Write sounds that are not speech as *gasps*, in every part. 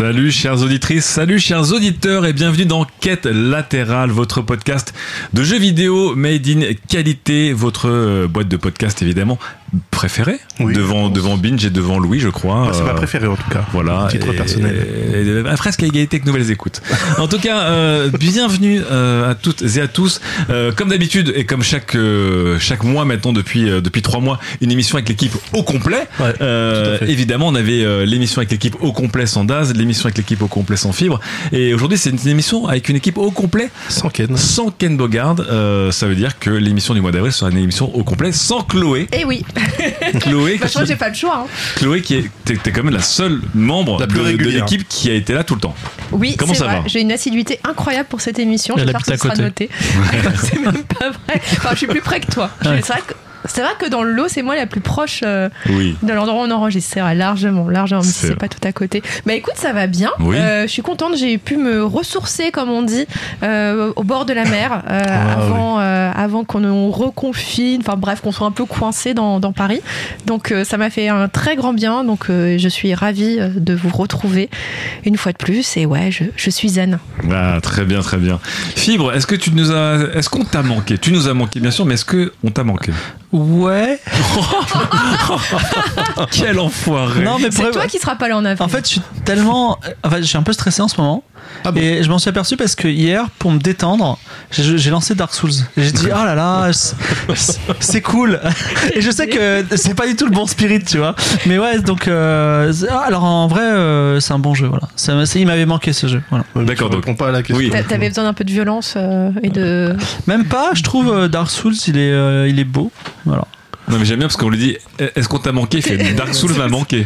Salut chères auditrices, salut chers auditeurs et bienvenue dans Quête latérale, votre podcast de jeux vidéo made in qualité, votre euh, boîte de podcast évidemment préférée Oui, devant devant Binge et devant Louis je crois. Bah, c'est ma Euh, préférée en tout cas. Voilà, titre et- personnel. et- et- et- presque à égalité que nouvelles écoutes. En tout cas, euh, bienvenue euh, à toutes et à tous. Euh, comme d'habitude et comme chaque euh, chaque mois maintenant depuis euh, depuis trois mois, une émission avec l'équipe au complet. Ouais, Euh, évidemment, on avait euh, l'émission avec l'équipe au complet sans Daz, l'émission avec l'équipe au complet sans fibre, et aujourd'hui c'est une émission avec une équipe au complet Sans Ken. sans Ken Bogard. Euh, ça veut dire que l'émission du mois d'avril sera une émission au complet sans Chloé. Eh oui, *laughs* Chloé, bah, je crois que j'ai pas le choix. hein. Chloé qui est t'es, t'es quand même la seule membre La plus de- l'équipe qui a été là tout le temps. Oui, Comment c'est ça vrai. va J'ai une assiduité incroyable pour cette émission. J'espère que à sera noté. *laughs* c'est même pas vrai. Enfin, je suis plus près que toi. Ouais. C'est vrai que. C'est vrai que dans le lot, c'est moi la plus proche euh, Oui. de l'endroit où on enregistre. C'est vrai, largement, largement, même si C'est pas tout à côté. Bah écoute, ça va bien. Oui. Euh, je suis contente, j'ai pu me ressourcer, comme on dit, euh, au bord de la mer euh, Ah, avant, euh, avant qu'on reconfine, enfin bref, qu'on soit un peu coincé dans, dans Paris. Donc ça m'a fait un très grand bien. Donc je suis ravie de vous retrouver une fois de plus. Et ouais, je, je suis zen. Ah, très bien, très bien. Fibre, est-ce que tu nous as, est-ce qu'on t'a manqué? Tu nous as manqué, bien sûr, mais est-ce que on t'a manqué? Ouais. *laughs* Quel enfoiré Non, mais C'est toi qui seras pas là en avril. En fait, je suis tellement. Enfin, je suis un peu stressé en ce moment. Ah bon et je m'en suis aperçu parce que hier, pour me détendre, j'ai j'ai lancé Dark Souls. Et j'ai dit, oh là là, c'est- cool. *laughs* Et je sais que c'est pas du tout le bon spirit, tu vois. Mais ouais, donc. euh, ah, alors en vrai, euh, c'est un bon jeu, voilà. Ça- il m'avait manqué ce jeu. Voilà. D'accord, donc- pas à la question. Oui. T'a- T'avais besoin d'un peu de violence euh, et de. Même pas, je trouve Dark Souls, il est, euh, il est beau. Voilà. Non, mais j'aime bien parce qu'on lui dit, est-ce qu'on t'a manqué? Il fait Dark Souls m'a manqué.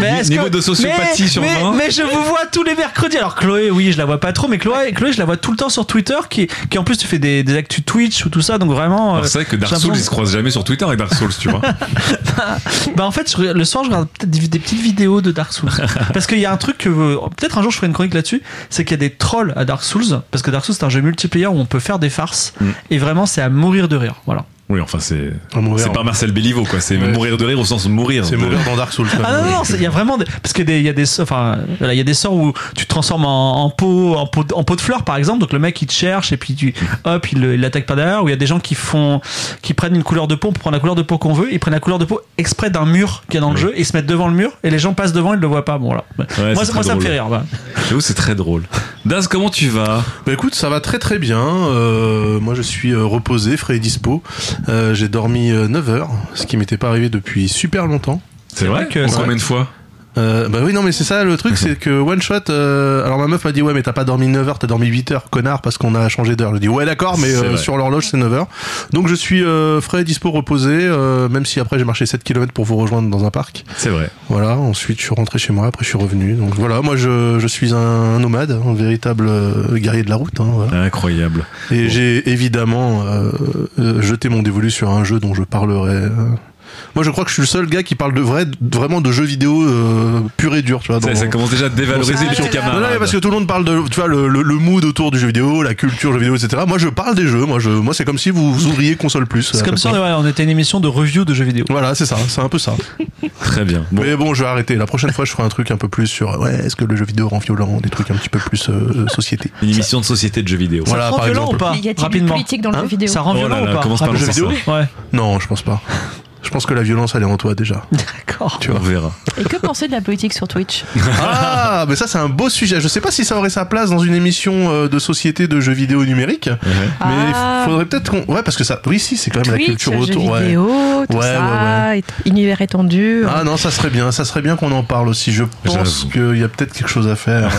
Mais Niveau que- de sociopathie mais, sur mais, 20. mais je vous vois tous les mercredis. Alors Chloé, oui, je la vois pas trop, mais Chloé, Chloé je la vois tout le temps sur Twitter, qui, qui en plus tu fais des, des actus Twitch ou tout ça, donc vraiment. Alors, c'est vrai que Dark Souls, il l'impression- se croise jamais sur Twitter avec Dark Souls, tu vois. *laughs* Bah en fait, je le soir, je regarde peut-être des, des petites vidéos de Dark Souls. parce qu'il y a un truc que euh, peut-être un jour je ferai une chronique là-dessus, c'est qu'il y a des trolls à Dark Souls, parce que Dark Souls c'est un jeu multiplayer où on peut faire des farces, Mm. et vraiment c'est à mourir de rire. Voilà. Oui, enfin, c'est, c'est pas Marcel Béliveau, quoi. C'est Ouais. mourir de rire au sens mourir. C'est mourir dans Dark Souls. Ah non, non, il y a vraiment des, parce que des- il y a des, enfin, il y a des sorts où tu te transformes en, en pot, en pot, de- en pot de fleurs par exemple. Donc le mec il te cherche et puis tu, hop, il l'attaque par derrière. Ou il y a des gens qui font, qui prennent une couleur de peau pour prendre la couleur de peau qu'on veut. Ils prennent la couleur de peau exprès d'un mur qui est dans le Oui. jeu et ils se mettent devant le mur et les gens passent devant, ils le voient pas. Bon voilà. moi, c'est moi très ça me fait rire. voilà. J'avoue, c'est très drôle. Daz, comment tu vas? Bah écoute, ça va très très bien. Euh, moi je suis euh, reposé, frais et dispo. Euh, J'ai dormi 9 heures, ce qui m'était pas arrivé depuis super longtemps. C'est vrai que combien de fois Euh, bah oui, non, mais c'est ça le truc, *laughs* c'est que one shot. euh, alors ma meuf m'a dit, ouais, mais t'as pas dormi 9 heures, t'as dormi 8 heures, connard, parce qu'on a changé d'heure. Je dis, ouais, d'accord, mais euh, sur l'horloge, c'est 9 heures. Donc je suis euh, frais, dispo, reposé, euh, même si après j'ai marché 7 km pour vous rejoindre dans un parc. C'est vrai. Voilà, ensuite je suis rentré chez moi, après je suis revenu. Donc voilà, moi je, je suis un, nomade, un véritable euh, guerrier de la route. Hein, voilà. Incroyable. Et Bon. j'ai évidemment jeté mon dévolu sur un jeu dont je parlerai. Euh. Moi je crois que je suis le seul gars qui parle de vrai, vraiment de jeux vidéo euh, pur et dur. Tu vois, Ça, dans- ça commence déjà à dévaloriser les non, camarades. non, mais parce que tout le monde parle de, tu vois, le, le, le mood autour du jeu vidéo, la culture jeu vidéo, etc. Moi, je parle des jeux. Moi, je, moi, c'est comme si vous, vous ouvriez console plus. C'est comme si on, ouais, on était une émission de review de jeux vidéo. Voilà, c'est ça. C'est un peu ça. Très bien. Bon. Mais bon, je vais arrêter. La prochaine fois, je ferai un truc un peu plus sur, ouais, est-ce que le jeu vidéo rend violent, des trucs un petit peu plus euh, société. Une émission de société de jeux vidéo. Voilà, rend par violent exemple. ou pas Rapidement. politique dans le Hein jeu vidéo? Ça rend Oh là violent là, ou pas commence à Rapidement. lancer vidéo? Ouais. Non, je pense pas. Je pense que la violence, elle est en toi déjà. *laughs* D'accord. Tu vois. On verra. Et que penser de la politique sur Twitch? Ah, mais ça c'est un beau sujet. Je sais pas si ça aurait sa place dans une émission euh, de société de jeux vidéo numériques, mais il Ah. faudrait peut-être qu'on. Ouais, parce que ça. Oui, si, c'est quand même la culture jeux autour. ouais. vidéo, tout Ouais, ça, et- univers étendu. Ah non, ça serait bien. Ça serait bien qu'on en parle aussi. Je pense qu'il y a peut-être quelque chose à faire.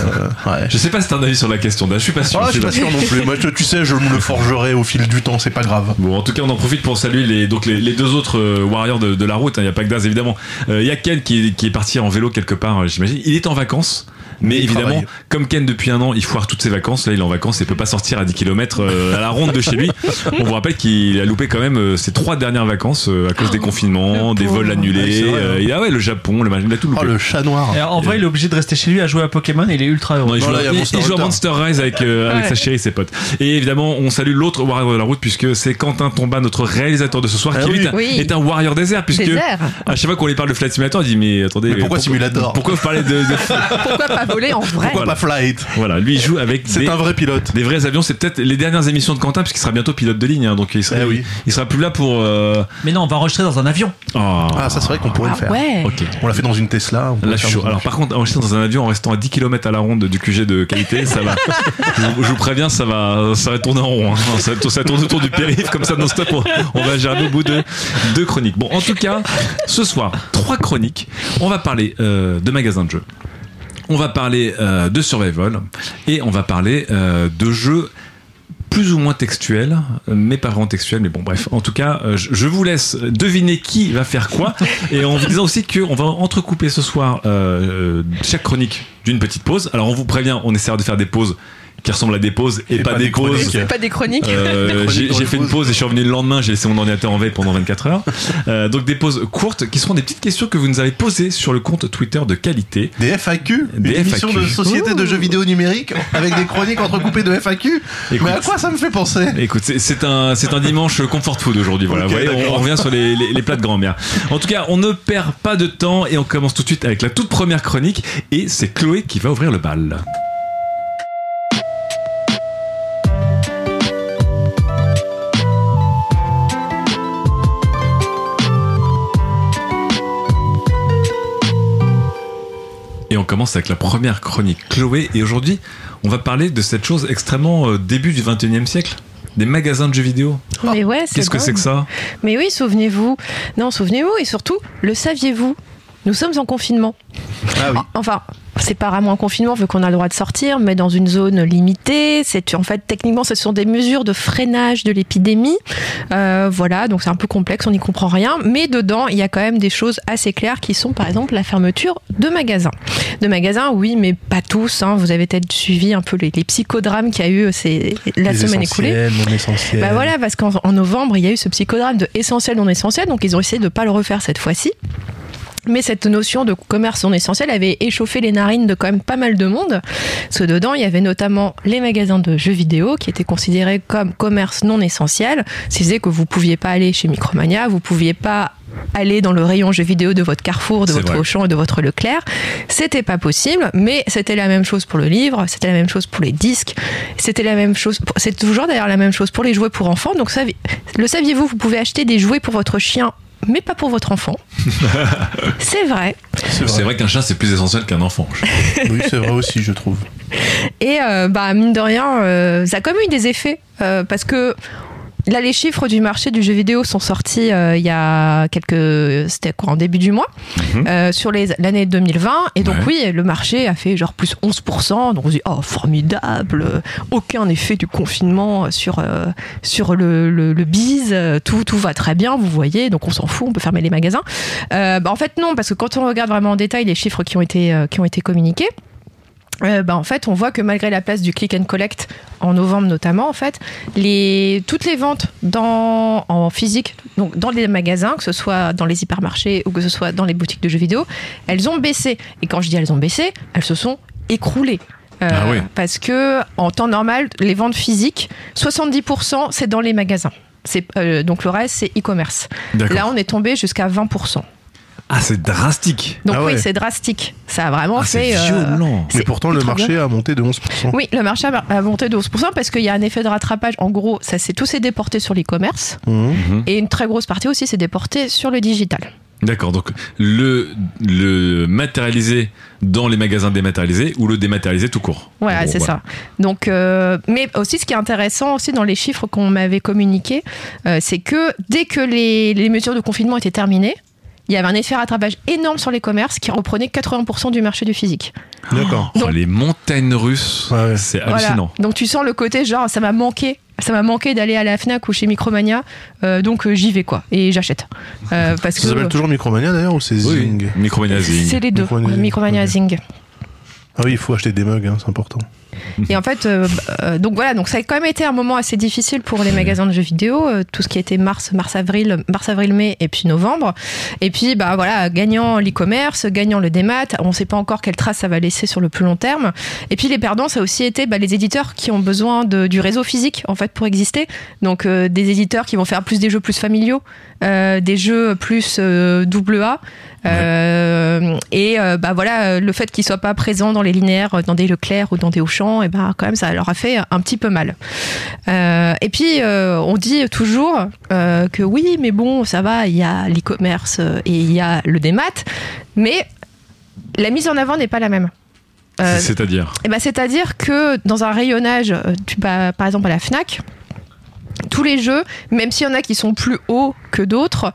euh, ouais. Je sais pas si t'as un avis sur la question. Je suis pas sûr. Ah, je suis pas sûr non plus. Moi, je- tu sais, je me le forgerai au fil du temps. C'est pas grave. Bon, en tout cas, on en profite pour saluer les, donc les, les deux autres euh, warriors de, de la route. hein. Il n'y a pas que Daz, évidemment. Euh, Il y a Ken qui, est- qui est parti en vélo quelque part, euh, j'imagine. Il est en vacances. Mais évidemment, travaille. comme Ken depuis un an, il foire toutes ses vacances. Là, il est en vacances et peut pas sortir à 10 km à la ronde de chez lui. *laughs* On vous rappelle qu'il a loupé quand même euh, ses trois dernières vacances euh, à cause des confinements, des vols Ouais, annulés. euh, hein. il a ouais, le Japon, le, il a tout loupé. Oh, le chat noir. Et en vrai, il est obligé de rester chez lui à jouer à Pokémon et il est ultra heureux. Non, il, Non, joue, là, il y a il- Monster il joue à. Monster Rise avec, euh, avec Ouais. sa chérie et ses potes. Et évidemment, on salue l'autre warrior de la route puisque c'est Quentin Tomba, notre réalisateur de ce soir, Ah qui oui. est un- Oui. est un warrior désert puisque Désert. à chaque fois qu'on lui parle de Flight Simulator, il dit mais attendez, Mais pourquoi Simulator Pourquoi vous parlez de, de- *laughs* Pourquoi pas voler en vrai Pourquoi pas Flight voilà, lui il joue avec C'est des, un vrai pilote. des vrais avions. C'est peut-être les dernières émissions de Quentin puisqu'il sera bientôt pilote de ligne, hein, donc il sera, Eh oui. il sera plus là pour. euh, Mais non, on va enregistrer dans un avion. oh. Ah, ça c'est vrai qu'on pourrait Ah le faire. ouais. Ok. On l'a fait dans une Tesla. on Là, je suis Alors, par contre, enregistrer dans un avion en restant à 10 km à la ronde du QG de qualité, ça va. je, vous, je vous préviens, ça va, ça va tourner en rond. hein. Ça, ça tourne autour du périph' comme ça non-stop. On, on va gérer au bout de deux chroniques. Bon, en tout cas, ce soir, trois chroniques. On va parler euh, de magasins de jeux. On va parler euh, de survival et on va parler euh, de jeux plus ou moins textuels, mais pas vraiment textuels, mais bon bref. En tout cas, euh, je vous laisse deviner qui va faire quoi, et en vous disant aussi qu'on va entrecouper ce soir chaque chronique d'une petite pause. Alors on vous prévient, on essaiera de faire des pauses qui ressemblent à des pauses et, pas, des, pauses. pas des chroniques. Euh, *laughs* chroniques j'ai fait une pause et je suis revenu le lendemain. J'ai laissé mon ordinateur en veille pendant 24 heures. Euh, donc des pauses courtes qui seront des petites questions que vous nous avez posées sur le compte Twitter de qualité. Des FAQ Des Une FAQ. de société de jeux vidéo numériques avec des chroniques entrecoupées de FAQ Écoute. Mais à quoi ça me fait penser? Écoute, c'est- un, c'est un dimanche comfort food aujourd'hui. Voilà, Ok, Vous voyez, on, revient sur les, les, les plats de grand-mère. En tout cas, on ne perd pas de temps et on commence tout de suite avec la toute première chronique. Et c'est Chloé qui va ouvrir le bal. Et on commence avec la première chronique Chloé. Et aujourd'hui, on va parler de cette chose extrêmement euh, début du 21e siècle. Des magasins de jeux vidéo. Mais ouais, c'est Qu'est-ce que c'est que ça? Mais oui, souvenez-vous. Non, souvenez-vous et surtout, le saviez-vous? Nous sommes en confinement. Ah oui. Enfin, c'est pas vraiment un confinement vu qu'on a le droit de sortir, mais dans une zone limitée. C'est en fait techniquement, ce sont des mesures de freinage de l'épidémie. Euh, voilà, donc c'est un peu complexe, on n'y comprend rien. Mais dedans, il y a quand même des choses assez claires qui sont, par exemple, la fermeture de magasins. De magasins, oui, mais pas tous. hein. Vous avez peut-être suivi un peu les, les psychodrames qu'il y a eu ces, la Les semaine écoulée. non essentiels. Bah voilà, parce qu'en en novembre, il y a eu ce psychodrame de essentiel non essentiel, donc ils ont essayé de pas le refaire cette fois-ci. Mais cette notion de commerce non essentiel avait échauffé les narines de quand même pas mal de monde. Parce que dedans, il y avait notamment les magasins de jeux vidéo qui étaient considérés comme commerce non essentiel. C'est que vous pouviez pas aller chez Micromania, vous pouviez pas aller dans le rayon jeux vidéo de votre Carrefour, de votre vrai. Auchan et de votre Leclerc. C'était pas possible, mais c'était la même chose pour le livre, c'était la même chose pour les disques, c'était la même chose, pour- c'est toujours d'ailleurs la même chose pour les jouets pour enfants. Donc le saviez-vous, vous pouvez acheter des jouets pour votre chien, mais pas pour votre enfant. *laughs* c'est vrai. C'est vrai. vrai qu'un chat c'est plus essentiel qu'un enfant. *laughs* Oui, c'est vrai aussi, je trouve. Et euh, bah mine de rien, euh, ça a quand même eu des effets euh, parce que là les chiffres du marché du jeu vidéo sont sortis euh, il y a quelques, c'était quoi en début du mois Mhm. euh, sur l'année 2020 et donc Ouais. oui le marché a fait genre plus 11%. Donc on se dit oh formidable, aucun effet du confinement sur euh, sur le, le, le bise, tout tout va très bien, vous voyez. Donc on s'en fout, on peut fermer les magasins. Euh, bah, en fait non parce que quand on regarde vraiment en détail les chiffres qui ont été euh, qui ont été communiqués. Euh, bah, en fait, on voit que malgré la place du click and collect en novembre notamment, en fait, les, toutes les ventes dans, en physique, donc dans les magasins, que ce soit dans les hypermarchés ou que ce soit dans les boutiques de jeux vidéo, elles ont baissé. Et quand je dis elles ont baissé, elles se sont écroulées. Euh, Ah oui. Parce que en temps normal, les ventes physiques, 70% c'est dans les magasins. Euh, donc le reste c'est e-commerce. Là, on est tombé jusqu'à 20%. Ah, c'est drastique. Donc Ah ouais. oui, c'est drastique. Ça a vraiment Ah, c'est fait. euh, violent. Mais c'est pourtant, le marché bien. a monté de 11%. Oui, le marché a monté de 11% parce qu'il y a un effet de rattrapage. En gros, ça s'est tout s'est déporté sur l'e-commerce Mhm. et une très grosse partie aussi s'est déportée sur le digital. D'accord, donc le, le matérialisé dans les magasins dématérialisés ou le dématérialisé tout court. Voilà, Bon, c'est ça. Donc, euh, mais aussi, ce qui est intéressant aussi dans les chiffres qu'on m'avait communiqués, euh, c'est que dès que les, les mesures de confinement étaient terminées, il y avait un effet rattrapage énorme sur les commerces qui reprenait 80% du marché du physique. D'accord. Oh, les montagnes russes, Ouais, ouais. c'est Voilà. hallucinant. Donc tu sens le côté genre ça m'a manqué. Ça m'a manqué d'aller à la Fnac ou chez Micromania, euh, donc euh, j'y vais quoi et j'achète Euh, *laughs* parce Ça que s'appelle toujours Micromania d'ailleurs ou c'est Zing? Micromania c'est Zing. les deux, Micromania. Zing. Ah oui, il faut acheter des mugs, hein, c'est important. Et en fait, euh, euh, donc voilà, donc ça a quand même été un moment assez difficile pour les magasins de jeux vidéo, euh, tout ce qui était mars, mars, avril, mars, avril, mai, et puis novembre. Et puis, bah voilà, gagnant l'e-commerce, gagnant le démat, on ne sait pas encore quelle trace ça va laisser sur le plus long terme. Et puis les perdants, ça a aussi été bah, les éditeurs qui ont besoin du réseau physique en fait pour exister. Donc des éditeurs qui vont faire plus des jeux plus familiaux, des jeux plus double A. Euh, et euh, bah voilà, euh, le fait qu'ils soient pas présents dans les linéaires, dans des Leclerc ou dans des Auchan, et ben quand même ça leur a fait un petit peu mal. Et puis on dit toujours que oui, mais bon, ça va, il y a l'e-commerce et il y a le démat, mais la mise en avant n'est pas la même. Euh, C'est-à-dire eh ben, C'est-à-dire que dans un rayonnage, tu par exemple à la FNAC, tous les jeux, même s'il y en a qui sont plus hauts que d'autres,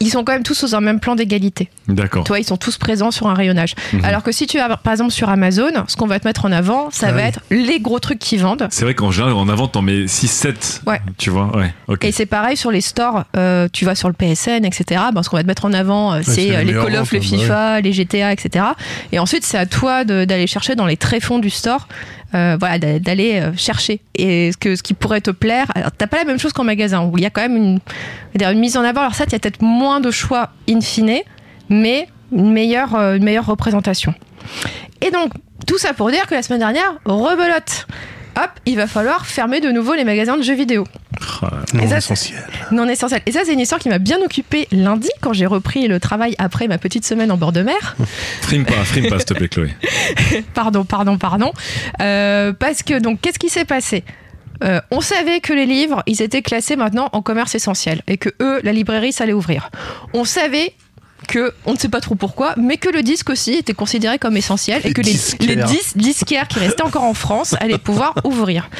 ils sont quand même tous sous un même plan d'égalité. D'accord. Toi, ils sont tous présents sur un rayonnage. Mhm. Alors que si tu as, par exemple, sur Amazon, ce qu'on va te mettre en avant, ça Ah va oui. être les gros trucs qui vendent. C'est vrai qu'en général, en avant, t'en mets 6-7. Ouais. Tu vois Ouais, ok. Et c'est pareil sur les stores, euh, tu vas sur le PSN, etc. Ben, ce qu'on va te mettre en avant, euh, c'est les euh, les Call of, ventes, les bah FIFA, les GTA, etc. Et ensuite, c'est à toi d'aller chercher dans les tréfonds du store, euh, voilà, d'a- d'aller euh, chercher. Et ce, que, ce qui pourrait te plaire, alors t'as pas la même chose qu'en magasin, où il y a quand même une, une mise en avant. Alors ça, il y a peut-être moins de choix in fine, mais une meilleure, euh, une meilleure représentation. Et donc, tout ça pour dire que la semaine dernière, rebelote. Hop, il va falloir fermer de nouveau les magasins de jeux vidéo Ah, Non, ça, essentiel. non essentiel. Et ça, c'est une histoire qui m'a bien occupée lundi quand j'ai repris le travail après ma petite semaine en bord de mer. *laughs* Frime pas, frime pas, s'il te plaît, Chloé. *laughs* pardon, pardon, pardon. Euh, parce que, donc, qu'est-ce qui s'est passé? Euh, on savait que les livres, ils étaient classés maintenant en commerce essentiel et que eux, la librairie, ça allait ouvrir. On savait que, on ne sait pas trop pourquoi, mais que le disque aussi était considéré comme essentiel et que les, disquaires. les dis- disquaires qui restaient encore en France *laughs* allaient pouvoir ouvrir.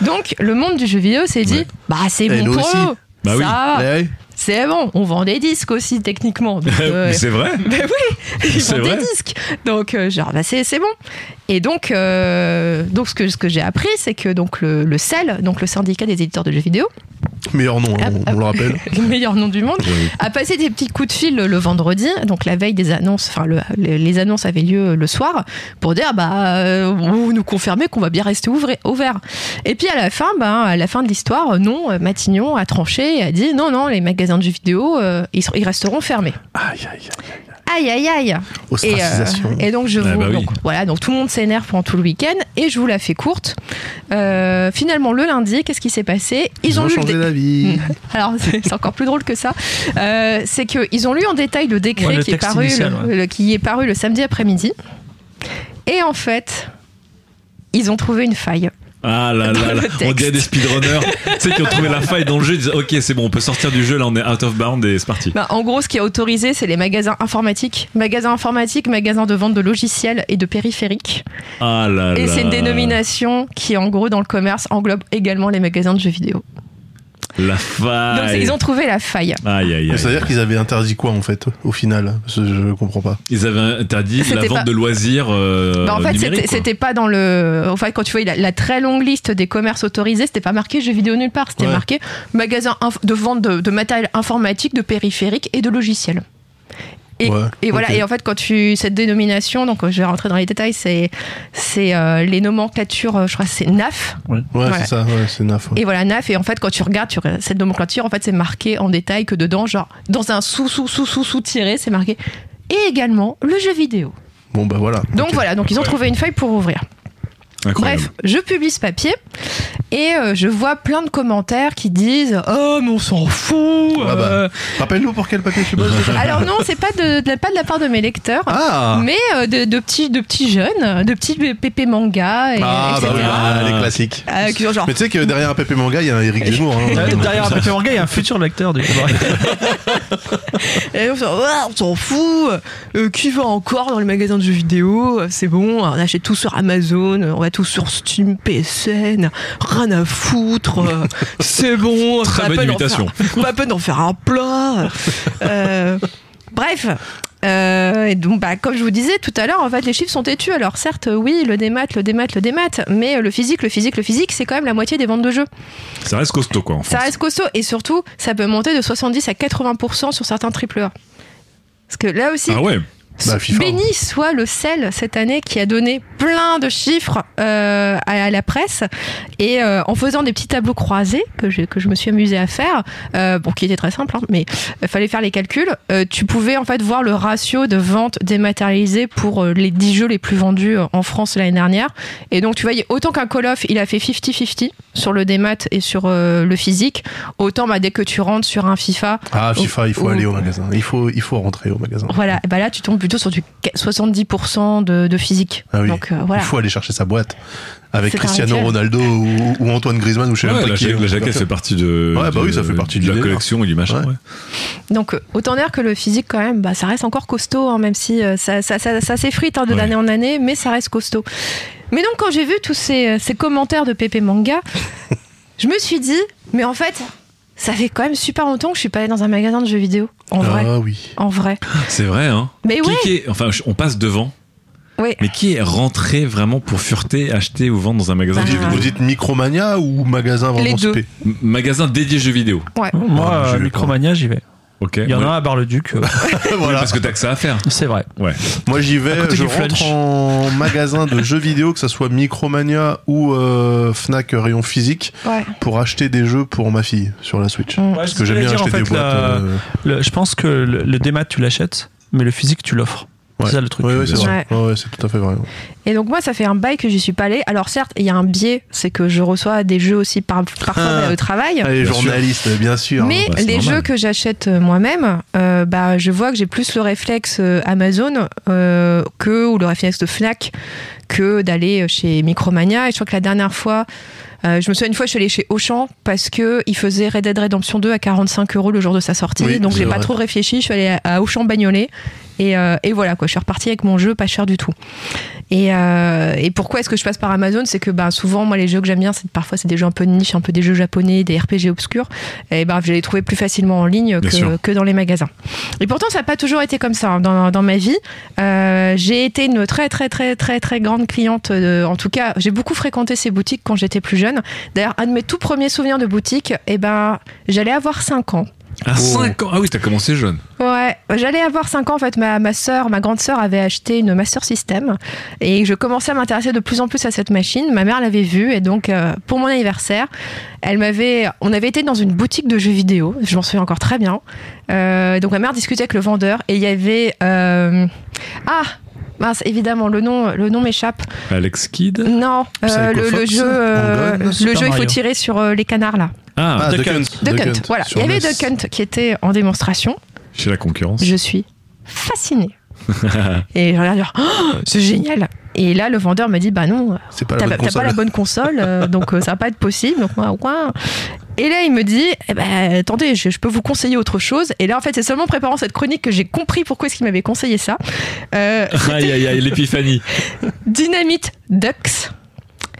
Donc, le monde du jeu vidéo s'est dit, Ouais. bah c'est bon nous pour aussi. eux. Bah ça. Eh oui. c'est bon, on vend des disques aussi techniquement. *laughs* Euh, Mais c'est vrai *laughs* ben oui, ils C'est vendent vrai des disques. Donc, euh, genre, bah, c'est, c'est bon. Et donc, euh, donc ce que, ce que j'ai appris, c'est que donc, le, le CEL, donc le syndicat des éditeurs de jeux vidéo, Meilleur nom, hein, on, on le rappelle. *laughs* le meilleur nom du monde, a passé des petits coups de fil le, le vendredi, donc la veille des annonces, enfin, le- le- les annonces avaient lieu le soir, pour dire, bah, euh, vous nous confirmez qu'on va bien rester ouvré- ouvert. Et puis à la fin, bah, à la fin de l'histoire, non, Matignon a tranché et a dit, non, non, les magasins de jeux vidéo, euh, ils, ils resteront fermés. Aïe, aïe, aïe. Aïe, aïe, aïe. Et, euh, et donc je vous Ah bah oui. donc, voilà donc tout le monde s'énerve pendant tout le week-end et je vous la fais courte. Euh, finalement le lundi qu'est-ce qui s'est passé? Ils ont lu le changé d'avis. *laughs* alors c'est encore plus drôle que ça. Euh, c'est que ils ont lu en détail le décret Ouais, le qui est paru initial, le- ouais. le- qui est paru le samedi après-midi et en fait ils ont trouvé une faille. Ah là là, là. on dirait des speedrunners, *laughs* tu sais, qui ont trouvé la faille dans le jeu, ils disent ok, c'est bon, on peut sortir du jeu, là on est out of bound et c'est parti. Bah, en gros, ce qui est autorisé, c'est les magasins informatiques. Magasins informatiques, magasins de vente de logiciels et de périphériques. Ah là là. Et c'est une dénomination qui, en gros, dans le commerce, englobe également les magasins de jeux vidéo. La Donc, faille. ils ont trouvé la faille. Aïe aïe Mais aïe. C'est-à-dire qu'ils avaient interdit quoi en fait au final Je comprends pas. Ils avaient interdit la vente pas- de loisirs. euh, Bah, en fait, c'était- pas dans le. En fait, quand tu vois la, la très longue liste des commerces autorisés, c'était pas marqué jeux vidéo nulle part. C'était Ouais. marqué magasin de vente de, de matériel informatique, de périphériques et de logiciels. Et, Ouais, et voilà. Et en fait, quand tu cette dénomination, donc je vais rentrer dans les détails, c'est c'est euh, les nomenclatures. euh, Je crois que c'est NAF. Ouais, Voilà. c'est ça, ouais, c'est naf. ouais. Et voilà, NAF. Et en fait, quand tu regardes sur cette nomenclature, en fait, c'est marqué en détail que dedans, genre, dans un sous, sous, sous, sous, sous tiré, c'est marqué. Et également le jeu vidéo. Bon bah voilà. Donc voilà, donc ils ont trouvé une feuille pour ouvrir. Incroyable. Bref, je publie ce papier Et euh, je vois plein de commentaires qui disent Oh, mais on s'en fout Ah bah. euh. Rappelle-nous pour quel papier tu bosses. *laughs* Alors, non, c'est pas de, de la- pas de la part de mes lecteurs. Ah Mais euh, de, de petits, de petits jeunes, de petits pépé manga, et, Ah, bah etc. oui, bah, les classiques. Euh, genre, Mais tu sais que derrière un Pépé Manga, il y a un Eric Zemmour. hein. Derrière un Pépé Manga, il y a un futur lecteur du coup. *laughs* Et on s'en Ouais, on s'en fout. Euh, qui va encore dans les magasins de jeux vidéo? C'est bon, on achète tout sur Amazon, on va tout sur Steam, PSN, rien à foutre. euh, *laughs* C'est bon. Très pas bonne peine imitation. faire- Pas peine d'en faire un plat. Euh, bref. Euh, et donc, bah, comme je vous disais tout à l'heure, en fait, les chiffres sont têtus. Alors, certes, oui, le démat, le démat, le démat, mais le physique, le physique, le physique, c'est quand même la moitié des ventes de jeux. Ça reste costaud, quoi, en Ça reste costaud et surtout, ça peut monter de 70 à 80% sur certains triple A. Parce que là aussi, Ah ouais Bah, FIFA. béni soit le sel cette année qui a donné plein de chiffres euh, à, à la presse et euh, en faisant des petits tableaux croisés que je, que je me suis amusée à faire, euh, bon qui était très simple, hein, mais il fallait faire les calculs. euh, tu pouvais en fait voir le ratio de ventes dématérialisées pour euh, les 10 jeux les plus vendus euh, en France l'année dernière. Et donc tu voyais autant qu'un Call of, il a fait 50-50 sur le démat et sur euh, le physique, autant bah, dès que tu rentres sur un FIFA, Ah, FIFA, il faut Ou- aller au magasin. Il faut, il faut rentrer au magasin. voilà, et bah là tu tombes plutôt sur du 70% de, de physique. Ah oui. Donc euh, voilà. Il faut aller chercher sa boîte avec Cristiano. Ronaldo ou, ou Antoine Griezmann ou je sais Ouais, la, qui. la jaquette fait partie de, Ouais, bah de- oui, ça fait partie de la collection et du machin. Ouais. ouais. Donc euh, autant dire que le physique quand même, bah, ça reste encore costaud, hein, même si euh, ça, ça, ça, ça s'effrite hein, de Ouais. d'année en année, mais ça reste costaud. Mais donc quand j'ai vu tous ces, ces commentaires de Pépé Manga, *laughs* je me suis dit, mais en fait, ça fait quand même super longtemps que je suis pas allée dans un magasin de jeux vidéo. En vrai. Ah oui. En vrai. *laughs* C'est vrai, hein. Mais Qui, ouais. qui est, enfin, on passe devant, Oui. mais qui est rentré vraiment pour fureter, acheter ou vendre dans un magasin Bah, de jeux Vous vidéo dites Micromania ou magasin vraiment Les deux. spé M- Magasin dédié jeux vidéo. Ouais. Moi, Ah, euh, Micromania, j'y vais. Ok. Il y en Ouais. a un à Bar-le-Duc. euh, *laughs* Oui, parce que t'as que ça à faire. c'est vrai. Ouais. Moi j'y vais, je rentre Flunch. en *laughs* magasin de jeux vidéo, que ça soit Micromania ou euh, Fnac rayon physique, Ouais. pour acheter des jeux pour ma fille sur la Switch. Mm. Parce que j'aime bien acheter des boîtes. la- euh, Le- je pense que le, le démat, tu l'achètes, mais le physique, tu l'offres. Ouais. C'est ça le truc. Ouais, c'est vrai. Ouais, ouais, c'est tout à fait vrai. Et donc moi, ça fait un bail que j'y suis pas allée. Alors certes, il y a un biais, c'est que je reçois des jeux aussi par, parfois Ah. au travail. Allez, Bien sûr. journaliste, bien sûr. Mais bah, c'est les normal. jeux que j'achète euh, moi-même, euh, bah, je vois que j'ai plus le réflexe euh, Amazon euh, que ou le réflexe de Fnac que d'aller chez Micromania. Et je crois que la dernière fois, euh, je me souviens une fois, je suis allée chez Auchan parce que il faisait Red Dead Redemption 2 à 45 euros le jour de sa sortie. Oui, donc j'ai pas trop réfléchi. Je suis allée à, à Auchan Bagnolet. Et, euh, et voilà quoi, je suis repartie avec mon jeu pas cher du tout. Et, euh, et pourquoi est-ce que je passe par Amazon? C'est que bah, souvent, moi, les jeux que j'aime bien, c'est parfois c'est des jeux un peu de niche, un peu des jeux japonais, des RPG obscurs. Et ben, je les trouver plus facilement en ligne que, dans les magasins. Et pourtant, ça n'a pas toujours été comme ça hein, dans, dans ma vie. Euh, j'ai été une très très très très très grande cliente. de- en tout cas, j'ai beaucoup fréquenté ces boutiques quand j'étais plus jeune. D'ailleurs, un de mes tout premiers souvenirs de boutique, et ben, j'allais avoir 5 ans. À 5 ans. Ah oui, t'as commencé jeune. Ouais, j'allais avoir 5 ans en fait. Ma, ma soeur, ma grande sœur avait acheté une Master System et je commençais à m'intéresser de plus en plus à cette machine. Ma mère l'avait vue et donc euh, pour mon anniversaire, elle m'avait, on avait été dans une boutique de jeux vidéo. Je m'en souviens encore très bien. Euh, donc ma mère discutait avec le vendeur et il y avait euh, ah mince évidemment le nom le nom m'échappe. Alex Kidd. Non, euh, le, jeu euh, le jeu il faut tirer sur euh, les canards là. Ah, Ah, Duck Duck Hunt. Hunt. Duck Duck Hunt, Hunt, voilà. Il y avait NES. Duck Hunt qui était en démonstration. chez la concurrence. Je suis fascinée. *laughs* et je regarde, Oh, c'est génial. Et là, le vendeur me dit, bah non, C'est pas t'as la bonne t'as pas console. la bonne console, donc euh, ça va pas être possible. Donc moi. Et là, il me dit, eh ben, attendez, je, je peux vous conseiller autre chose. Et là, en fait, c'est seulement en préparant cette chronique que j'ai compris pourquoi est-ce qu'il m'avait conseillé ça. Euh, *laughs* Aïe aïe aïe, l'épiphanie. Dynamite Ducks.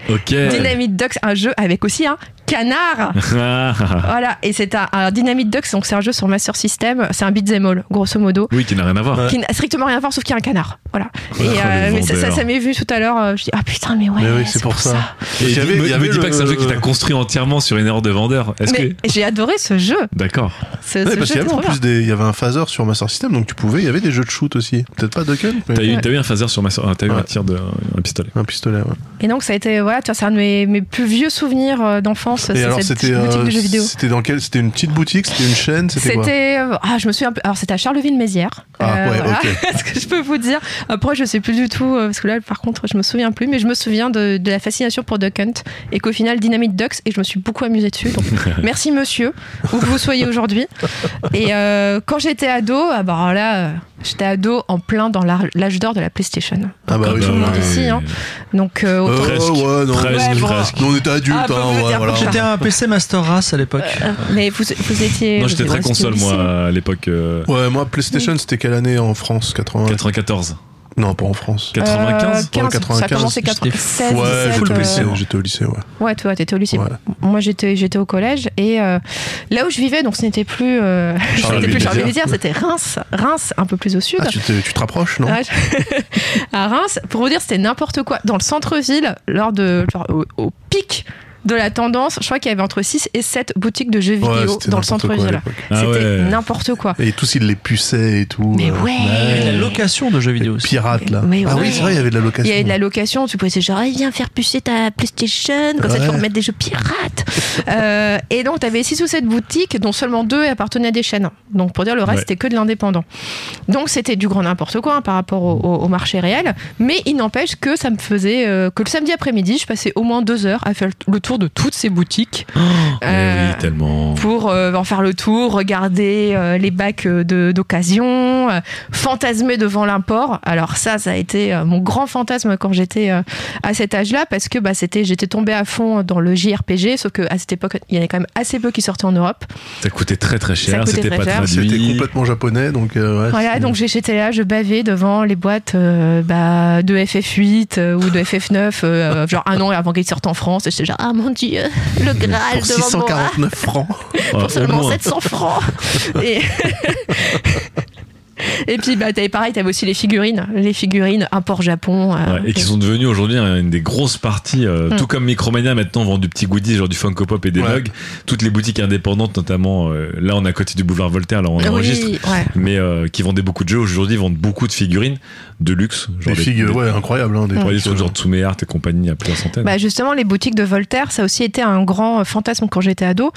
Ok. Dynamite Ducks, un jeu avec aussi un canard. *laughs* Voilà, et c'est un, un Dynamite Ducks, donc c'est un jeu sur Master System, c'est un beat'em all, grosso modo. oui, qui n'a rien à voir. qui n'a strictement rien à voir sauf qu'il y a un canard. Voilà. Oh, et euh, mais ça, ça, m'est vu tout à l'heure. euh, je dis ah putain mais ouais. Mais oui, c'est pour ça. Et Il y avait- y dis pas que c'est un jeu qui t'a construit entièrement sur une erreur de vendeur. Est-ce Mais que. j'ai adoré ce jeu. D'accord. Ce, Ouais, ce parce qu'il y avait en plus des, il y avait un phaser sur Master System, donc tu pouvais, il y avait des jeux de shoot aussi. Peut-être pas Duck Hunt, mais T'as eu, Ouais. t'as eu un phaser sur ma soeur. T'as eu un tir de un pistolet. un pistolet. Ouais. Et donc ça a été voilà, tu vois, c'est un de mes, mes plus vieux souvenirs euh, Et alors c'était boutique euh, c'était dans quel C'était une petite boutique, c'était une chaîne, c'était quoi euh, ah je me souviens alors c'était à Charleville-Mézières. Ah, ouais, ok. *laughs* ce que je peux vous dire. Après je sais plus du tout euh, parce que là par contre je me souviens plus mais je me souviens de, de la fascination pour Duck Hunt et qu'au final Dynamite Ducks et je me suis beaucoup amusée dessus. Donc *laughs* merci monsieur où que vous soyez aujourd'hui. Et euh, quand j'étais ado ah bah là euh, j'étais ado en plein dans l'âge d'or de la PlayStation Ah bah Comme oui, tout le monde ouais. ici hein. donc euh, autant- Euh, Presque. ouais, non. Presque, Ouais, bon. presque. On était adultes, Ah, bah, hein, ouais, voilà. J'étais un PC Master Race à l'époque. mais vous, vous étiez Non, j'étais très console, moi, à l'époque. euh, Ouais, moi, PlayStation, c'était quelle année en France 80... 94. Non, pas en France. 95 Euh, 15, 95, ça a commencé j'étais 96, Ouais, 17, j'étais au euh, lycée, j'étais au lycée, ouais. Ouais, toi, t'étais au lycée. Ouais. Moi, j'étais, j'étais au collège et euh, là où je vivais, donc ce n'était plus, euh, *laughs* ce n'était plus Charleville-Mézières. Charleville-Mézières, c'était Reims, Reims, un peu plus au sud. Ah, tu te, tu te rapproches, non Ah, je- *laughs* à Reims, pour vous dire, c'était n'importe quoi. Dans le centre-ville, lors de, genre, au, au pic de la tendance, je crois qu'il y avait entre 6 et 7 boutiques de jeux Ouais, vidéo dans le centre-ville. Ah C'était ouais. n'importe quoi. Et tous, ils les puçaient et tout. Mais euh, ouais. Il y a la location de jeux vidéo aussi. Pirates, là. Mais ah ouais. oui, c'est vrai, il y avait de la Il location. y avait de la location, tu pouvais dire genre, Eh, viens faire pucer ta PlayStation, comme ça tu peux mettre des jeux pirates. Euh, et donc, tu avais 6 ou 7 boutiques, dont seulement deux appartenaient à des chaînes. Donc, pour dire le reste, Ouais. c'était que de l'indépendant. Donc, c'était du grand n'importe quoi hein, par rapport au, au- au marché réel. Mais il n'empêche que ça me faisait euh, que le samedi après-midi, je passais au moins deux heures à faire le tour de toutes ces boutiques. Eh Euh, oui, tellement. pour euh, en faire le tour, regarder euh, les bacs de- d'occasion, euh, fantasmer devant l'import. Alors ça, ça a été euh, mon grand fantasme quand j'étais euh, à cet âge-là, parce que bah, c'était, j'étais tombée à fond dans le JRPG, sauf qu'à cette époque, il y en avait quand même assez peu qui sortaient en Europe. Ça coûtait très très cher, c'était pas cher. C'était traduit. complètement japonais, donc euh, ouais. Voilà, donc j'étais là, je bavais devant les boîtes euh, bah, de FF8 euh, ou de FF9, euh, genre un an avant qu'ils sortent en France. Et j'étais genre, ah mon dieu, le Graal Pour devant moi. 649 francs. Pour seulement moins. 700 francs. Et, *laughs* *laughs* et puis, bah, t'avais pareil, t'avais aussi les figurines, les figurines import Japon. euh, Ouais, et qui sont devenus aujourd'hui une des grosses parties, euh, Mm. tout comme Micromania maintenant vend du petit goodies, genre du Funko Pop et des Ouais. mugs. Toutes les boutiques indépendantes, notamment euh, là on est à côté du boulevard Voltaire, là on Oui, enregistre, ouais. mais euh, qui vendaient beaucoup de jeux aujourd'hui vendent beaucoup de figurines de luxe, genre Des figures, ouais, incroyables. Hein, des des trucs, genre Tsume Art et compagnie à plusieurs centaines. Bah justement, les boutiques de Voltaire, ça a aussi été un grand fantasme quand j'étais ado.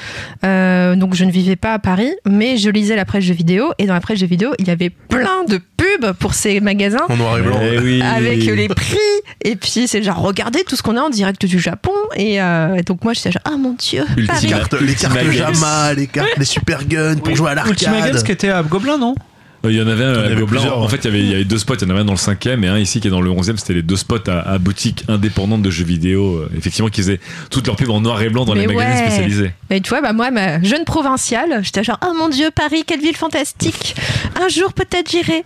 Euh, donc je ne vivais pas à Paris, mais je lisais la presse jeux vidéo. Et dans la presse jeux vidéo, il y avait plein de pubs pour ces magasins. En noir et blanc. Eh oui. Avec les prix, et puis c'est genre regardez tout ce qu'on a en direct du Japon, et euh, donc moi j'étais genre ah mon dieu, Paris. Les cartes, les cartes. Jama, les cartes, les super guns pour jouer à Ultima Games qui l'arcade. était à Gobelin, non? Euh, Il y en avait un Gobelin. En fait, il y avait, il y avait deux spots. Il y en avait un dans le cinquième et un ici qui est dans le onzième. C'était les deux spots à, à boutique indépendante de jeux vidéo. euh, effectivement, qui faisaient toutes leurs pubs en noir et blanc dans les Mais ouais. spécialisés. Mais tu vois, bah moi, ma jeune provinciale, j'étais genre, oh mon dieu, Paris, quelle ville fantastique. Un jour, peut-être, j'irai.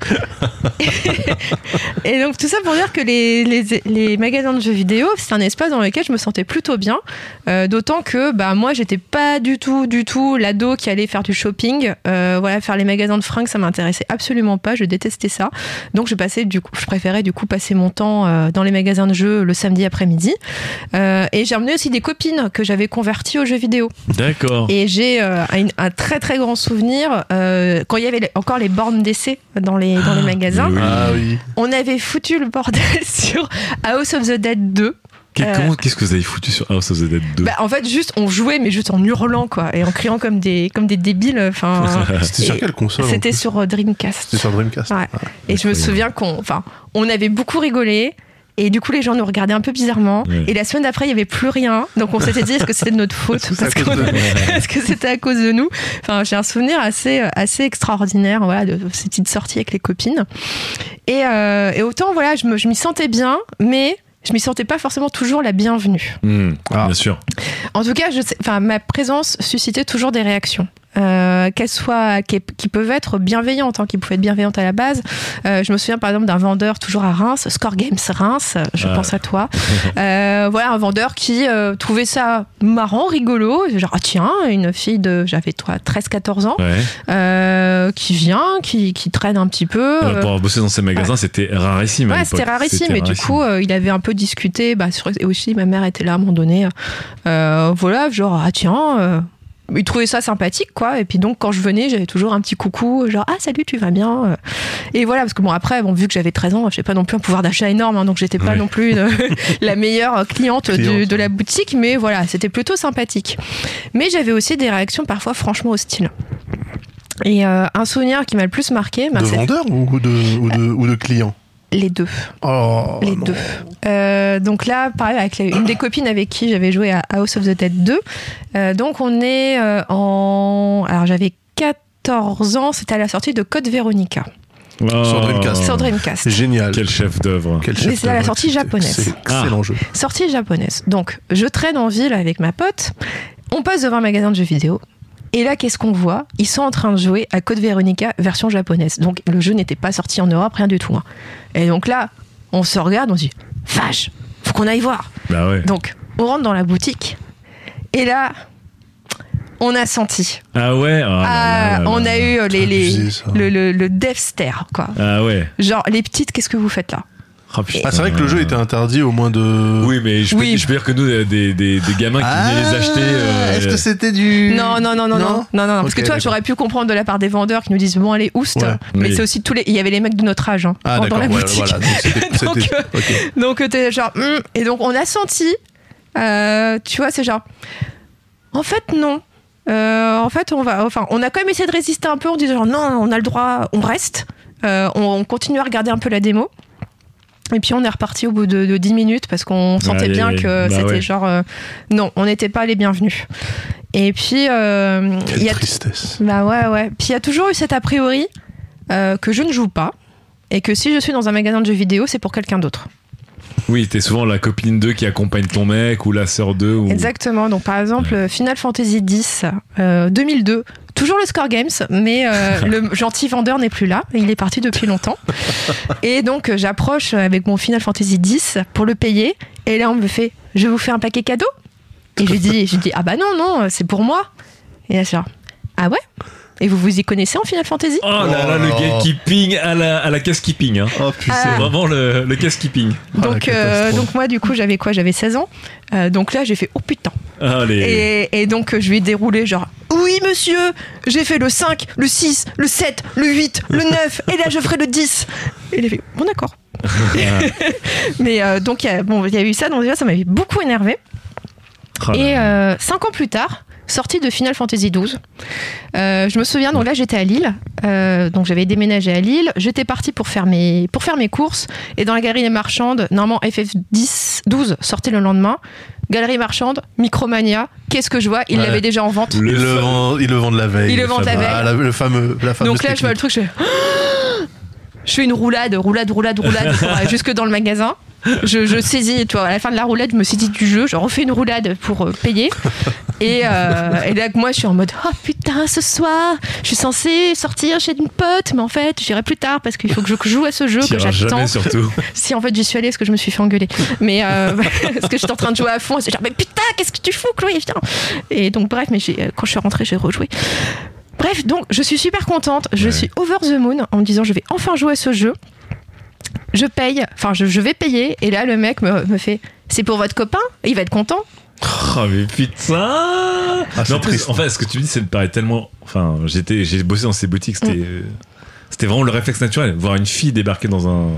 *laughs* et donc, tout ça pour dire que les, les, les magasins de jeux vidéo, c'est un espace dans lequel je me sentais plutôt bien. Euh, D'autant que, bah, moi, j'étais pas du tout, du tout l'ado qui allait faire du shopping. Euh, voilà, faire les magasins de fringues, ça m'intéressait absolument pas. Je détestais ça. Donc, je passais, du coup, je préférais, du coup, passer mon temps euh, dans les magasins de jeux le samedi après-midi. Euh, et j'ai emmené aussi des copines que j'avais converties aux jeux vidéo. D'accord. Et j'ai euh, un, un très très grand souvenir euh, quand il y avait encore les bornes d'essai dans les, dans les magasins. oui. Ah oui. On avait foutu le bordel *laughs* sur House of the Dead 2. Qu'est- Euh, Qu'est-ce que vous avez foutu sur House of the Dead 2 Bah, en fait, juste on jouait, mais juste en hurlant quoi, et en criant comme des comme des débiles. Enfin, *laughs* C'était sur quelle console c'était sur euh, Dreamcast. C'était sur Dreamcast. Ouais. Et je me souviens qu'on, enfin, on avait beaucoup rigolé. Et du coup, les gens nous regardaient un peu bizarrement. Et la semaine d'après, il y avait plus rien. Donc, on s'était dit, est-ce que c'était de notre faute *laughs* Est-ce que à c'était à cause de nous Enfin, j'ai un souvenir assez, assez extraordinaire, voilà, de ces petites sorties avec les copines. Et, euh, et autant, voilà, je m'y sentais bien, mais je m'y sentais pas forcément toujours la bienvenue. Hmm, Ah. Bien sûr. En tout cas, je sais, ma présence suscitait toujours des réactions. Euh, qu'elles soient qui, qui peuvent être bienveillantes, hein, qui pouvaient être bienveillantes à la base. Euh, je me souviens par exemple d'un vendeur toujours à Reims, Score Games Reims, je Ah. pense à toi. *laughs* Euh, voilà un vendeur qui trouvait ça marrant, rigolo, genre ah tiens une fille de j'avais toi 13-14 ans Ouais. qui vient, qui, qui traîne un petit peu. Pour avoir bossé dans ces magasins, c'était rarissime. Ouais, c'était rarissime, mais du coup, il avait un peu discuté. Bah, sur- et aussi, ma mère était là à un moment donné. Voilà, genre, ah tiens, ils trouvaient ça sympathique, quoi. Et puis donc, quand je venais, j'avais toujours un petit coucou, genre ah salut, tu vas bien. euh. Et voilà, parce que bon après, bon vu que j'avais 13 ans, j'ai pas non plus un pouvoir d'achat énorme, hein, donc j'étais pas Ouais. non plus *laughs* la meilleure cliente, de la boutique, mais voilà, c'était plutôt sympathique. Mais j'avais aussi des réactions parfois franchement hostiles. Et euh, un souvenir qui m'a le plus marqué, bah, de c'est vendeurs ou de, ou de, ou de clients les deux. Oh, les non. deux. Euh, donc là, pareil, avec la- une des copines avec qui j'avais joué à House of the Dead 2. Euh, donc on est euh, en. Alors j'avais 14 ans, c'était à la sortie de Code Veronica Sur Dreamcast. sur Dreamcast. Génial. Quel chef d'œuvre. Quel Mais c'est à la sortie japonaise. C'est excellent jeu. Sortie japonaise. Donc je traîne en ville avec ma pote, on passe devant un magasin de jeux vidéo. Et là, qu'est-ce qu'on voit? Ils sont en train de jouer à Code Veronica version japonaise. Donc le jeu n'était pas sorti en Europe, rien du tout. hein. Et donc là, on se regarde, on se dit Vache, faut qu'on aille voir. Bah ouais. Donc, on rentre dans la boutique et là, on a senti. Ah ouais? ah là Ah, là là on a là. eu euh, les, les- abusé, ça. le, le, le death stare, quoi. Ah ouais. Genre, les petites, qu'est-ce que vous faites là? Ah, c'est vrai que le jeu était interdit au moins de. Oui, mais je peux, Oui. je peux dire que nous, des, des, des gamins qui venaient les acheter. euh, Ah, Est-ce que c'était du. Non, non, non, non, non, non, non, non, parce que toi, j'aurais pu comprendre de la part des vendeurs qui nous disent bon, allez, oust. Ouais. Mais Oui. c'est aussi tous les. Il y avait les mecs de notre âge hein, Ah, dans la ouais, boutique. voilà. Donc, *laughs* euh. Donc euh, t'es genre Hum et donc on a senti euh, tu vois c'est genre en fait non Euh, en fait on va enfin on a quand même essayé de résister un peu en disant genre, non on a le droit on reste Euh, on, on continue à regarder un peu la démo et puis on est reparti au bout de, de 10 minutes parce qu'on sentait bien que bah c'était ouais. genre euh, non on n'était pas les bienvenus et puis euh, il Quelle y a tristesse. bah ouais, ouais. Puis il y a toujours eu cet a priori euh, que je ne joue pas et que si je suis dans un magasin de jeux vidéo, c'est pour quelqu'un d'autre. Oui, t'es souvent la copine d'eux qui accompagne ton mec ou la sœur d'eux. Ou... Exactement. Donc par exemple, euh, Final Fantasy X euh, 2002, toujours le Score Games, mais euh, *laughs* le gentil vendeur n'est plus là. Il est parti depuis longtemps. Et donc euh, j'approche avec mon Final Fantasy X pour le payer. Et là on me fait, je vous fais un paquet cadeau. Et je lui dis, je dis, ah bah non non, c'est pour moi. Et là c'est genre, ah ouais? Et vous vous y connaissez en Final Fantasy? Oh là là, le Oh. gatekeeping à la, à la casse-keeping. Hein. Oh putain. C'est Ah. vraiment le, le casse-keeping. Ah, la donc, euh, catastrophe. donc moi du coup j'avais quoi? J'avais 16 ans. Euh, donc là j'ai fait oh putain. Allez. Et, et donc, je lui ai déroulé genre Oui, monsieur, j'ai fait le 5, le 6, le 7, le 8, le 9, et là, je ferai le 10. Et il a fait Bon, d'accord. *laughs* Mais euh, donc, il y a- bon, il y a eu ça, donc déjà, ça m'avait beaucoup énervé. Oh Et euh, cinq ans plus tard, sortie de Final Fantasy XII, euh, je me souviens, donc là j'étais à Lille, euh, donc j'avais déménagé à Lille, j'étais partie pour faire, mes, pour faire mes courses, et dans la galerie marchande, normalement FF10, 12 sortait le lendemain, galerie marchande, Micromania, qu'est-ce que je vois? Il Ouais. l'avait déjà en vente. Le Ils le, vendent, ils le vendent la veille. Ils le vendent la veille. Ah, la, le fameux, la fameuse Donc là, je vois le truc, je fais. *gasps* Je fais une roulade, roulade, roulade, roulade *laughs* jusque dans le magasin. Je, je saisis, tu vois, à la fin de la roulade, je me saisis du jeu, je refais une roulade pour euh, payer. Et, euh, et là, moi, je suis en mode Oh putain, ce soir, je suis censée sortir chez une pote, mais en fait, j'irai plus tard parce qu'il faut que je joue à ce jeu que j'attends. surtout. *laughs* Si en fait j'y suis allée parce que je me suis fait engueuler. Mais euh, *laughs* parce que j'étais en train de jouer à fond. et C'est genre, mais putain, qu'est-ce que tu fous, Chloé Viens. Et donc, bref, mais euh, quand je suis rentrée, j'ai rejoué. Bref, donc je suis super contente. Je Ouais. suis over the moon en me disant, je vais enfin jouer à ce jeu. Je paye, enfin, je, je vais payer. Et là, le mec me, me fait, c'est pour votre copain? Il va être content. *laughs* Oh mais putain Ah, Mais c'est en plus, triste. en fait, ce que tu dis, ça me paraît tellement. Enfin, j'étais, j'ai bossé dans ces boutiques, c'était, Mm. euh, c'était vraiment le réflexe naturel. Voir une fille débarquer dans un,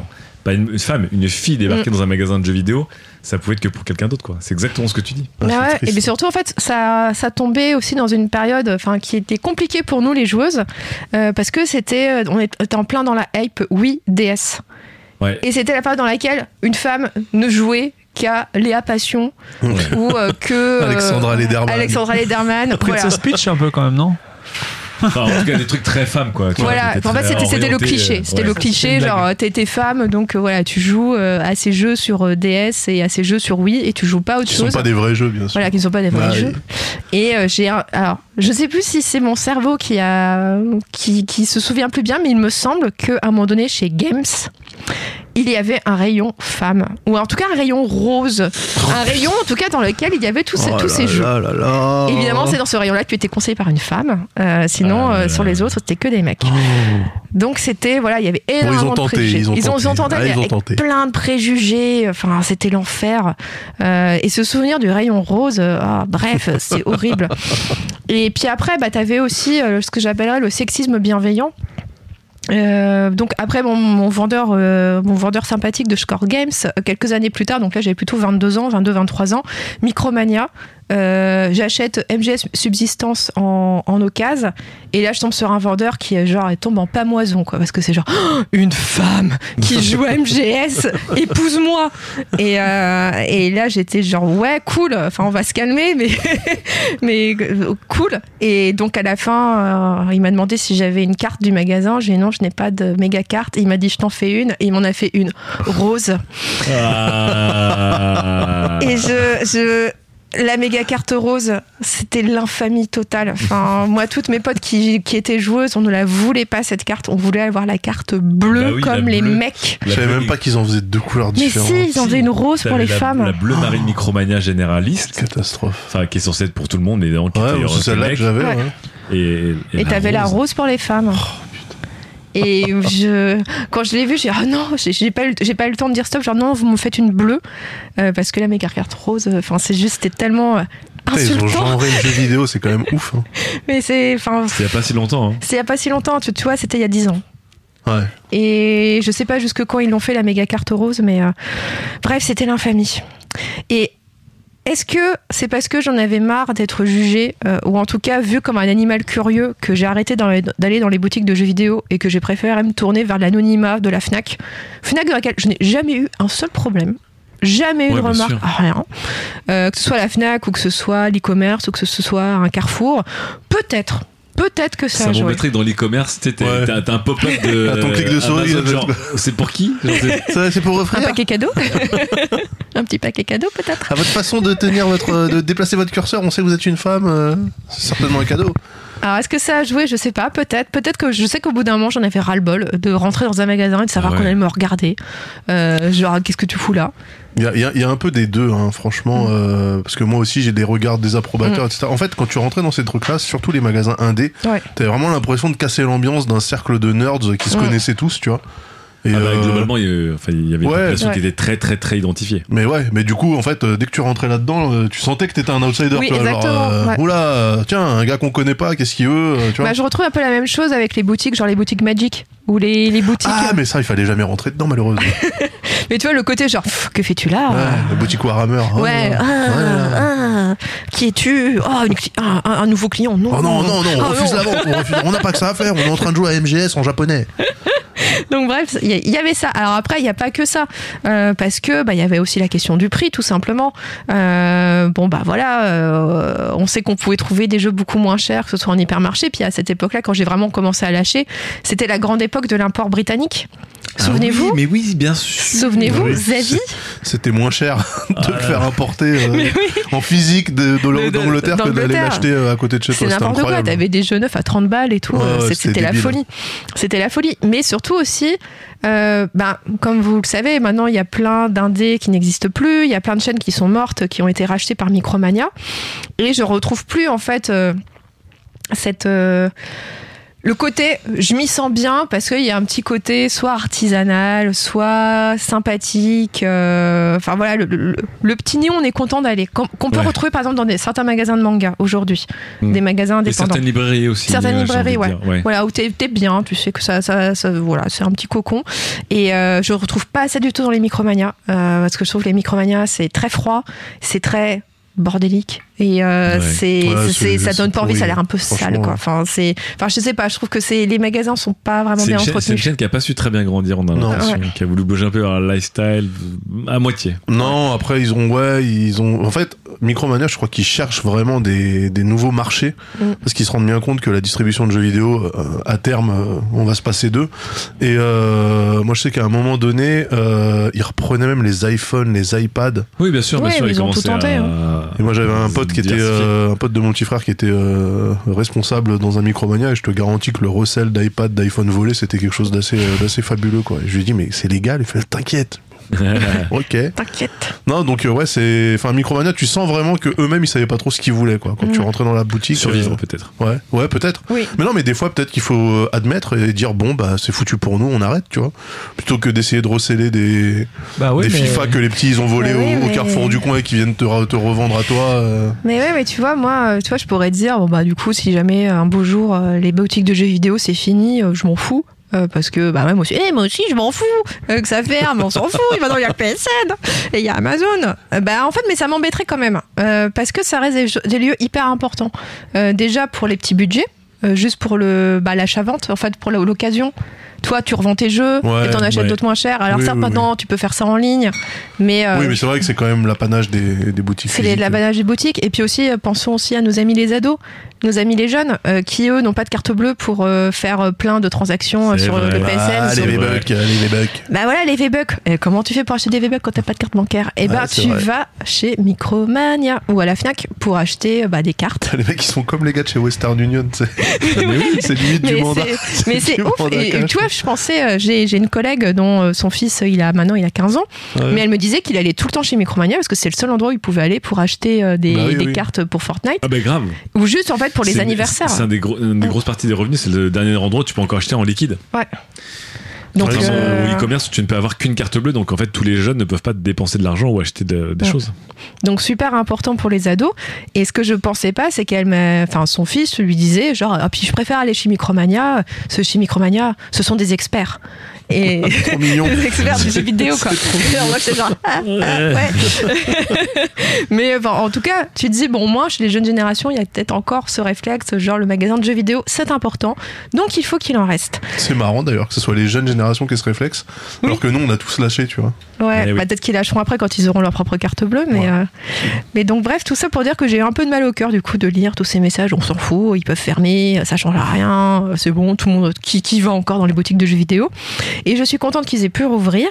pas une, une femme, une fille débarquer Mm. dans un magasin de jeux vidéo, ça pouvait être que pour quelqu'un d'autre, quoi. C'est exactement ce que tu dis. Ah, Bah ouais, triste. et surtout en fait ça, ça tombait aussi dans une période enfin qui était compliquée pour nous les joueuses euh, parce que c'était on était en plein dans la hype oui DS Ouais. et c'était la période dans laquelle une femme ne jouait qu'à Léa Passion ou euh, que *laughs* euh, Alexandra Lederman. Alexandra Lederman voilà. Princess Peach un peu quand même, non Enfin, en tout cas, des trucs très femmes, quoi. tu Voilà, qui en fait c'était c'était le cliché, euh, c'était ouais. le cliché genre t'es t'es femme donc euh, voilà tu joues euh, à ces jeux sur euh, DS et à ces jeux sur Wii et tu joues pas autre Qui sont chose. pas des vrais jeux, bien sûr. Voilà, qui ne sont pas des vrais Ah, jeux. Et euh, j'ai un- alors, je sais plus si c'est mon cerveau qui a qui, qui se souvient plus bien, mais il me semble qu'à un moment donné chez Games, il y avait un rayon femme, ou en tout cas un rayon rose, un rayon en tout cas dans lequel il y avait tous, ces- Oh tous là ces jeux. là là là. Évidemment, c'est dans ce rayon-là que tu étais conseillé par une femme. Euh, sinon, Ah, euh, sur les autres, c'était que des mecs. Donc c'était voilà, il y avait ils ont énormément de tenté, préjugés. ils ont tenté. tenté, Ah, ils ont avec tenté. plein de préjugés. Enfin, c'était l'enfer. Euh, et ce souvenir du rayon rose, ah, bref, c'est horrible. Et *laughs* puis après, bah, t'avais aussi euh, ce que j'appellerais le sexisme bienveillant. Euh, donc après mon, vendeur euh, mon vendeur sympathique de Score Games quelques années plus tard donc là j'avais plutôt 22 ans 22 23 ans Micromania euh, j'achète MGS Subsistance en, en occasion. Et là je tombe sur un vendeur qui est genre elle tombe en pamoison quoi. Parce que c'est genre Oh, une femme qui *laughs* joue à MGS épouse-moi. Et, euh, et là j'étais genre ouais cool. Enfin on va se calmer mais *laughs* mais cool. Et donc à la fin euh, il m'a demandé si j'avais une carte du magasin. J'ai dit non je n'ai pas de méga carte. Et il m'a dit je t'en fais une. Et il m'en a fait une rose. Ah. et je, je la méga carte rose, c'était l'infamie totale. Enfin, *laughs* moi, toutes mes potes qui, qui étaient joueuses, on ne la voulait pas cette carte. On voulait avoir la carte bleue Bah oui, comme les bleue. mecs. Je savais même pas qu'ils en faisaient deux couleurs Mais différentes. si, ils en faisaient une rose pour les la- femmes. La bleu marine Micromania généraliste, Catastrophe. enfin qui est censée être pour tout le monde, évidemment. Qui Ouais, c'est celle-là que j'avais. Ouais. ouais. Et, Et t'avais la rose pour les femmes. Oh, Et je, quand je l'ai vu, j'ai dit, ah non, j'ai pas, eu, j'ai pas eu le temps de dire stop. Genre, non, vous me faites une bleue. Euh, parce que la méga carte rose, euh, enfin, c'est juste, c'était tellement euh, Putain, Ils ont insultant. genré le jeu *laughs* vidéo, c'est quand même ouf. hein. Mais c'est, enfin, C'est il y a pas si longtemps. Hein. c'est il y a pas si longtemps. Tu, tu vois, c'était il y a 10 ans. Ouais. Et je sais pas jusque quand ils l'ont fait, la méga carte rose, mais euh, bref, c'était l'infamie. Et est-ce que c'est parce que j'en avais marre d'être jugée, euh, ou en tout cas vu comme un animal curieux, que j'ai arrêté d'aller dans les boutiques de jeux vidéo et que j'ai préféré me tourner vers l'anonymat de la FNAC? FNAC dans laquelle je n'ai jamais eu un seul problème. Jamais eu Ouais, de remarque, sûr. rien. Euh, que ce soit la FNAC ou que ce soit l'e-commerce ou que ce soit un Carrefour, peut-être, peut-être que ça Ça a me joué. mettrait que dans l'e-commerce, Ouais. t'as un pop-up de. *laughs* À ton clic de souris, C'est pour qui? C'est- Ça, c'est pour Un offrir. paquet cadeau? *laughs* Un petit paquet cadeau peut-être À votre façon de tenir votre, de déplacer votre curseur, on sait que vous êtes une femme. euh, c'est certainement un cadeau. Alors, est-ce que ça a joué? Je sais pas, peut-être. Peut-être que je sais qu'au bout d'un moment, j'en avais ras-le-bol de rentrer dans un magasin et de savoir Ah ouais. qu'on allait me regarder. Euh, genre, qu'est-ce que tu fous là? Il y y a- il y a un peu des deux, hein, franchement, euh, parce que moi aussi j'ai des regards désapprobateurs, etc. En fait, quand tu rentrais dans ces trucs-là, surtout les magasins indés, Ouais. t'avais vraiment l'impression de casser l'ambiance d'un cercle de nerds qui se Ouais. connaissaient tous, tu vois. Et, Ah bah, euh, globalement, il y, a- enfin, il y avait une Ouais. population qui était très, très, très identifiée. Mais ouais, mais du coup, en fait, euh, dès que tu rentrais là-dedans, euh, tu sentais que t'étais un outsider. Oui, tu vois, genre, exactement, euh, ouais. Oula, tiens, un gars qu'on connaît pas, qu'est-ce qu'il veut, tu vois. bah, Je retrouve un peu la même chose avec les boutiques, genre les boutiques Magic. Ou les, les boutiques. ah, mais ça, il fallait jamais rentrer dedans, malheureusement. *laughs* Mais tu vois, le côté genre, que fais-tu là ouais, la boutique Warhammer. oh, Ouais, ah, ouais. Ah, qui es-tu Oh, une cli- ah, un, un nouveau client, non. Oh non, non, non, on Ah, refuse non. la vente, on refuse- on n'a pas que ça à faire, on est en train de jouer à MGS en japonais. *laughs* Donc bref, il y, avait ça. Alors après, il n'y a pas que ça, euh, parce que bah il y avait aussi la question du prix, tout simplement. Euh, bon bah voilà, euh, on sait qu'on pouvait trouver des jeux beaucoup moins chers, que ce soit en hypermarché. Puis à cette époque-là, quand j'ai vraiment commencé à lâcher, c'était la grande époque de l'import britannique. Souvenez-vous Ah oui, mais oui, bien sûr. Souvenez-vous, Oui. Zazie C'était moins cher *laughs* de Ah le faire importer euh, Mais oui. en physique d'Angleterre que d'aller l'acheter euh, à côté de chez C'est toi. C'était n'importe quoi. T'avais des jeux neufs à 30 balles et tout. Ouais, Euh, c'est- c'était la folie. C'était la folie. Mais surtout aussi, euh, ben, comme vous le savez, maintenant il y a plein d'indés qui n'existent plus. Il y a plein de chaînes qui sont mortes, qui ont été rachetées par Micromania. Et je retrouve plus en fait euh, cette. euh, le côté, je m'y sens bien parce qu'il y a un petit côté soit artisanal, soit sympathique. euh, Enfin voilà, le, le- le petit néon, on est content d'aller. Qu'on peut Ouais. retrouver par exemple dans des, certains magasins de manga aujourd'hui, Mm. des magasins Et indépendants. certaines librairies aussi. Certaines euh, librairies, ouais. dire, ouais. Voilà, où t'es t'es bien, tu sais que ça, ça, ça- voilà, c'est un petit cocon. Et euh, je retrouve pas ça du tout dans les Micromania, euh, parce que je trouve que les Micromania, c'est très froid, c'est très bordélique et euh, Ouais. c'est Ouais, c'est- c'est- ça donne pas envie ça a l'air un peu sale quoi enfin c'est enfin je sais pas je trouve que c'est les magasins sont pas vraiment bien chaîne, c'est une entretenus chaîne qui a pas su très bien grandir, on a Non. l'impression, Ouais. qui a voulu bouger un peu vers le lifestyle à moitié. Non, après ils ont ouais, ils ont en fait Micromania, je crois qu'ils cherchent vraiment des, des nouveaux marchés Mm. parce qu'ils se rendent bien compte que la distribution de jeux vidéo euh, à terme euh, on va se passer d'eux. Et euh, moi je sais qu'à un moment donné, euh, ils reprenaient même les iPhones, les iPads. Oui, bien sûr, bien sûr. mais ils ont tout commençaient tenté, à- Et moi j'avais un pote pote qui était diversifié. euh, un pote de mon petit frère qui était euh, responsable dans un Micromania et je te garantis que le recel d'iPad, d'iPhone volé, c'était quelque chose d'assez euh, d'assez fabuleux quoi. Et je lui ai dit mais c'est légal, il fait t'inquiète. *laughs* ok. T'inquiète. Non donc euh, ouais c'est enfin Micromania tu sens vraiment que eux-mêmes ils savaient pas trop ce qu'ils voulaient quoi. Quand tu Mm. rentrais dans la boutique. Survivre euh, peut-être. Ouais ouais peut-être. Oui. Mais non mais des fois peut-être qu'il faut euh, admettre et dire bon bah c'est foutu pour nous on arrête tu vois. Plutôt que d'essayer de receller des Bah oui, des mais- FIFA que les petits ils ont volé Bah oui, au, carrefour du coin et qui viennent te, te revendre à toi. euh. Mais ouais, mais tu vois, moi, tu vois, je pourrais te dire, bon bah du coup, si jamais un beau jour les boutiques de jeux vidéo c'est fini, je m'en fous. Euh, parce que bah ouais, moi aussi, eh, moi aussi je m'en fous euh, que ça ferme, on s'en fout. Maintenant il y a PSN et il y a Amazon. Euh, bah en fait, mais ça m'embêterait quand même parce que ça reste des, des lieux hyper importants. Déjà pour les petits budgets, juste pour le bah, l'achat-vente, en fait pour l'occasion. Toi, tu revends tes jeux Ouais, et t'en achètes ouais. d'autres moins chers. Alors Oui, certes, oui, maintenant tu peux faire ça en ligne, mais euh, Oui, mais c'est vrai que c'est quand même l'apanage des, des boutiques. c'est l'apanage des boutiques. Et puis aussi, euh, pensons aussi à nos amis les ados, nos amis les jeunes, euh, qui eux n'ont pas de carte bleue pour euh, faire plein de transactions sur vrai. le PSN. Ah, sur- les. V-Bucks, les V-Bucks. Bah voilà, les V-Bucks. Comment tu fais pour acheter des V-Bucks quand t'as pas de carte bancaire? Eh bah, c'est tu vrai. vas chez Micromania ou à la Fnac pour acheter bah, des cartes. *laughs* Les mecs, ils sont comme les gars de chez Western Union, tu sais. *laughs* c'est limite du mandat. c'est- mais c'est ouf. Et, cash. tu vois, je pensais, euh, j'ai une collègue dont euh, son fils, il a maintenant, il a 15 ans, Ouais. mais elle me disait qu'il allait tout le temps chez Micromania parce que c'est le seul endroit où il pouvait aller pour acheter euh, des, Bah oui, des oui. cartes pour Fortnite Ah bah grave. ou juste en fait pour les anniversaires. C'est un des gros, une des grosses parties des revenus. C'est le dernier endroit où tu peux encore acheter en liquide. Ouais. Donc, Par exemple, euh, au e-commerce, tu ne peux avoir qu'une carte bleue. Donc en fait, tous les jeunes ne peuvent pas dépenser de l'argent ou acheter de- des Ouais. choses. donc super important pour les ados. Et ce que je pensais pas, c'est qu'elle m'a, enfin son fils lui disait genre, ah puis je préfère aller chez Micromania. Ce chez Micromania, ce sont des experts. Et *laughs* Trop mignon. *laughs* des experts du jeu vidéo quoi. Alors *laughs* moi j'étais genre, ah, ah, ouais. Mais enfin, en tout cas, tu te dis bon moi chez les jeunes générations, il y a peut-être encore ce réflexe genre le magasin de jeux vidéo, c'est important. Donc il faut qu'il en reste. C'est marrant d'ailleurs que ce soit les jeunes générations qui se réflexent, alors que nous, on a tous lâché, tu vois. Ouais, Eh oui. bah, peut-être qu'ils lâcheront après quand ils auront leur propre carte bleue, mais, Ouais. euh, mais donc bref, tout ça pour dire que j'ai un peu de mal au cœur du coup de lire tous ces messages. On s'en fout, ils peuvent fermer, ça change rien, euh, c'est bon, tout le monde qui, qui va encore dans les boutiques de jeux vidéo. Et je suis contente qu'ils aient pu rouvrir.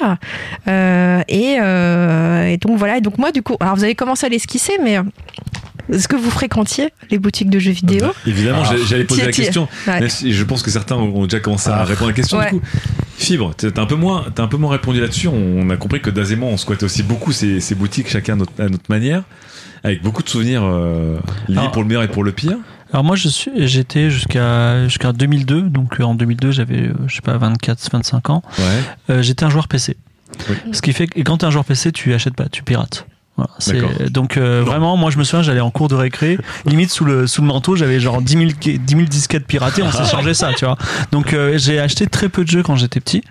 Euh, et, euh, et donc voilà, et donc moi du coup, alors vous avez commencé à l'esquisser, mais est-ce que vous fréquentiez les boutiques de jeux vidéo Bah, évidemment, Ah. j'allais- poser la question. Ouais. Je pense que certains ont déjà commencé à Ah. répondre à la question. Ouais. Du coup, Fibre, t'as un peu moins, t'as un peu moins répondu là-dessus. On a compris que Daz et moi, on squattait aussi beaucoup ces, ces boutiques, chacun à notre, à notre manière, avec beaucoup de souvenirs euh, liés Alors- pour le meilleur et pour le pire. Alors moi je suis j'étais jusqu'à jusqu'à 2002 donc euh, en 2002 j'avais euh, je sais pas 24 25 ans. Ouais. Euh, j'étais un joueur PC. Oui. Ce qui fait que quand t'es un joueur PC tu achètes pas, tu pirates. Voilà, donc euh, vraiment moi je me souviens j'allais en cours de récré limite sous le sous le manteau j'avais genre 10 000, qui- 10 000 disquettes piratées on s'est *laughs* changé ça tu vois. Donc euh, j'ai acheté très peu de jeux quand j'étais petit.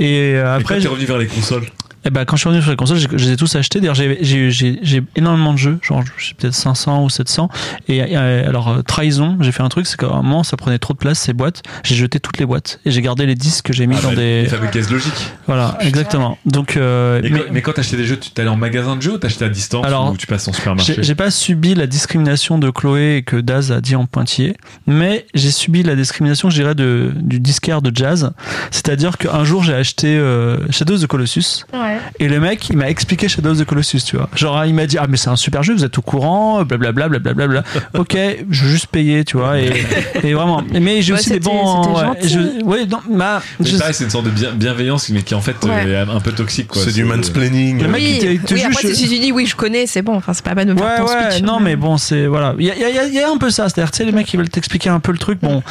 Et euh, Après, j'ai- revenu vers les consoles? Eh ben, quand je suis revenu sur les consoles, j'ai- je les ai tous achetés. D'ailleurs, j'ai- j'ai j'ai- j'ai énormément de jeux, genre j'ai peut-être 500 ou 700. Et euh, alors, euh, trahison, j'ai fait un truc, c'est qu'à un moment, ça prenait trop de place, ces boîtes. J'ai jeté toutes les boîtes et j'ai gardé les disques que j'ai mis Ah, dans bah, des. Les fameuses caisses logiques. Voilà, exactement. Donc, euh, Et mais quand- mais quand t'achetais des jeux, tu t'allais en magasin de jeux ou t'achetais à distance Alors, ou tu passes en supermarché j'ai pas subi la discrimination de Chloé et que Daz a dit en pointillé, mais j'ai subi la discrimination, je dirais, de, du disquaire de jazz. C'est-à-dire qu'un jour, j'ai acheté euh, Shadows of the Colossus. Ouais. Et le mec, il m'a expliqué Shadow of the Colossus, tu vois. Genre, il m'a dit, ah, mais c'est un super jeu, vous êtes au courant, blablabla, blablabla. *laughs* ok, je veux juste payer, tu vois. Et, et vraiment. Mais j'ai Ouais, aussi des bons. je- ouais, non, ma, je- c'est une sorte de bien- bienveillance, mais qui en fait Ouais. euh, est un peu toxique. quoi. C'est du mansplaining. Le mec, Oui, il te- oui, juge- après, si tu dis oui, je connais, c'est bon. Enfin, c'est pas mal de me Ouais, faire ton ouais, speech. non, mais bon, c'est. Voilà. Il y a, y y un peu ça. C'est-à-dire, tu sais, les mecs, ils veulent t'expliquer un peu le truc. Bon.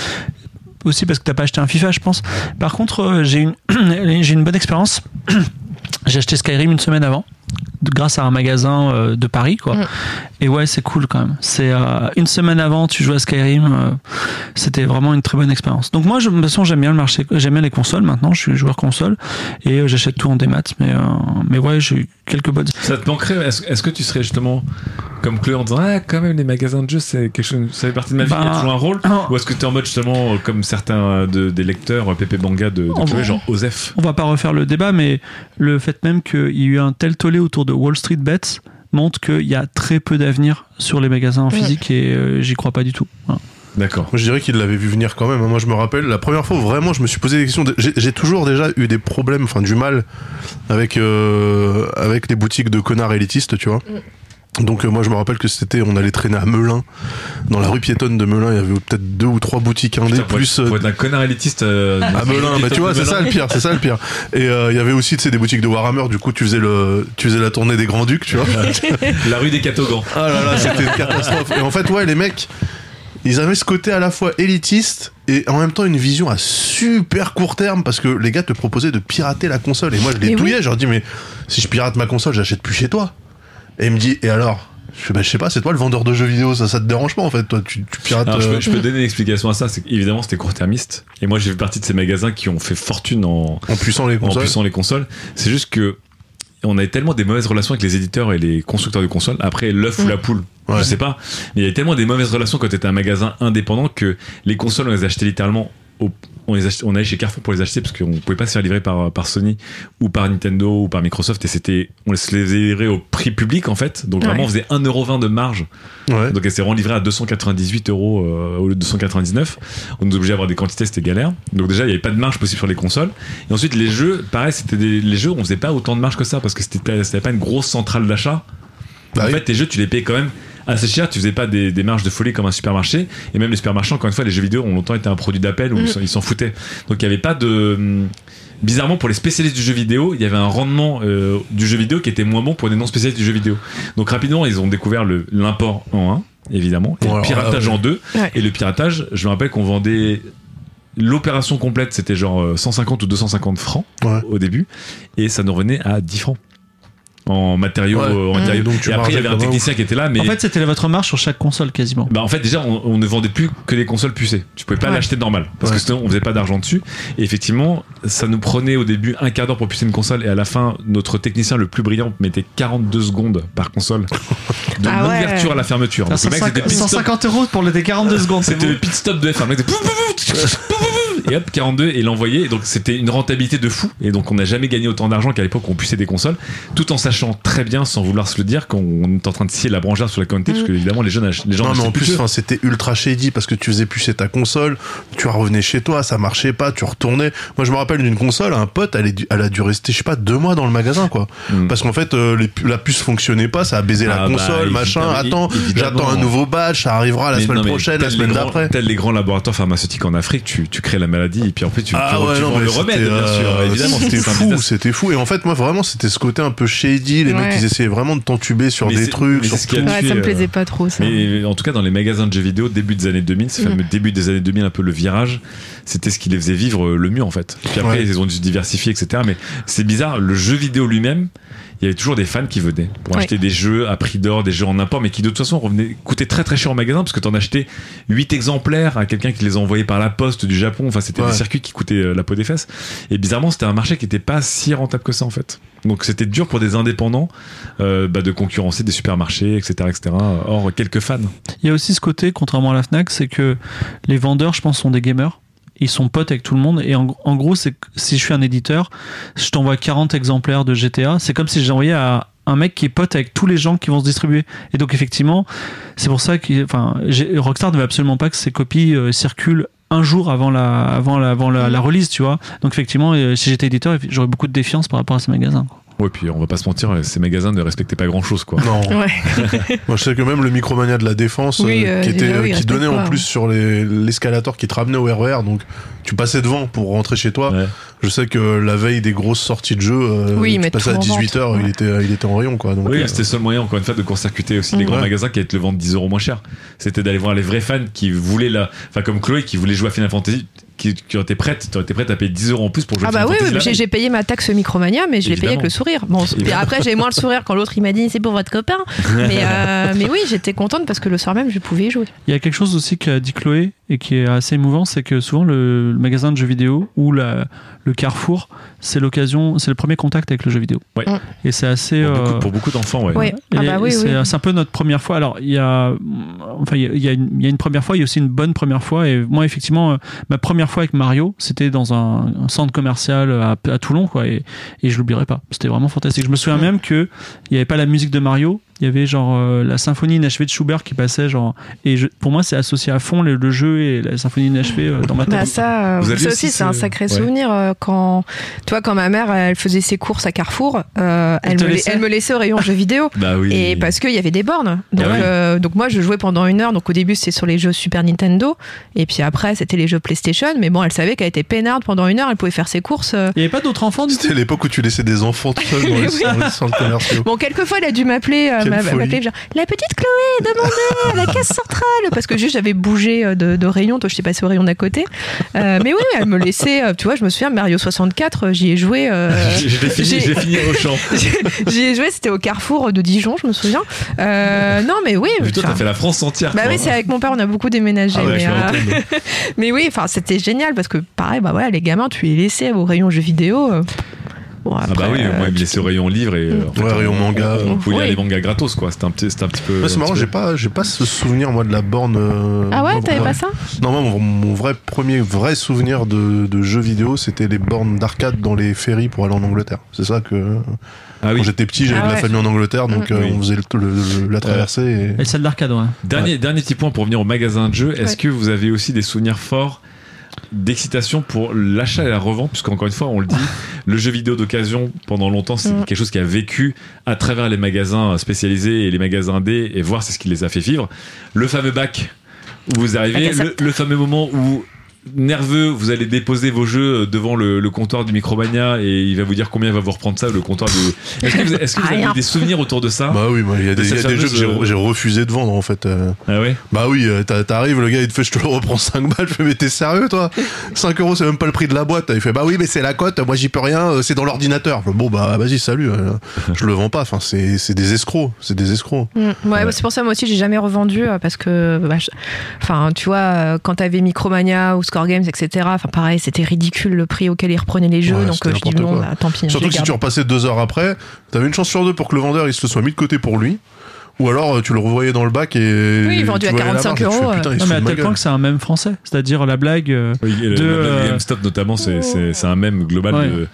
Aussi parce que t'as pas acheté un FIFA, je pense. Par contre, euh, j'ai une, *clears throat* j'ai une bonne expérience. *clears throat* J'ai acheté Skyrim une semaine avant, grâce à un magasin euh, de Paris, quoi. Mm. Et ouais, c'est cool quand même. C'est euh, une semaine avant, tu joues à Skyrim. euh, C'était vraiment une très bonne expérience. Donc moi, je, de toute façon, j'aime bien le marché, j'aime bien les consoles. Maintenant, je suis joueur console et euh, j'achète tout en démat. Mais euh, mais ouais, j'ai eu quelques bonnes. Ça te manquerait Est-ce que tu serais justement comme Chloé en disant Ah, quand même, les magasins de jeux, c'est quelque chose, ça fait partie de ma vie, Bah, il y a toujours un rôle? non. Ou est-ce que tu es en mode justement, comme certains de, des lecteurs, Pépé Banga de, de Chloé, bon. genre Osef? On va pas refaire le débat, mais le fait même qu'il y ait eu un tel tollé autour de Wall Street Bets montre qu'il y a très peu d'avenir sur les magasins en physique et euh, j'y crois pas du tout. Voilà. D'accord. Moi, je dirais qu'il l'avait vu venir quand même. Moi, je me rappelle, la première fois vraiment je me suis posé des questions. de- J'ai toujours déjà eu des problèmes, enfin du mal avec, euh, avec les boutiques de connards élitistes, tu vois. Donc euh, moi je me rappelle que c'était, on allait traîner à Melun, dans la rue piétonne de Melun, il y avait peut-être deux ou trois boutiques indées, plus être, euh, pour être un connard élitiste. euh, *laughs* à Melun, bah tu vois, c'est ça le pire, c'est ça le pire. Et euh, il y avait aussi tu sais, des boutiques de Warhammer, du coup tu faisais le, tu faisais la tournée des Grands Ducs, tu vois. *laughs* La rue des Catogans. Ah là là, c'était une catastrophe. Et en fait, ouais, les mecs, ils avaient ce côté à la fois élitiste et en même temps une vision à super court terme parce que les gars te proposaient de pirater la console. Et moi, je les Mais oui. touillais. Je leur dis, mais si je pirate ma console, j'achète plus chez toi. Et il me dit, et alors? Je, fais, bah, je sais pas, c'est toi le vendeur de jeux vidéo, ça, ça te dérange pas en fait, toi, tu, tu pirates. Alors, je, euh, peux, je peux donner une explication à ça. C'est évidemment c'était court-termiste. Et moi, j'ai fait partie de ces magasins qui ont fait fortune en, en puissant les en consoles. puissant les consoles. C'est juste que on avait tellement des mauvaises relations avec les éditeurs et les constructeurs de consoles. Après, l'œuf ou la poule, Ouais. je sais pas. Mais il y avait tellement des mauvaises relations quand tu étais un magasin indépendant que les consoles, on les achetait littéralement au- on les achetait- on allait chez Carrefour pour les acheter parce qu'on pouvait pas se faire livrer par, par Sony ou par Nintendo ou par Microsoft et c'était on les se les faisait livrer au prix public en fait donc vraiment Ouais. on faisait 1,20€ de marge Ouais. donc elle s'est livrée à 298 euros euh, au lieu de 299. On nous obligeait à avoir des quantités, c'était galère. Donc déjà il n'y avait pas de marge possible sur les consoles. Et ensuite les jeux, pareil, c'était des, les jeux, on faisait pas autant de marge que ça parce que c'était pas, c'était pas une grosse centrale d'achat. Bah en oui. fait, tes jeux, tu les payais quand même assez cher. Tu faisais pas des, des marges de folie comme un supermarché. Et même les supermarchés, encore une fois, les jeux vidéo ont longtemps été un produit d'appel où ils s'en- ils s'en foutaient. Donc il y avait pas de hum, Bizarrement, pour les spécialistes du jeu vidéo, il y avait un rendement euh, du jeu vidéo qui était moins bon pour les non spécialistes du jeu vidéo. Donc rapidement, ils ont découvert le- l'import en 1, évidemment, et Bon, le piratage en 2. Ouais. Et le piratage, je me rappelle qu'on vendait l'opération complète, c'était genre euh, 150 ou 250 francs Ouais. au début, et ça nous revenait à 10 francs en matériaux. Ouais. euh, en Mmh. matériaux. Donc, tu et après, il y avait un technicien qui était là, mais. En fait, c'était votre marge sur chaque console quasiment. Bah en fait déjà on, on ne vendait plus que des consoles pucées. Tu pouvais pas Ouais. l'acheter normal parce Ouais. que sinon on faisait pas d'argent dessus. Et effectivement ça nous prenait au début un quart d'heure pour pucer une console et à la fin notre technicien le plus brillant mettait 42 secondes par console de Ah ouais. l'ouverture à la fermeture. Donc, le mec, c'était pit stop. 150 euros pour les 42 secondes. C'était le pit stop de F1. Le mec et hop 42 et l'envoyer. Et donc c'était une rentabilité de fou. Et donc on n'a jamais gagné autant d'argent qu'à l'époque où on puissait des consoles, tout en sachant très bien, sans vouloir se le dire, qu'on est en train de scier la branchère sur la quantité, parce que évidemment les jeunes, ach- les gens Non, mais en plus c'était ultra shady parce que tu faisais pucer ta console, tu revenais chez toi, ça marchait pas, tu retournais. Moi, je me rappelle d'une console, un pote, elle, est dû- elle a dû rester, je sais pas, deux mois dans le magasin, quoi. Mm. Parce qu'en fait, euh, les la puce fonctionnait pas, ça a baisé Ah la bah, console, machin. Attends, évidemment. j'attends un nouveau badge, ça arrivera la Mais semaine non, prochaine, la semaine d'après. Tels les grands laboratoires pharmaceutiques en Afrique, tu, tu crées la maladie et puis en fait tu, Ah tu, ouais, tu non, le remède, c'était, bien sûr. euh, Évidemment, c'était fou, c'était fou. Et en fait, moi, vraiment, c'était ce côté un peu shady. Les Ouais. mecs, ils essayaient vraiment de t'entuber sur Mais des trucs, mais sur c'est ce qui a tout. Ouais, tué, ça me euh, plaisait pas trop ça. Mais en tout cas, dans les magasins de jeux vidéo, début des années 2000, ce fameux début des années 2000, un peu le virage, c'était ce qui les faisait vivre euh, le mieux en fait. Puis après, Ouais. ils ont dû se diversifier, etc. Mais c'est bizarre, le jeu vidéo lui-même, il y avait toujours des fans qui venaient pour Ouais. acheter des jeux à prix d'or, des jeux en import, mais qui de toute façon revenaient, coûtaient très très cher au magasin parce que t'en achetais 8 exemplaires à quelqu'un qui les envoyait par la poste du Japon. Enfin, c'était Ouais. des circuits qui coûtaient euh, la peau des fesses. Et bizarrement, c'était un marché qui était pas si rentable que ça en fait. Donc c'était dur pour des indépendants euh, bah, de concurrencer des supermarchés, etc., etc. Or, quelques fans. Il y a aussi ce côté, contrairement à la Fnac, c'est que les vendeurs, je pense, sont des gamers. Ils sont potes avec tout le monde. Et en, en gros, c'est si je suis un éditeur, je t'envoie 40 exemplaires de GTA. C'est comme si j'envoyais à un mec qui est pote avec tous les gens qui vont se distribuer. Et donc, effectivement, c'est pour ça que enfin, Rockstar ne veut absolument pas que ses copies euh, circulent un jour avant la, avant la, avant la, la release, tu vois. Donc, effectivement, euh, si j'étais éditeur, j'aurais beaucoup de défiance par rapport à ces magasins. quoi. Ouais, puis on va pas se mentir, ces magasins ne respectaient pas grand chose, quoi. Non. Ouais. *laughs* Moi, je sais que même le Micromania de la Défense, Oui, euh, euh, qui, était, déjà, oui, qui donnait en pas, plus sur les- l'escalator qui te ramenait au RER, donc tu passais devant pour rentrer chez toi. Ouais. Je sais que la veille des grosses sorties de jeu, euh, Oui, tu passais à tout en 18h, vente. il, était, il était en rayon, quoi. Donc, Oui, euh, c'était le seul moyen, encore une fois, de court-circuiter aussi les grands Ouais. magasins qui allaient te le vendre 10 euros moins cher. C'était d'aller voir les vrais fans qui voulaient la, enfin, comme Chloé, qui voulait jouer à Final Fantasy, qui, qui étaient prêtes, tu été prête à payer 10 euros en plus pour jouer Ah bah oui, oui, j'ai payé ma taxe Micromania, mais je l'ai payé avec le sourire. Bon, Évidemment. après j'ai moins le sourire quand l'autre il m'a dit c'est pour votre copain. Mais, euh, *laughs* mais oui, j'étais contente parce que le soir même je pouvais y jouer. Il y a quelque chose aussi qu'a dit Chloé et qui est assez émouvant, c'est que souvent le, le magasin de jeux vidéo ou la- le carrefour, c'est l'occasion, c'est le premier contact avec le jeu vidéo. Ouais. Et c'est assez. Pour, beaucoup, euh, pour beaucoup d'enfants, ouais. Ouais. Ah bah oui, c'est oui. c'est un peu notre première fois. Alors, il y a, enfin, il y a, il y a une, il y a une première fois, il y a aussi une bonne première fois. Et moi, effectivement, euh, ma première fois avec Mario, c'était dans un, un centre commercial à, à Toulon, quoi. Et, et je l'oublierai pas. C'était vraiment fantastique. Je me souviens même que il n'y avait pas la musique de Mario, Il y avait genre euh, la symphonie inachevée de Schubert qui passait genre et je- pour moi c'est associé à fond le, le jeu et la symphonie inachevée euh, dans ma tête. Bah ça, euh, Vous ça aussi c'est un sacré ouais. souvenir euh, quand, tu vois, quand ma mère, elle faisait ses courses à Carrefour, euh, Elle me, la- laissait elle me laissait au rayon jeux vidéo. *laughs* Bah oui. Et parce qu'il y avait des bornes. Donc, Ah oui. euh, donc moi, je jouais pendant une heure. Donc au début, c'était sur les jeux Super Nintendo. Et puis après, c'était les jeux PlayStation. Mais bon, elle savait qu'elle était peinarde pendant une heure. Elle pouvait faire ses courses. Il y avait pas d'autres enfants C'était l'époque où tu laissais des enfants tout seuls dans les, *laughs* Oui. *laughs* dans les centres commerciaux. Bon, quelquefois, elle a dû m'appeler, m'a- m'appeler genre la petite Chloé, demandez à la caisse centrale, parce que juste j'avais bougé euh, de, de rayon, toi je t'ai passé au rayon d'à côté. Euh, mais oui, elle me laissait, euh, tu vois, je me souviens Mario 64, euh, j'y ai joué. euh, fini, j'ai- fini au champ. *laughs* J'y ai joué, c'était au Carrefour de Dijon, je me souviens. Euh, non, mais oui. Mais toi, t'as fait la France entière. bah oui, c'est avec mon père, on a beaucoup déménagé. Ah ouais, *laughs* mais oui, enfin, c'était génial parce que pareil, bah voilà, les gamins, tu les laissais au rayon jeux vidéo. Euh, Ah bah oui, euh, moi il me laissait au rayon livre et euh, en fait, Ouais, on- rayon manga. On, on pouvait lire Oui. les mangas gratos quoi. C'était un petit, c'était un petit peu. Ouais, c'est marrant, j'ai pas, j'ai pas ce souvenir moi de la borne. euh, Ah ouais, t'avais pas ça Non, moi, mon, mon vrai premier vrai souvenir de, de jeux vidéo, c'était les bornes d'arcade dans les ferries pour aller en Angleterre. C'est ça que Ah oui. quand j'étais petit, j'avais Ah de la famille en Angleterre, donc euh, Oui. on faisait le- le- le- la traversée. et- Et celle d'arcade, ouais. Dernier, dernier petit point pour revenir au magasin de jeux. Est-ce Ouais. que vous avez aussi des souvenirs forts d'excitation pour l'achat et la revente Puisqu'encore une fois, on le dit, *laughs* le jeu vidéo d'occasion, pendant longtemps, c'est Mm. quelque chose qui a vécu à travers les magasins spécialisés et les magasins D, et voir c'est ce qui les a fait vivre. Le fameux bac où vous arrivez, le fameux moment où nerveux, vous allez déposer vos jeux devant le, le comptoir du Micromania et il va vous dire combien il va vous reprendre ça, le comptoir du... Est-ce que vous, est-ce que vous avez des souvenirs autour de ça Bah oui, moi, il y a De des, il y a cette des jeux que j'ai- euh, j'ai refusé de vendre en fait. euh. Ah ouais? Bah oui, euh, t'a- t'arrives, le gars il te fait je te le reprends 5 balles, je fais mais t'es sérieux toi? 5 euros c'est même pas le prix de la boîte. Il fait bah oui mais c'est la cote, moi j'y peux rien, euh, c'est dans l'ordinateur. Bon bah vas-y salut, euh, je le vends pas, enfin c'est c'est des escrocs, c'est des escrocs. Mm. Ouais, Ouais. c'est pour ça moi aussi j'ai jamais revendu euh, parce que, bah, enfin, tu vois, euh, quand t'avais Micromania ou Score Games, etc. Enfin, pareil, c'était ridicule le prix auquel ils reprenaient les jeux. Ouais, donc euh, je dis bon, bah, tant pis. Surtout que si tu repassais deux heures après, t'avais une chance sur deux pour que le vendeur il se le soit mis de côté pour lui. Ou alors euh, tu le revoyais dans le bac et. Oui, vendu à voyais la 45 marge et tu fais, euros, Putain, Non, mais à tel point que c'est un même français. C'est-à-dire la blague. euh, Oui, de, la blague GameStop notamment, c'est, un même global Ouais. de, de-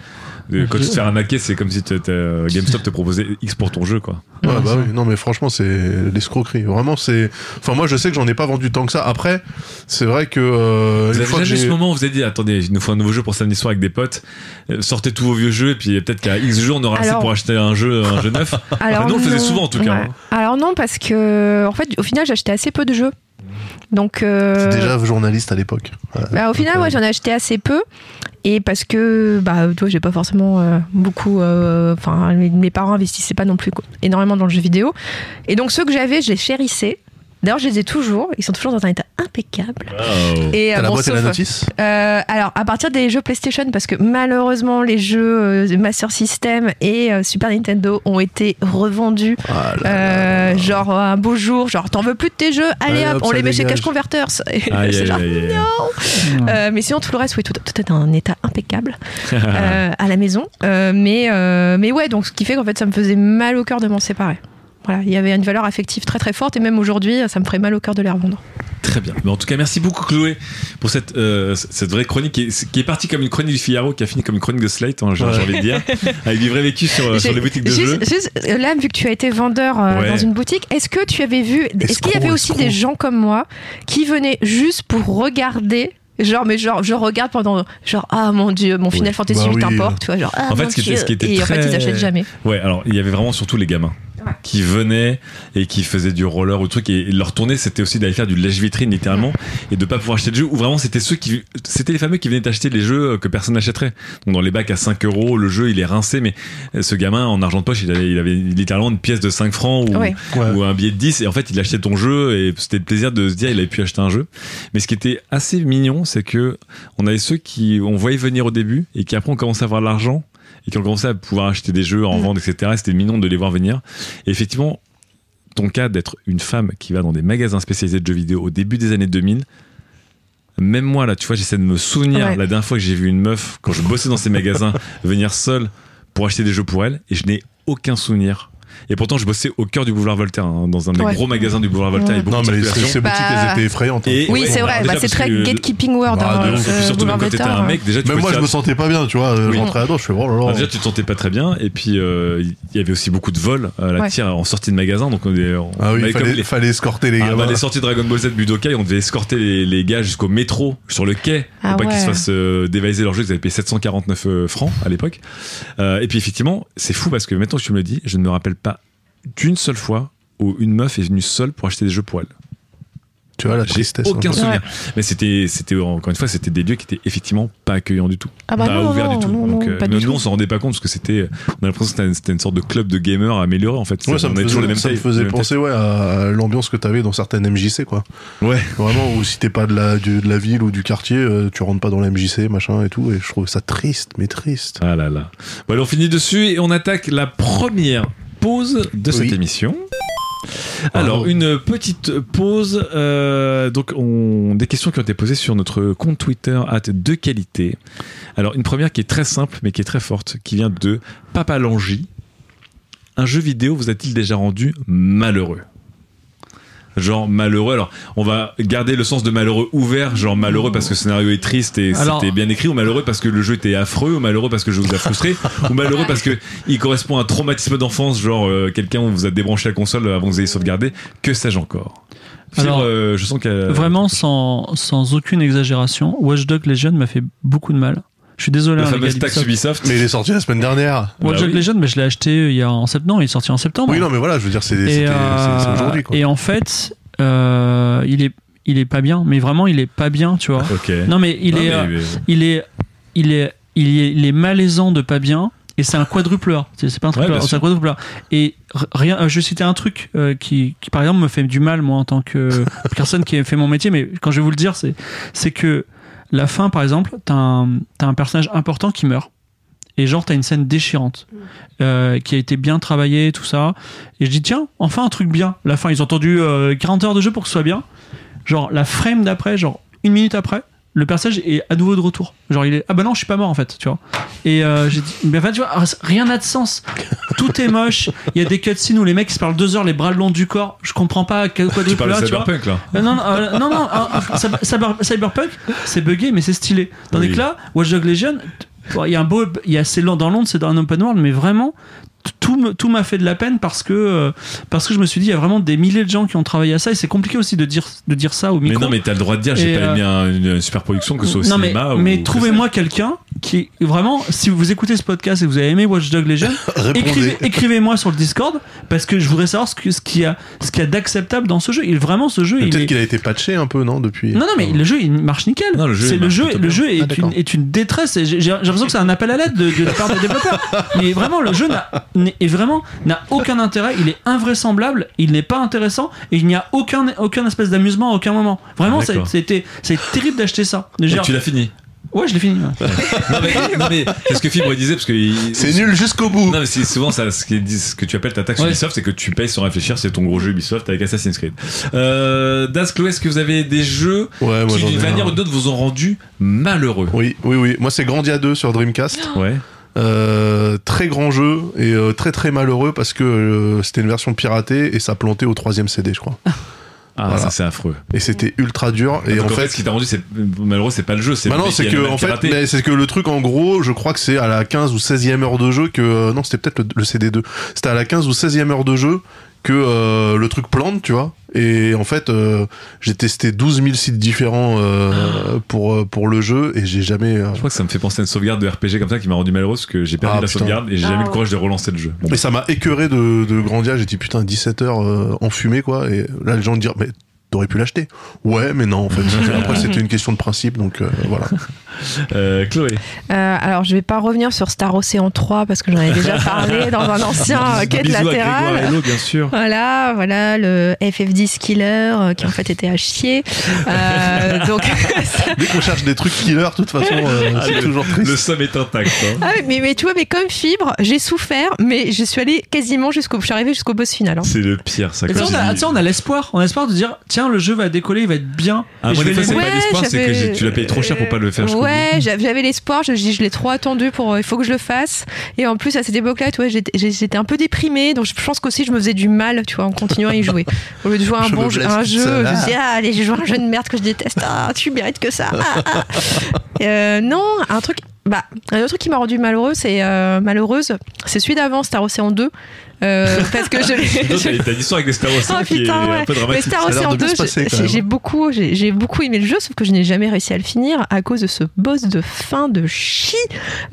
quand tu te fais arnaquer, c'est comme si euh, GameStop te proposait X pour ton jeu, quoi. Ouais, Ouais, bah oui, non mais franchement c'est l'escroquerie. Vraiment c'est. Enfin moi je sais que j'en ai pas vendu tant que ça. Après c'est vrai que euh, Vous avez que jamais ce moment où vous avez dit, attendez, il nous faut un nouveau jeu pour samedi soir avec des potes, euh, sortez tous vos vieux jeux, et puis peut-être qu'à X jours, on aura assez pour acheter un jeu, un jeu neuf. *laughs* Alors, nous, on le faisait souvent, en tout cas, hein. Alors non, parce que en fait, au final, j'achetais assez peu de jeux. Donc, euh, déjà journaliste à l'époque. Bah, au final, moi, euh, j'en ai acheté assez peu. Et parce que, bah, tu vois, j'ai pas forcément euh, beaucoup. euh, Enfin, mes, mes parents investissaient pas non plus énormément dans le jeu vidéo. Et donc, ceux que j'avais, je les chérissais. D'ailleurs, je les ai toujours. Ils sont toujours dans un état impeccable. Et T'as euh, la bon, boîte et la notice Euh, alors, à partir des jeux PlayStation, parce que malheureusement, les jeux euh, Master System et euh, Super Nintendo ont été revendus. Ah là euh, genre un beau jour, genre t'en veux plus de tes jeux, allez hop, hop, on les met chez. Cash Converters. *laughs* C'est aïe, genre, non. Euh, mais sinon, tout le reste, oui, tout, tout est dans un état impeccable *laughs* euh, à la maison. Euh, mais, euh, mais ouais, donc ce qui fait qu'en fait, ça me faisait mal au cœur de m'en séparer. Voilà, il y avait une valeur affective très très forte et même aujourd'hui, ça me ferait mal au cœur de les revendre. Très bien. Mais en tout cas, merci beaucoup Chloé pour cette, euh, cette vraie chronique qui est, qui est partie comme une chronique du Figaro, qui a fini comme une chronique de Slate, hein, j'ai Ouais. envie de dire, *laughs* avec du vrai vécu sur, sur les boutiques de juste- jeux. juste, euh, là, vu que tu as été vendeur euh, Ouais. dans une boutique, est-ce que tu avais vu, est-ce qu'il y avait aussi escroc. des gens comme moi qui venaient juste pour regarder Genre, mais genre, je regarde pendant, genre, ah mon dieu, mon Final Oui. Fantasy Bah 8 oui. importe, tu vois, genre, ah En fait, mon ce qui était- Dieu. ce qui était et en fait, ils achètent jamais. Ouais, alors il y avait vraiment surtout les gamins Ouais. qui venaient et qui faisaient du roller ou truc et leur tournée c'était aussi d'aller faire du lèche-vitrine littéralement et de pas pouvoir acheter de jeux ou vraiment c'était ceux qui c'était les fameux qui venaient acheter les jeux que personne n'achèterait donc dans les bacs à 5 euros le jeu il est rincé mais ce gamin en argent de poche il avait, il avait littéralement une pièce de 5 francs ou, Ouais. Ouais. ou un billet de 10 et en fait il achetait ton jeu et c'était le plaisir de se dire il avait pu acheter un jeu mais ce qui était assez mignon c'est que on avait ceux qui on voyait venir au début et qui après on commençait à avoir l'argent et qui ont commencé à pouvoir acheter des jeux en Mm. vente etc c'était mignon de les voir venir et effectivement ton cas d'être une femme qui va dans des magasins spécialisés de jeux vidéo au début des années 2000 même moi là tu vois j'essaie de me souvenir Ouais. la dernière fois que j'ai vu une meuf quand je bossais dans ces magasins *laughs* venir seule pour acheter des jeux pour elle et je n'ai aucun souvenir Et pourtant, je bossais au cœur du boulevard Voltaire, hein, dans un des Ouais. gros magasins du boulevard Voltaire. Ouais. Non, mais les- ces boutiques, Bah, elles étaient effrayantes. hein. Et- Oui, ouais, c'est alors vrai. Bah, c'est très que- gatekeeping world. Bah, hein, puis surtout, même boulevard quand t'étais un mec, déjà, tu Même moi, je me sentais pas bien, tu vois. Je rentrais là-dedans, je fais, oh là là. Alors déjà, tu te sentais pas très bien. Et puis, euh, il y avait aussi beaucoup de vols à la Ouais. tire en sortie de magasin. Donc, on, Ah fallait, escorter les Ah, gars. bah, les sorties Dragon Ball Z Budokai, on devait escorter les, gars jusqu'au métro, sur le quai, pour Ah pas qu'ils se fassent euh, dévaliser leur jeu. Ils avaient payé 749 euh, francs à l'époque. Euh, et puis effectivement, c'est fou parce que maintenant que tu me le dis, je ne me rappelle pas d'une seule fois où une meuf est venue seule pour acheter des jeux pour elle. Tu vois, la tristesse. aucun un peu. souvenir. Mais c'était, c'était encore une fois, c'était des lieux qui étaient effectivement pas accueillants du tout, Ah bah pas non, ouverts non, du tout. non, Donc, non, euh, pas nous, du nous, tout. on s'en rendait pas compte parce que c'était, on a l'impression que c'était, une sorte de club de gamers amélioré en fait. Ouais, ça on me faisait, toujours les mêmes ça me tailles, faisait les mêmes penser ouais, à l'ambiance que t'avais dans certaines MJC, quoi. Ouais. Vraiment, où si t'es pas de la, du- de la ville ou du quartier, euh, tu rentres pas dans la MJC, machin et tout. Et je trouve ça triste, mais triste. Ah là là. Bon, allez, on finit dessus et on attaque la première pause de cette Oui. émission. Alors, une petite pause. euh, donc, on, des questions qui ont été posées sur notre compte Twitter, at de qualité. Alors, une première qui est très simple, mais qui est très forte, qui vient de Papa Langy. Un jeu vidéo vous a-t-il déjà rendu malheureux? Genre malheureux. Alors, on va garder le sens de malheureux ouvert, genre malheureux parce que le scénario est triste et Alors- c'était bien écrit, ou malheureux parce que le jeu était affreux, ou malheureux parce que le jeu vous a frustré, *laughs* ou malheureux parce que il correspond à un traumatisme d'enfance, genre euh, quelqu'un vous a débranché la console avant que vous ayez sauvegardé. Que sais-je encore? Fibre, Alors, euh, je sens qu'elle Vraiment, sans, sans aucune exagération, Watch Dogs Legion m'a fait beaucoup de mal. Je suis désolé. la hein, fameuse taxe. Ubisoft. Mais il est sorti la semaine dernière. Watch Bah Dogs oui. Legion, mais je l'ai acheté il y a en septembre. Il est sorti en septembre. Oui, non, mais voilà, je veux dire, c'est euh, aujourd'hui, quoi. et en fait, euh, il est il est pas bien. Mais vraiment, il est pas bien, tu vois. Ok. Non, mais il Non, est mais- euh, il est il est il est, il est malaisant de pas bien. Et c'est un quadruple A. C'est c'est pas un triple c'est un quadruple A. Et rien, euh, je vais citer un truc euh, qui, qui, par exemple, me fait du mal, moi, en tant que *laughs* personne qui a fait mon métier, mais quand je vais vous le dire, c'est, c'est que la fin, par exemple, t'as un, personnage important qui meurt. Et genre, t'as une scène déchirante, euh, qui a été bien travaillée, tout ça. Et je dis, tiens, enfin un truc bien. La fin, ils ont attendu euh, 40 heures de jeu pour que ce soit bien. Genre, la frame d'après, genre, une minute après, le personnage est à nouveau de retour. Genre, il est, ah bah non, je suis pas mort, en fait, tu vois. Et euh, j'ai dit, mais en fait, tu vois, ah, rien n'a de sens. Tout est moche. Il y a des cutscenes où les mecs se parlent deux heures, les bras le long du corps. Je comprends pas quel Tu quadruple parles là, de tu. Cyberpunk là Euh, non, non, euh, non, non, Cyber- Cyber- Cyberpunk, c'est buggé, mais c'est stylé. Tandis Oui. que là, Watch Dogs Legion, il y a un beau, il y a c'est dans l'onde, c'est dans un open world, mais vraiment, tout m'a fait de la peine parce que euh, parce que je me suis dit il y a vraiment des milliers de gens qui ont travaillé à ça et c'est compliqué aussi de dire de dire ça au Mais micro. non, mais t'as le droit de dire, j'ai pas euh, aimé un- une, super production, que ce soit au non mais, cinéma mais ou. trouvez-moi quelqu'un qui vraiment si vous écoutez ce podcast et que vous avez aimé Watch Dogs Legion *laughs* Répondez. écrivez, écrivez-moi sur le Discord parce que je voudrais savoir ce que- ce qu'il y a ce qu'il y a d'acceptable dans ce jeu et vraiment ce jeu Mais il Peut-être est qu'il a été patché un peu, non, depuis? non, non, mais le jeu il marche nickel. Non, le jeu, c'est il le jeu, le Ah, est, d'accord. une, est une détresse. et J'ai j'ai l'impression que c'est un appel à l'aide de, de la part des développeurs. *laughs* Mais vraiment, le jeu n'a est vraiment n'a aucun intérêt. Il est invraisemblable. Il n'est pas intéressant et il n'y a aucun aucun espèce d'amusement à aucun moment. Vraiment, Ah, c'était c'est terrible d'acheter ça. Et Genre- tu l'as fini. ouais, je l'ai fini. ouais. *laughs* non, mais, non, mais c'est ce que Fibre disait parce que. C'est nul jusqu'au bout. Non, mais c'est souvent ça, ce, que tu appelles ta taxe Ouais. Ubisoft, c'est que tu payes sans réfléchir, c'est ton gros jeu Ubisoft avec Assassin's Creed. Euh, Das, Chloé, est-ce que vous avez des jeux Ouais, moi qui, d'une manière ou d'autre, vous ont rendu malheureux? Oui, oui, oui. Moi, c'est Grandia 2 sur Dreamcast. Ouais. Euh, très grand jeu et euh, très très malheureux parce que euh, c'était une version piratée et ça plantait au troisième CD, je crois. Ah, Voilà. ça c'est affreux. Et c'était ultra dur. Et Donc, en fait, ce qui t'a rendu c'est malheureux, c'est pas le jeu, c'est Bah le non, c'est que le en fait, mais c'est que le truc en gros, je crois que c'est à la 15 ou 16e heure de jeu que non, c'était peut-être le, le CD2. C'était à la 15 ou 16e heure de jeu que euh, le truc plante, tu vois. Et en fait, euh, j'ai testé 12 000 sites différents euh, pour euh, pour le jeu et j'ai jamais euh, Je crois que ça me fait penser à une sauvegarde de RPG comme ça qui m'a rendu malheureux parce que j'ai perdu Ah, la putain. sauvegarde et j'ai Ah, jamais eu le ouais. courage de relancer le jeu. Bon, Et ça m'a écœuré de, de Grandia. J'ai dit putain 17 heures euh, enfumé quoi. Et là les gens me disent mais t'aurais pu l'acheter. Ouais mais non en fait. *laughs* Après c'était une question de principe donc euh, voilà. *laughs* euh, Chloé. Euh, alors, je vais pas revenir sur Star Ocean 3 parce que j'en ai déjà parlé *laughs* dans un ancien quête à latérale. Grégoire Hello, bien sûr. Voilà, voilà le FF10 killer euh, qui en fait était à chier. Euh, *laughs* donc, *laughs* Dès qu'on cherche des trucs killer, de toute façon euh, c'est toujours triste. Le somme est intact. hein. Ah oui, mais, mais tu vois, mais comme fibre, j'ai souffert, mais je suis allée quasiment jusqu'au, je suis arrivée jusqu'au boss final. hein. C'est le pire, ça. Sais, on a, sais, on a l'espoir, on a l'espoir de dire tiens le jeu va décoller, il va être bien. Ah, moi, je des vais fois, c'est pas Ouais, l'espoir, c'est que tu l'as payé trop cher pour pas le faire Ouais, j'av- j'avais l'espoir, je, je je l'ai trop attendu pour, euh, il faut que je le fasse. Et en plus, à cette époque-là, tu vois, j'étais un peu déprimée, donc je pense qu'aussi je me faisais du mal, tu vois, en continuant à y jouer. Au lieu de jouer un Je bon jeu, un jeu, je me ah. dis, ah, allez, j'ai joué à un jeu de merde que je déteste, ah, tu mérites que ça. ah, ah. Euh, non, un truc, bah, un autre truc qui m'a rendu malheureux, c'est euh, malheureuse, c'est celui d'avant, Star Ocean 2. Euh, parce que je *laughs* T'as l'histoire avec les Star Ocean Oh qui est putain, un ouais. peu Mais dramatique. Star Ocean de bien 2, se passer, j'ai- beaucoup, j'ai beaucoup aimé le jeu, sauf que je n'ai jamais réussi à le finir à cause de ce boss de fin de chi.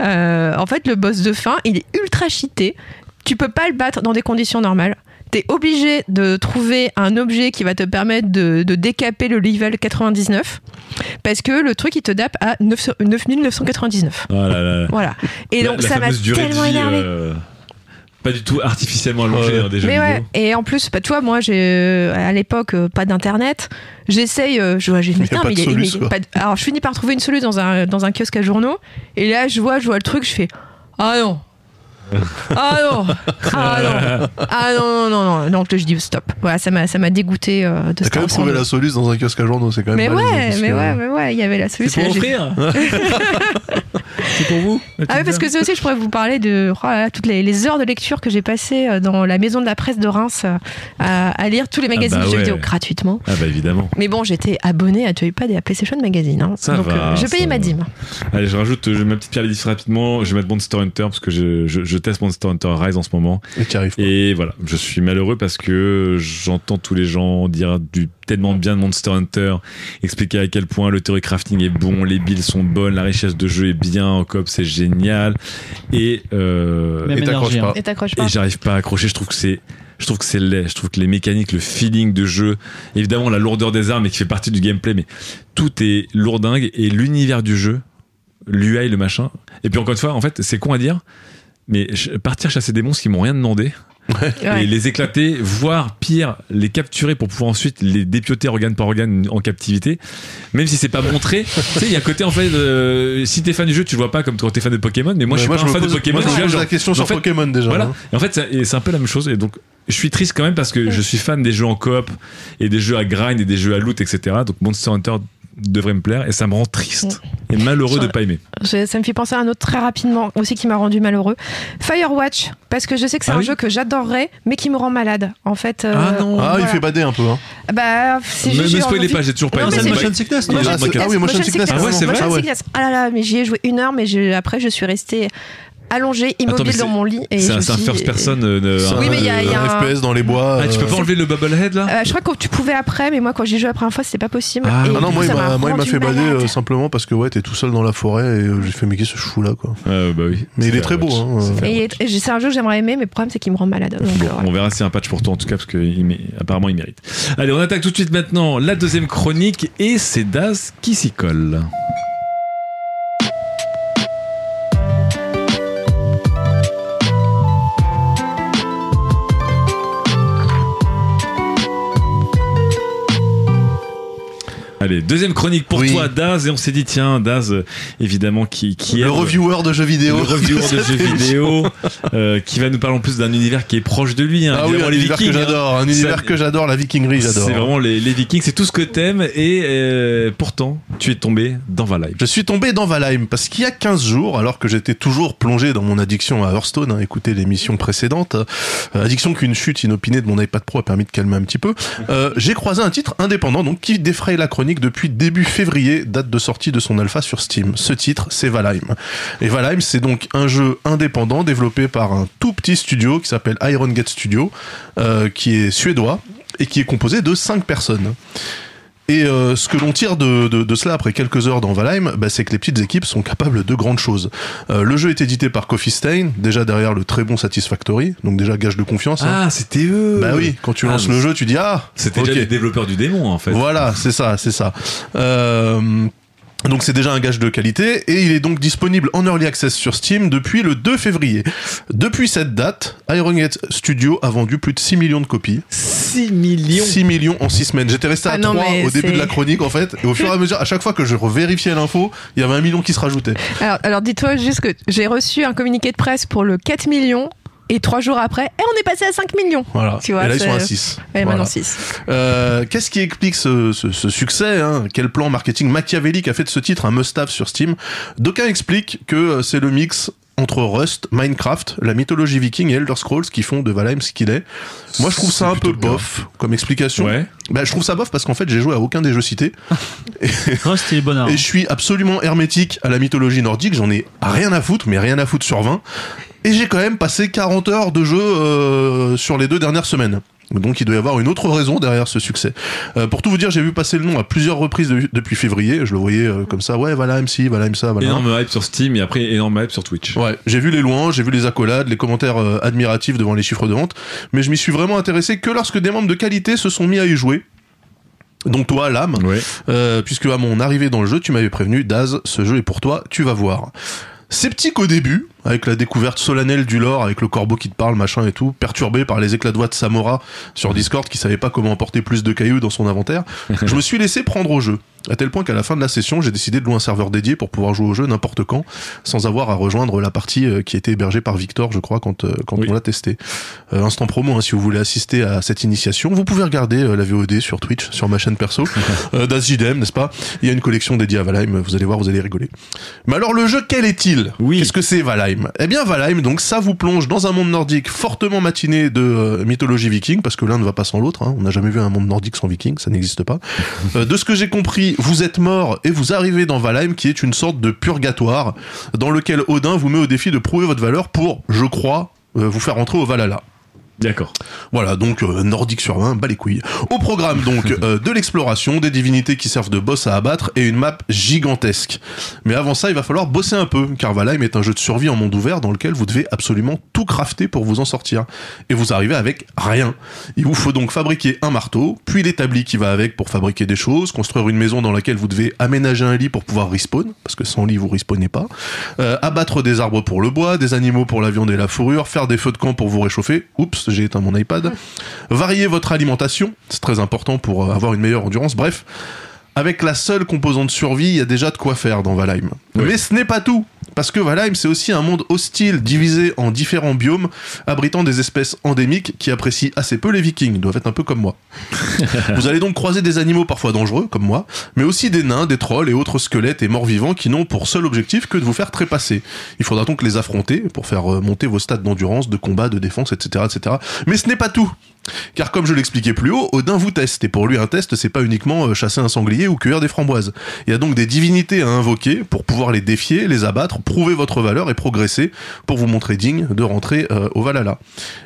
Euh, en fait, le boss de fin, il est ultra cheaté. Tu peux pas le battre dans des conditions normales. T'es obligé de trouver un objet qui va te permettre de, de décaper le level 99 parce que le truc il te dape à 9 9999. Oh là là. Voilà. Et La- donc la ça m'a tellement énervé. euh, Pas du tout artificiellement allongée Ouais. dans des jeux Mais vidéo. ouais, et en plus, bah, tu vois, moi, j'ai euh, à l'époque euh, pas d'internet. J'essaye, euh, je vois, j'ai Il y a pas de Alors, je finis par trouver une soluce dans un, dans un kiosque à journaux. Et là, je vois, je vois le truc, je fais Ah non Ah non Ah non Ah non, non, non, non. Donc, je dis stop. Voilà, ça m'a ça m'a dégoûté euh, de T'as quand même trouvé 2. la soluce dans un kiosque à journaux, c'est quand même Mais ouais, mais ouais, mais ouais, il y avait la C'est solution. pour offrir *laughs* C'est pour vous Ah oui, parce que c'est aussi, je pourrais vous parler de oh là là, toutes les, les heures de lecture que j'ai passées euh, dans la maison de la presse de Reims euh, à, à lire tous les magazines bah de jeux ouais. vidéo gratuitement. Ah bah évidemment. Mais bon, j'étais abonné à Joypad et à PlayStation Magazine. hein. Ça Donc va, euh, je ça payais ma va. dîme. Allez, je rajoute euh, ma petite pierre à l'édifice rapidement. Je vais mettre Monster Hunter parce que je, je, je teste Monster Hunter Rise en ce moment. Et pas. Et voilà, je suis malheureux parce que j'entends tous les gens dire du tellement bien de Monster Hunter, expliquer à quel point le theory crafting est bon, les builds sont bonnes, la richesse de jeu est bien, en coop c'est génial. Et, euh, Et t'accroches hein. pas. Et t'accroches pas. et j'arrive pas à accrocher. Je trouve que c'est, je trouve que c'est laid. Je trouve que les mécaniques, le feeling de jeu, évidemment la lourdeur des armes et qui fait partie du gameplay, mais tout est lourdingue et l'univers du jeu, l'UI, le machin. Et puis encore une fois, en fait, c'est con à dire, mais partir chasser des monstres qui m'ont rien demandé Ouais. et les éclater, voire pire, les capturer pour pouvoir ensuite les dépioter organe par organe en captivité, même si c'est pas montré. *laughs* tu sais, il y a un côté en fait, euh, si t'es fan du jeu, tu le vois pas comme quand t'es fan de Pokémon, mais moi je suis pas je un fan pose- de Pokémon. moi, je pose la question en sur fait, Pokémon déjà. voilà. hein. Et en fait, c'est un peu la même chose. Et donc, je suis triste quand même parce que je suis fan des jeux en coop et des jeux à grind et des jeux à loot, etc. Donc, Monster Hunter devrait me plaire et ça me rend triste et malheureux de pas aimer. Je- ça me fait penser à un autre très rapidement aussi qui m'a rendu malheureux. Firewatch, parce que je sais que c'est Ah un oui jeu que j'adorerais, mais qui me rend malade. En fait. euh, Ah non. Ah, il fait bader un peu. Hein. Bah, c'est juste. spoilez envie- pas, j'ai toujours pas Non, aimé. C'est Motion Sickness, Ah, ah oui, Motion Sickness, Ah ouais, c'est vrai Ah. Ah là là, mais j'y ai joué une heure, mais je- après je suis restée allongée, immobile dans mon lit. et C'est je un, suis- first person. euh, euh, Oui, mais il y a- un- il y a un un- FPS dans les bois. Ah, tu peux euh, pas enlever le Bubblehead là Euh, je crois que tu pouvais après, mais moi quand j'ai joué la première fois, c'était pas possible. Ah, Et Ah non, moi coup, il moi, il m'a fait bader euh, simplement parce que ouais, t'es tout seul dans la forêt et euh, j'ai fait mais qu'est-ce que je fous là quoi. Ah, bah oui. Mais il est très beau, hein, C'est euh. Un jeu que j'aimerais aimer, mais le problème c'est qu'il me rend malade. Donc, Bon, euh, on verra si c'est un patch pour toi en tout cas parce qu'apparemment il mérite. Allez, on attaque tout de suite maintenant la deuxième chronique et c'est Daz qui s'y colle. Allez, deuxième chronique pour Oui. toi, Daz, et on s'est dit, tiens, Daz, euh, évidemment, qui, qui Le reviewer de jeux vidéo. le reviewer de *laughs* jeux vidéo, euh, qui va nous parler en plus d'un univers qui est proche de lui. Hein, Ah oui, un les univers Vikings. que hein. j'adore, un univers que j'adore, la vikingerie, j'adore. C'est vraiment les, les Vikings, c'est tout ce que t'aimes, et euh, pourtant, tu es tombé dans Valheim. Je suis tombé dans Valheim parce qu'il y a 15 jours, alors que j'étais toujours plongé dans mon addiction à Hearthstone, hein, écoutez l'émission précédente, euh, addiction qu'une chute inopinée de mon iPad Pro a permis de calmer un petit peu, j'ai croisé un titre indépendant donc qui défraye la chronique depuis début février, date de sortie de son alpha sur Steam. Ce titre, c'est Valheim. Et Valheim, c'est donc un jeu indépendant développé par un tout petit studio qui s'appelle Iron Gate Studio, euh, qui est suédois et qui est composé de 5 personnes. Et euh, ce que l'on tire de, de, de cela après quelques heures dans Valheim, bah, c'est que les petites équipes sont capables de grandes choses. Euh, le jeu est édité par Coffee Stain, déjà derrière le très bon Satisfactory, donc déjà gage de confiance. hein. Ah, c'était eux Bah oui, quand tu Ah, lances le jeu, tu dis ah, C'était ok. déjà les développeurs du démon, en fait. Voilà, c'est ça, c'est ça. Euh, donc c'est déjà un gage de qualité et il est donc disponible en early access sur Steam depuis le 2 février. Depuis cette date, Iron Gate Studio a vendu plus de 6 millions de copies. 6 millions 6 millions en 6 semaines. J'étais resté à Ah non, 3 mais au début de la chronique en fait. Et au fur et à mesure, à chaque fois que je revérifiais l'info, il y avait un million qui se rajoutait. Alors, alors dis-toi juste que j'ai reçu un communiqué de presse pour le 4 millions Et trois jours après, et on est passé à 5 millions. Voilà. Tu vois, et là, ils sont à 6. Et maintenant 6. Euh, Qu'est-ce qui explique ce, ce- ce succès hein? Quel plan marketing machiavélique a fait de ce titre un must-have sur Steam? D'aucuns expliquent que euh, c'est le mix entre Rust, Minecraft, la mythologie viking et Elder Scrolls qui font de Valheim ce qu'il est. Moi, je trouve ça un peu bof comme explication. Ouais. Bah, je trouve ça bof parce qu'en fait, j'ai joué à aucun des jeux cités. *laughs* Rust et bonheur. Et je suis absolument hermétique à la mythologie nordique, j'en ai rien à foutre, mais rien à foutre sur 20. Et j'ai quand même passé 40 heures de jeu euh, sur les deux dernières semaines. Donc il doit y avoir une autre raison derrière ce succès. Euh, pour tout vous dire, j'ai vu passer le nom à plusieurs reprises de- depuis février. Je le voyais euh, comme ça, ouais, voilà MC, voilà ça, voilà. Énorme hype sur Steam et après énorme hype sur Twitch. Ouais, j'ai vu les louanges, j'ai vu les accolades, les commentaires euh, admiratifs devant les chiffres de vente, mais je m'y suis vraiment intéressé que lorsque des membres de qualité se sont mis à y jouer. Donc toi, l'âme, Ouais. euh, puisque à mon arrivée dans le jeu, tu m'avais prévenu, Daz, ce jeu est pour toi, tu vas voir. Sceptique au début, avec la découverte solennelle du lore, avec le corbeau qui te parle, machin et tout, perturbé par les éclats de voix de Samora sur Discord qui savait pas comment emporter plus de cailloux dans son inventaire, je me suis laissé prendre au jeu. À tel point qu'à la fin de la session, j'ai décidé de louer un serveur dédié pour pouvoir jouer au jeu n'importe quand, sans avoir à rejoindre la partie euh, qui était hébergée par Victor, je crois, quand, euh, quand Oui. on l'a testé. Euh, instant promo, hein, si vous voulez assister à cette initiation, vous pouvez regarder euh, la VOD sur Twitch, sur ma chaîne perso, *laughs* euh, n'est-ce pas? Il y a une collection dédiée à Valheim, vous allez voir, vous allez rigoler. Mais alors le jeu, quel est-il? Oui. Qu'est-ce que c'est Valheim? Eh bien Valheim, donc ça vous plonge dans un monde nordique fortement matiné de mythologie viking, parce que l'un ne va pas sans l'autre, hein. on n'a jamais vu un monde nordique sans viking, ça n'existe pas. De ce que j'ai compris, vous êtes mort et vous arrivez dans Valheim, qui est une sorte de purgatoire, dans lequel Odin vous met au défi de prouver votre valeur pour, je crois, euh, vous faire entrer au Valhalla. D'accord. Voilà, donc euh, nordique sur 20, bas les couilles. Au programme donc *laughs* euh, de l'exploration, des divinités qui servent de boss à abattre et une map gigantesque. Mais avant ça, il va falloir bosser un peu, car Valheim est un jeu de survie en monde ouvert dans lequel vous devez absolument tout crafter pour vous en sortir. Et vous arrivez avec rien. Il vous faut donc fabriquer un marteau, puis l'établi qui va avec pour fabriquer des choses, construire une maison dans laquelle vous devez aménager un lit pour pouvoir respawn, parce que sans lit vous respawnez pas, euh, abattre des arbres pour le bois, des animaux pour la viande et la fourrure, faire des feux de camp pour vous réchauffer. Oups, j'ai éteint mon iPad. Varier votre alimentation, c'est très important pour euh, avoir une meilleure endurance. Bref, avec la seule composante survie, il y a déjà de quoi faire dans Valheim. Oui. Mais ce n'est pas tout. Parce que Valheim, c'est aussi un monde hostile, divisé en différents biomes, abritant des espèces endémiques qui apprécient assez peu les vikings, Ils doivent être un peu comme moi. *laughs* Vous allez donc croiser des animaux parfois dangereux, comme moi, mais aussi des nains, des trolls et autres squelettes et morts vivants qui n'ont pour seul objectif que de vous faire trépasser. Il faudra donc les affronter pour faire euh, monter vos stats d'endurance, de combat, de défense, etc., etc. Mais ce n'est pas tout. Car comme je l'expliquais plus haut, Odin vous teste, et pour lui un test, c'est pas uniquement euh, chasser un sanglier ou cueillir des framboises. Il y a donc des divinités à invoquer pour pouvoir les défier, les abattre, prouver votre valeur et progresser pour vous montrer digne de rentrer euh, au Valhalla.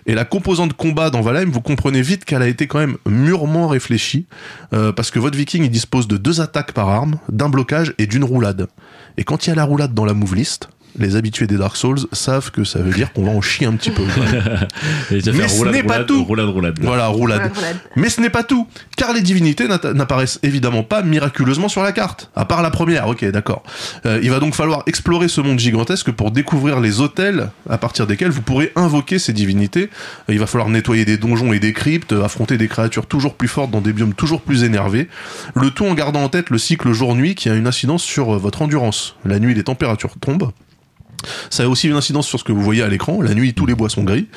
Et la composante combat dans Valheim, vous comprenez vite qu'elle a été quand même mûrement réfléchie, euh, parce que votre viking dispose de deux attaques par arme, d'un blocage et d'une roulade. Et quand il y a la roulade dans la move list, les habitués des Dark Souls savent que ça veut dire qu'on va en chier un petit peu. *laughs* Et Mais ce n'est pas roulade, tout. Roulade, roulade. là. Voilà, roulade. Mais ce n'est pas tout, car les divinités n'apparaissent évidemment pas miraculeusement sur la carte, à part la première, ok, d'accord. Euh, il va donc falloir explorer ce monde gigantesque pour découvrir les hôtels à partir desquels vous pourrez invoquer ces divinités. Euh, Il va falloir nettoyer des donjons et des cryptes, affronter des créatures toujours plus fortes dans des biomes toujours plus énervés, le tout en gardant en tête le cycle jour-nuit qui a une incidence sur euh, votre endurance. La nuit, les températures tombent. Ça a aussi une incidence sur ce que vous voyez à l'écran. La nuit, tous les bois sont gris.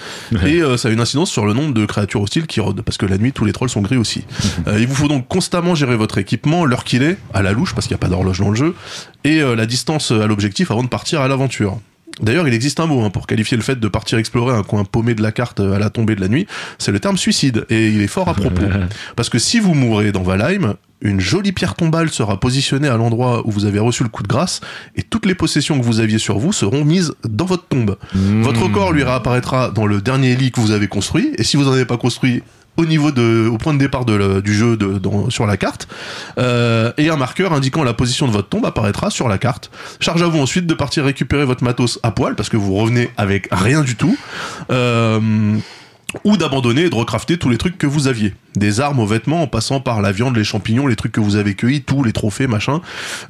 Et euh, ça a une incidence sur le nombre de créatures hostiles qui rôdent. Parce que la nuit, tous les trolls sont gris aussi. Euh, il vous faut donc constamment gérer votre équipement, l'heure qu'il est, à la louche, parce qu'il n'y a pas d'horloge dans le jeu, et euh, la distance à l'objectif avant de partir à l'aventure. D'ailleurs, il existe un mot hein, pour qualifier le fait de partir explorer un coin paumé de la carte à la tombée de la nuit, c'est le terme suicide, et il est fort à propos. *laughs* Parce que si vous mourrez dans Valheim, une jolie pierre tombale sera positionnée à l'endroit où vous avez reçu le coup de grâce, et toutes les possessions que vous aviez sur vous seront mises dans votre tombe. Votre corps lui réapparaîtra dans le dernier lit que vous avez construit, et si vous n'en avez pas construit, au point de départ du jeu sur la carte, euh, et un marqueur indiquant la position de votre tombe apparaîtra sur la carte. Charge à vous ensuite de partir récupérer votre matos à poil parce que vous revenez avec rien du tout. Euh, ou d'abandonner et de recrafter tous les trucs que vous aviez. Des armes aux vêtements en passant par la viande, les champignons, les trucs que vous avez cueillis, tous les trophées, machin.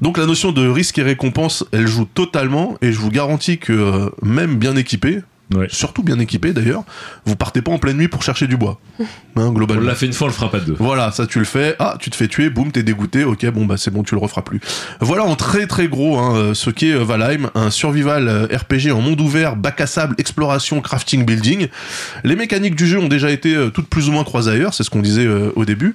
Donc la notion de risque et récompense, elle joue totalement et je vous garantis que euh, même bien équipé, Ouais. surtout bien équipé d'ailleurs, vous partez pas en pleine nuit pour chercher du bois. *laughs* Hein, On globalement. l'a fait une fois, on le fera pas deux. Voilà, ça tu le fais. Ah, tu te fais tuer, boum, t'es dégoûté. Ok, bon bah c'est bon, tu le referas plus. Voilà en très très gros hein, euh, ce qu'est euh, Valheim, un survival euh, RPG en monde ouvert, bac à sable, exploration, crafting, building. Les mécaniques du jeu ont déjà été toutes plus ou moins croisées ailleurs, c'est ce qu'on disait au début.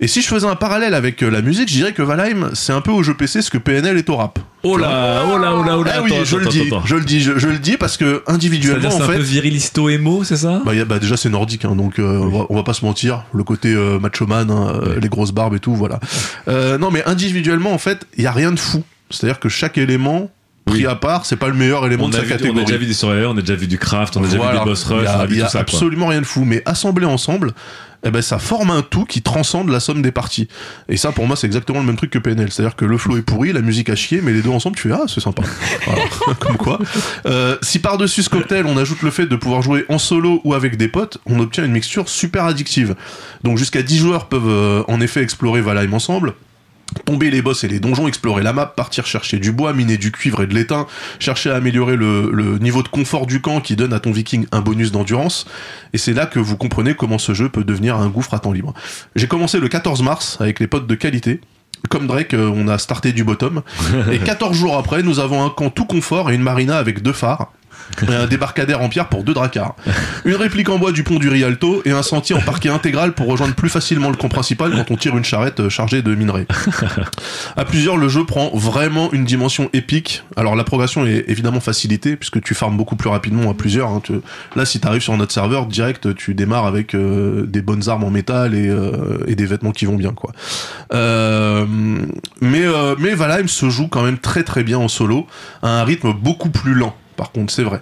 Et si je faisais un parallèle avec euh, la musique, je dirais que Valheim, c'est un peu au jeu PC ce que PNL est au rap. Oh là, oh là, oh là, oh là. Ah oui, attends, je le dis, attends. je le dis, je, je le dis parce que individuellement c'est un fait, peu virilisto émo, c'est ça? Bah, y a- bah, déjà c'est nordique, hein, donc euh, on, va, on va pas se mentir. Le côté euh, macho man, hein, euh, les grosses barbes et tout, voilà. Euh, non, mais individuellement en fait, il y a rien de fou. C'est-à-dire que chaque élément pris Oui. à part, c'est pas le meilleur élément on de sa vu, on a catégorie. déjà vu des survivors, on a déjà vu du craft, on a déjà Voilà. vu des boss rush, Il y on a, a vu a ça. quoi. absolument rien de fou, mais assemblé ensemble, eh ben ça forme un tout qui transcende la somme des parties. Et ça, pour moi, c'est exactement le même truc que PNL. C'est-à-dire que le flow est pourri, la musique a chier, mais les deux ensemble, tu fais ah, c'est sympa. *laughs* *laughs* Comme quoi. Euh, si par-dessus ce cocktail, on ajoute le fait de pouvoir jouer en solo ou avec des potes, on obtient une mixture super addictive. Donc jusqu'à 10 joueurs peuvent euh, en effet explorer Valheim ensemble. Tomber les boss et les donjons, explorer la map, partir chercher du bois, miner du cuivre et de l'étain, chercher à améliorer le, niveau de confort du camp qui donne à ton viking un bonus d'endurance. Et c'est là que vous comprenez comment ce jeu peut devenir un gouffre à temps libre. J'ai commencé le 14 mars avec les potes de qualité. Comme Drake, euh, on a starté du bottom. Et 14 jours après, nous avons un camp tout confort et une marina avec deux phares. Et *laughs* un débarcadère en pierre pour deux dracars. Une réplique en bois du pont du Rialto et un sentier en parquet intégral pour rejoindre plus facilement le camp principal quand on tire une charrette euh, chargée de minerais. *laughs* À plusieurs, le jeu prend vraiment une dimension épique. Alors la progression est évidemment facilitée puisque tu farmes beaucoup plus rapidement à plusieurs. hein. Là, si tu arrives sur notre serveur, direct, tu démarres avec euh, des bonnes armes en métal et, euh, et des vêtements qui vont bien, quoi. Euh, mais mais Valheim se joue quand même très très bien en solo à un rythme beaucoup plus lent. Par contre, c'est vrai.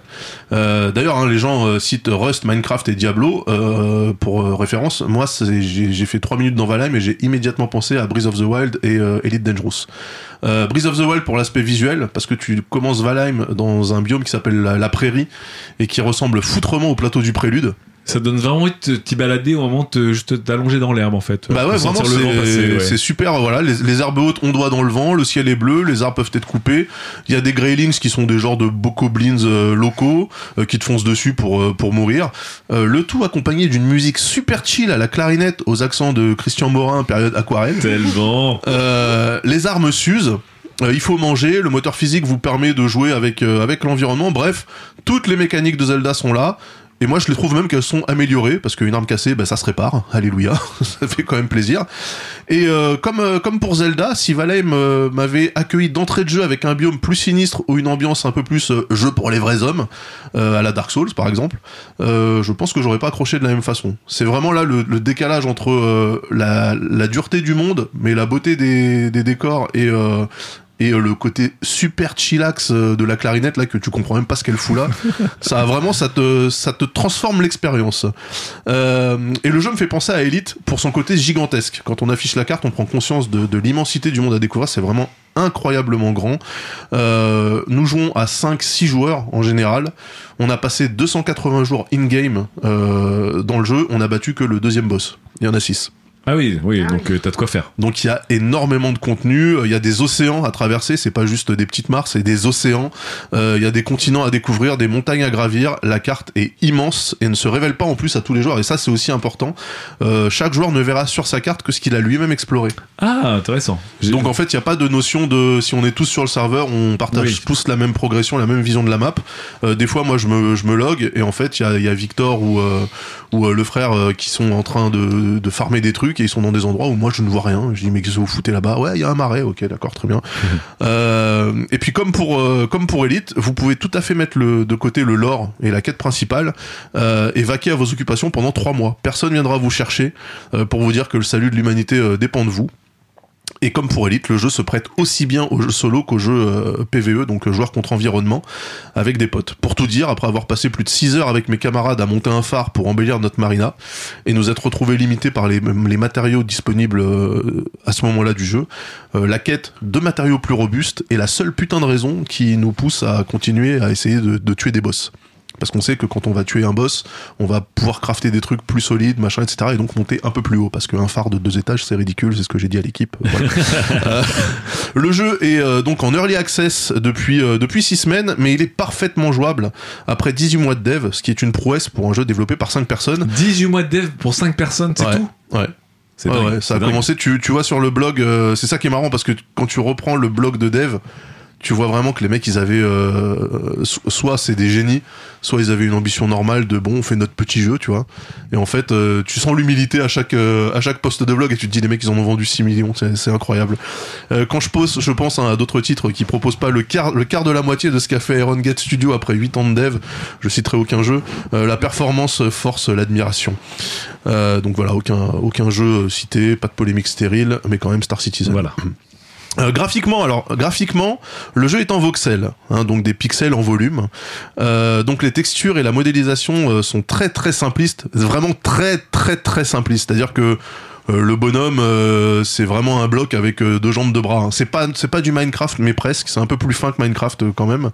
Euh, D'ailleurs, hein, les gens euh, citent Rust, Minecraft et Diablo euh, pour référence. Moi, j'ai fait 3 minutes dans Valheim et j'ai immédiatement pensé à Breath of the Wild et Elite Dangerous. Breath of the Wild pour l'aspect visuel, parce que tu commences Valheim dans un biome qui s'appelle la prairie et qui ressemble foutrement au plateau du Prélude. Ça donne vraiment envie de t'y balader au moment de te- juste t'allonger dans l'herbe en fait. Bah ouais, vraiment, c'est ouais. super. Voilà, les, les herbes hautes ont doigt dans le vent, le ciel est bleu, les arbres peuvent être coupés. Il y a des greylings qui sont des genres de bokoblins euh, locaux euh, qui te foncent dessus pour euh, pour mourir. Le tout accompagné d'une musique super chill à la clarinette aux accents de Christian Morin période aquarelle. Tellement. Les armes s'usent. Il faut manger, le moteur physique vous permet de jouer avec, euh, avec l'environnement. Bref, toutes les mécaniques de Zelda sont là. Et moi, je les trouve même qu'elles sont améliorées, parce qu'une arme cassée, bah, ça se répare. Alléluia, *laughs* ça fait quand même plaisir. Et euh, comme, euh, comme pour Zelda, si Valheim euh, m'avait accueilli d'entrée de jeu avec un biome plus sinistre ou une ambiance un peu plus euh, jeu pour les vrais hommes, à la Dark Souls par exemple, je pense que j'aurais pas accroché de la même façon. C'est vraiment là le, le décalage entre la, la dureté du monde, mais la beauté des, des décors et, et euh, le côté super chillax euh, de la clarinette là que tu comprends même pas ce qu'elle fout là. *laughs* ça a vraiment ça te ça te transforme l'expérience. Euh, et le jeu me fait penser à Elite pour son côté gigantesque. Quand on affiche la carte, on prend conscience de, de l'immensité du monde à découvrir. C'est vraiment incroyablement grand. Euh, nous jouons à 5-6 joueurs en général. On a passé 280 jours in-game euh, dans le jeu. On a battu que le deuxième boss. Il y en a 6. Ah oui, oui, donc euh, t'as de quoi faire. Donc il y a énormément de contenu, Euh, il y a des océans à traverser, c'est pas juste des petites mares, c'est des océans. Euh, Il y a des continents à découvrir, des montagnes à gravir. La carte est immense et ne se révèle pas en plus à tous les joueurs. Et ça c'est aussi important. Euh, chaque joueur ne verra sur sa carte que ce qu'il a lui-même exploré. Ah, intéressant. Donc en fait il n'y a pas de notion de si on est tous sur le serveur, on partage Oui. tous la même progression, la même vision de la map. Euh, des fois moi je me, je me log et en fait il y a, il y a Victor ou, euh, ou euh, le frère euh, qui sont en train de, de farmer des trucs et ils sont dans des endroits où moi je ne vois rien. Je dis mais qu'est-ce que vous foutez là-bas? Ouais il y a un marais, ok d'accord très bien. Euh, et puis comme pour euh, comme pour Elite, vous pouvez tout à fait mettre le, de côté le lore et la quête principale euh, et vaquer à vos occupations pendant trois mois. Personne viendra vous chercher pour vous dire que le salut de l'humanité dépend de vous. Et comme pour Elite, le jeu se prête aussi bien au jeu solo qu'au jeu euh, PVE, donc euh, joueur contre environnement, avec des potes. Pour tout dire, après avoir passé plus de 6 heures avec mes camarades à monter un phare pour embellir notre marina, et nous être retrouvés limités par les, matériaux disponibles euh, à ce moment-là du jeu, la quête de matériaux plus robustes est la seule putain de raison qui nous pousse à continuer à essayer de tuer des boss. Parce qu'on sait que quand on va tuer un boss, on va pouvoir crafter des trucs plus solides, machin, etc. Et donc monter un peu plus haut, parce qu'un phare de deux étages, c'est ridicule, c'est ce que j'ai dit à l'équipe. Voilà. *laughs* Euh, le jeu est euh, donc en early access depuis euh, depuis six semaines, mais il est parfaitement jouable après 18 mois de dev, ce qui est une prouesse pour un jeu développé par 5 personnes. 18 mois de dev pour 5 personnes, c'est Ouais. tout Ouais. C'est Ouais, dingue, ouais, ça a dingue. commencé, tu, tu vois sur le blog, euh, c'est ça qui est marrant parce que quand tu reprends le blog de dev, tu vois vraiment que les mecs ils avaient euh, so- soit c'est des génies, soit ils avaient une ambition normale de bon on fait notre petit jeu, tu vois. Et en fait euh, tu sens l'humilité à chaque euh, à chaque poste de blog et tu te dis les mecs ils en ont vendu 6 millions, c'est c'est incroyable. Euh, quand je pose, je pense hein, à d'autres titres qui proposent pas le quart le quart de la moitié de ce qu'a fait Iron Gate Studio après 8 ans de dev, je citerai aucun jeu, euh, la performance force l'admiration. Euh, donc voilà, aucun, aucun jeu cité, pas de polémique stérile, mais quand même Star Citizen. Voilà. *clears throat* Euh, graphiquement, alors graphiquement, le jeu est en voxel, hein, donc des pixels en volume. Euh, donc les textures et la modélisation euh, sont très très simplistes, vraiment très très très simplistes. C'est-à-dire que le bonhomme, euh, c'est vraiment un bloc avec euh, deux jambes, deux bras. hein. C'est pas c'est pas du Minecraft, mais presque. C'est un peu plus fin que Minecraft euh, quand même.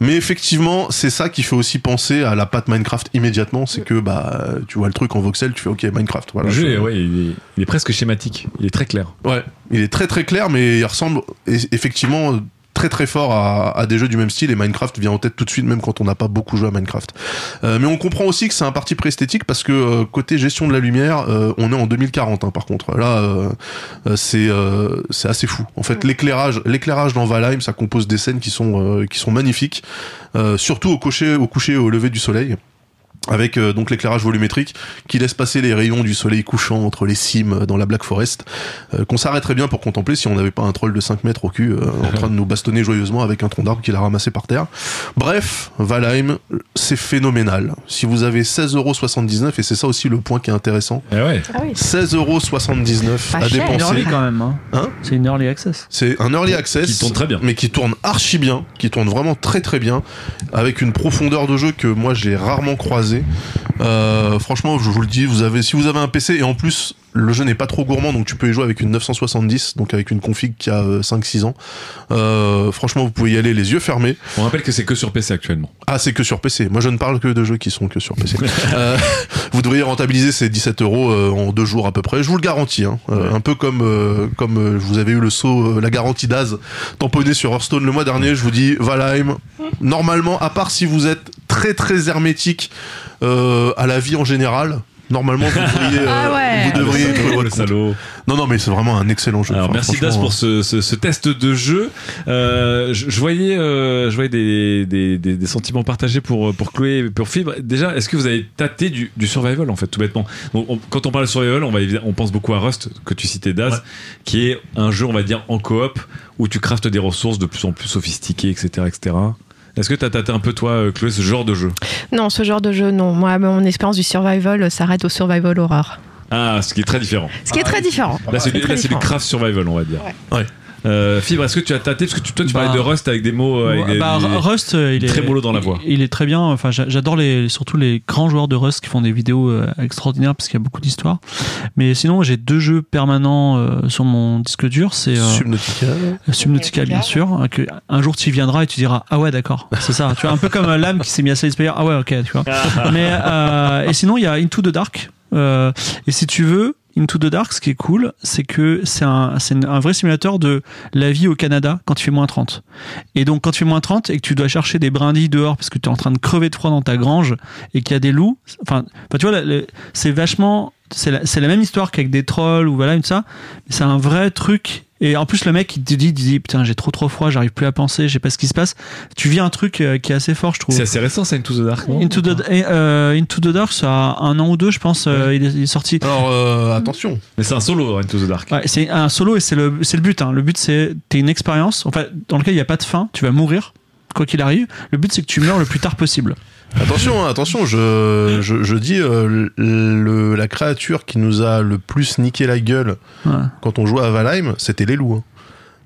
Mais effectivement, c'est ça qui fait aussi penser à la patte Minecraft immédiatement. C'est que bah tu vois le truc en voxel, tu fais OK Minecraft. Voilà. le jeu, Je- est- ouais, il, est, il est presque schématique. Il est très clair. Ouais, il est très très clair, mais il ressemble effectivement très très fort à, à des jeux du même style et Minecraft vient en tête tout de suite même quand on n'a pas beaucoup joué à Minecraft. Euh, mais on comprend aussi que c'est un parti pré-esthétique parce que euh, côté gestion de la lumière, euh, on est en 2040 hein, par contre. Là, c'est euh, c'est assez fou. En fait, l'éclairage l'éclairage dans Valheim, ça compose des scènes qui sont euh, qui sont magnifiques, euh, surtout au coucher au coucher et au lever du soleil avec euh, donc l'éclairage volumétrique qui laisse passer les rayons du soleil couchant entre les cimes dans la Black Forest, euh, qu'on s'arrêterait bien pour contempler si on n'avait pas un troll de 5 mètres au cul euh, en *laughs* train de nous bastonner joyeusement avec un tronc d'arbre qu'il a ramassé par terre. Bref, Valheim, c'est phénoménal. Si vous avez 16,79€, et c'est ça aussi le point qui est intéressant, Eh ouais. Ah oui. 16,79€ Pas à cher. C'est une dépenser. early quand même. hein. Hein c'est une early access. C'est un early access Qui tourne très bien. mais qui tourne archi bien, qui tourne vraiment très très bien, avec une profondeur de jeu que moi j'ai rarement croisée. Euh, franchement, je vous le dis, vous avez, si vous avez un PC et en plus le jeu n'est pas trop gourmand, donc tu peux y jouer avec une 970, donc avec une config qui a euh, 5-6 ans. Euh, franchement, vous pouvez y aller les yeux fermés. On rappelle que c'est que sur PC actuellement. Ah, c'est que sur PC. Moi, je ne parle que de jeux qui sont que sur PC. *laughs* Euh, vous devriez rentabiliser ces 17 euros euh, en deux jours à peu près. Je vous le garantis. Hein. Euh, Un peu comme euh, comme euh, vous avez eu le saut, euh, la garantie d'Az tamponné sur Hearthstone le mois dernier. Je vous dis, Valheim. Normalement, à part si vous êtes très très hermétique euh, à la vie en général. Normalement, vous devriez, euh, Ah ouais. vous devriez Ah, le le salaud. Non, non, mais c'est vraiment un excellent jeu. Alors Enfin, merci Das pour ce, ce, ce test de jeu. Euh, je, je voyais, euh, je voyais des, des, des, des sentiments partagés pour pour Chloé et pour Fibre. Déjà, est-ce que vous avez tâté du, du survival en fait, tout bêtement? Donc, on- Quand on parle de survival, on va évi- on pense beaucoup à Rust que tu citais Das, Ouais. qui est un jeu on va dire en coop où tu craftes des ressources de plus en plus sophistiquées, etc., etc. Est-ce que t'as tâté un peu toi, euh, Chloé, ce genre de jeu? Non, ce genre de jeu, non. Moi, mon expérience du survival euh, s'arrête au survival horror. Ah, ce qui est très différent. Ce qui est très différent. Là, c'est du, craft survival, on va dire. Ouais. Ouais. Euh, Fibre, est-ce que tu as tâté parce que tu, toi tu Bah, parlais de Rust avec des mots euh, avec des- Bah, des- Rust, euh, il est très mollo dans la voix. Il, il est très bien. Enfin, j'a- j'adore les surtout les grands joueurs de Rust qui font des vidéos euh, extraordinaires parce qu'il y a beaucoup d'histoires. Mais sinon, j'ai deux jeux permanents euh, sur mon disque dur. C'est euh, Subnautica. Subnautica, bien sûr. hein, Que un jour tu y viendras et tu diras ah ouais d'accord, c'est ça. Tu vois un peu comme l'âme qui s'est mis à Slay Spire. Ah ouais ok tu vois. *laughs* Mais euh, et sinon il y a Into the Dark. Euh, et si tu veux Into the Dark, ce qui est cool, c'est que c'est un, un vrai simulateur de la vie au Canada quand il fait moins 30. Et donc, quand tu fais moins 30 et que tu dois chercher des brindilles dehors parce que tu es en train de crever de froid dans ta grange et qu'il y a des loups, enfin, tu vois, c'est vachement, c'est la, la même histoire qu'avec des trolls ou voilà, une ça, c'est un vrai truc. Et en plus, le mec, il te dit, il dit putain, j'ai trop trop froid, j'arrive plus à penser, je sais pas ce qui se passe. Tu vis un truc euh, qui est assez fort, je trouve. C'est assez récent, ça, Into the Dark, non? Into the, euh, Into the Dark, ça a un an ou deux, je pense, euh, il, est, il est sorti. Alors euh, attention. Mais c'est un solo, Into the Dark. Ouais, c'est un solo et c'est le, c'est le but. Hein. Le but, c'est t'es une expérience, en fait, dans lequel il n'y a pas de fin, tu vas mourir, quoi qu'il arrive. Le but, c'est que tu meurs le plus tard possible. Attention, hein, attention, je, je, je dis euh, le, la créature qui nous a le plus niqué la gueule Ouais. quand on jouait à Valheim, c'était les loups. hein.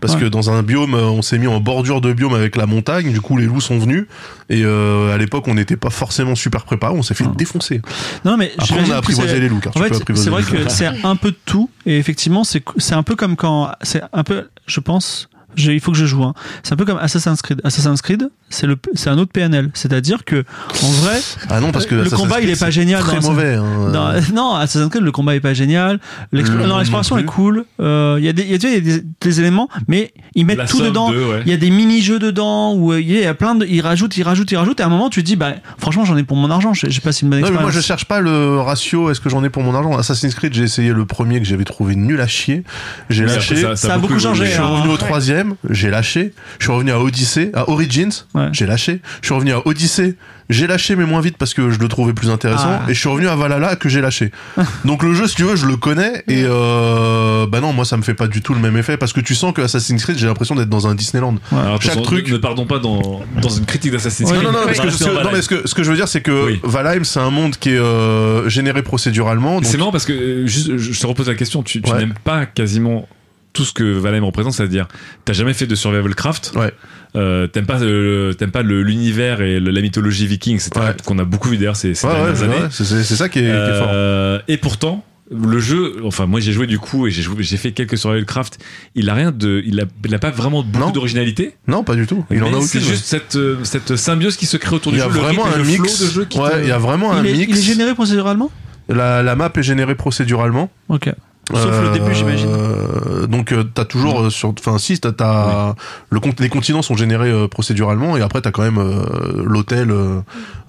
Parce Ouais. que dans un biome, euh, on s'est mis en bordure de biome avec la montagne, du coup les loups sont venus, et euh, à l'époque on n'était pas forcément super préparé, on s'est fait défoncer. Non, mais Après on a apprivoisé les loups, car En tu peux fait, apprivoiser c'est vrai que c'est un peu de tout, et effectivement, c'est c'est un peu comme quand. C'est un peu, je pense, Je- il faut que je joue. hein. C'est un peu comme Assassin's Creed. Assassin's Creed, c'est le, c'est un autre PNL. C'est-à-dire que, en vrai, Ah non, parce que Le Assassin's combat, il Creed, est pas c'est génial Très dans- mauvais. hein. non, non, Assassin's Creed, le combat est pas génial. Monde l'exploration est cool. Euh, Il y a des, il y a, il y a des, des éléments, mais ils mettent La tout dedans. de, ouais. Il y a des mini-jeux dedans où euh, il y a plein de, ils rajoutent, ils rajoutent, ils rajoutent. Et à un moment, tu te dis, bah, franchement, j'en ai pour mon argent. J'ai passé une bonne Non, mais expérience. moi je cherche pas le ratio, est-ce que j'en ai pour mon argent? Assassin's Creed, j'ai essayé le premier que j'avais trouvé nul à chier. J'ai lâché. après, Ça a beaucoup changé, Je suis hein. revenu au troisième, j'ai lâché. Je suis revenu à Odyssey, à Origins, Ouais. j'ai lâché. Je suis revenu à Odyssey, j'ai lâché mais moins vite parce que je le trouvais plus intéressant. Ah. Et je suis revenu à Valhalla que j'ai lâché. *laughs* Donc le jeu, si tu veux, je le connais et euh, bah non, moi ça me fait pas du tout le même effet parce que tu sens que Assassin's Creed, j'ai l'impression d'être dans un Disneyland. Alors, Chaque truc- Ne pardon pas dans, dans une critique d'Assassin's Creed. Non, non, non, On parce que, ce que- non, mais ce que, ce que je veux dire, c'est que Oui. Valheim, c'est un monde qui est euh, généré procéduralement. Donc C'est marrant parce que euh, juste, je je te repose la question. Tu, tu Ouais. n'aimes pas quasiment tout ce que Valheim représente, c'est-à-dire t'as jamais fait de survival craft. Ouais. Euh, t'aimes pas euh, t'aimes pas le- l'univers et le- la mythologie viking, etc. Ouais. Qu'on a beaucoup vu d'ailleurs ces, ces Ouais, ouais, dernières c'est années. c'est ça qui est, qui est fort. Euh, et pourtant, le jeu, enfin moi j'ai joué du coup et j'ai joué- j'ai fait quelques survival craft. Il a rien de, il a, il a pas vraiment beaucoup d'originalité. Non, pas du tout. Il en mais a c'est juste cette euh, cette symbiose qui se crée autour Il y du a jeu. le vraiment rythme et un mix. de jeu qui ouais, te- il y a vraiment un il, est, mix. il est généré procéduralement? La, la map est générée procéduralement. Ok. Sauf le début, j'imagine. Euh, donc euh, t'as toujours euh, sur, enfin si t'as, t'as- le con- les continents sont générés euh, procéduralement et après t'as quand même euh, l'hôtel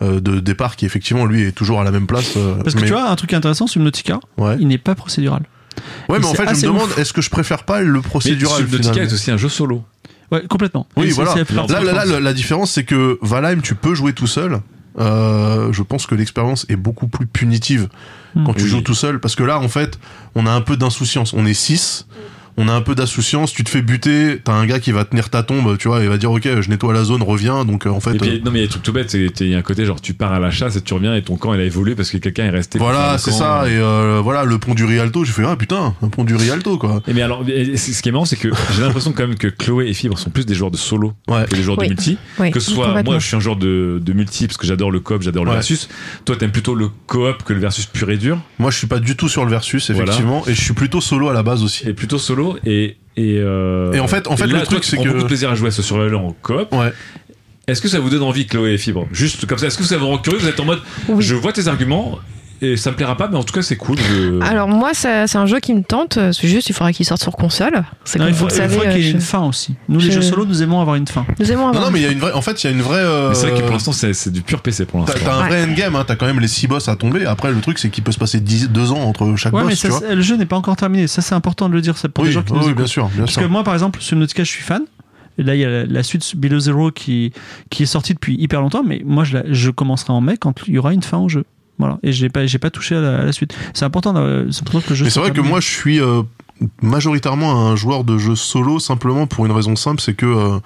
de départ qui effectivement lui est toujours à la même place. euh, Parce que mais- tu vois, un truc intéressant, Subnautica, Ouais. il n'est pas procédural. Ouais, mais en c'est fait je me demande ouf. est-ce que je préfère pas le Mais procédural Subnautica est aussi un jeu solo. Ouais, complètement. Oui, Et c'est- voilà. c'est- Là, là, là, la, la différence, c'est que Valheim, tu peux jouer tout seul. Euh, je pense que l'expérience est beaucoup plus punitive Hmm. quand tu Oui. joues tout seul. Parce que là, en fait, on a un peu d'insouciance. On est 6. On a un peu d'insouciance, tu te fais buter, t'as un gars qui va tenir ta tombe, tu vois, il va dire ok, je nettoie la zone, reviens, donc euh, en fait, Et puis, euh, non mais il y a des trucs tout bêtes, c'est- il y a un côté genre tu pars à la chasse et tu reviens et ton camp il a évolué parce que quelqu'un est resté. voilà, le c'est ça, euh. et euh, voilà, le pont du Rialto, j'ai fait ah putain, un pont du Rialto quoi. Et mais alors, et c'est- ce qui est marrant, c'est que j'ai l'impression quand même que Chloé et Fibre sont plus des joueurs de solo Ouais. que des joueurs Oui. de multi. Oui, que ce soit, moi, je suis un joueur de, de multi parce que j'adore le coop, j'adore le versus. Toi, t'aimes plutôt le coop que le versus pur et dur, Moi, je suis pas du tout sur le versus, Voilà. effectivement, et je suis plutôt solo à la base aussi. et plutôt solo. Et et, euh, Et en fait- en fait, là, le truc, c'est que- beaucoup de plaisir à jouer à ce survival en coop. Ouais. Est-ce que ça vous donne envie, Chloé et Fibre? Juste comme ça, est-ce que ça vous rend curieux? Vous êtes en mode, Oui. je vois tes arguments et ça me plaira pas, mais en tout cas, c'est cool. je- Alors moi, c'est un jeu qui me tente. C'est juste, il faudra qu'il sorte sur console. C'est Non, comme il faut, vous le il savez. faut qu'il y ait euh, une fin aussi. Nous, les je- jeux solo, nous aimons avoir une fin. Nous aimons Non, avoir non, mais il y a une vraie, en fait, il y a une vraie. euh, Mais c'est vrai que pour l'instant, c'est du pur PC pour l'instant. t'as un Ouais. vrai endgame, hein, t'as quand même les 6 boss à tomber. Après, le truc, c'est qu'il peut se passer 10, 2 ans entre chaque Ouais, boss, mais tu ça, vois. le jeu n'est pas encore terminé. Ça, c'est important de le dire. C'est pour Oui, les gens qui oui, nous oui, bien sûr, bien Parce sûr. que moi, par exemple, Subnautica, je suis fan. Et là, il y a la, la suite Below Zero qui, qui est sortie depuis hyper longtemps. Mais moi, je, la- je commencerai en mai quand il y aura une fin au jeu. Voilà. Et j'ai pas, j'ai pas touché à la, à la suite. C'est important, c'est important que le jeu Mais c'est vrai que moi, je suis euh, majoritairement un joueur de jeux solo, simplement pour une raison simple, c'est que euh,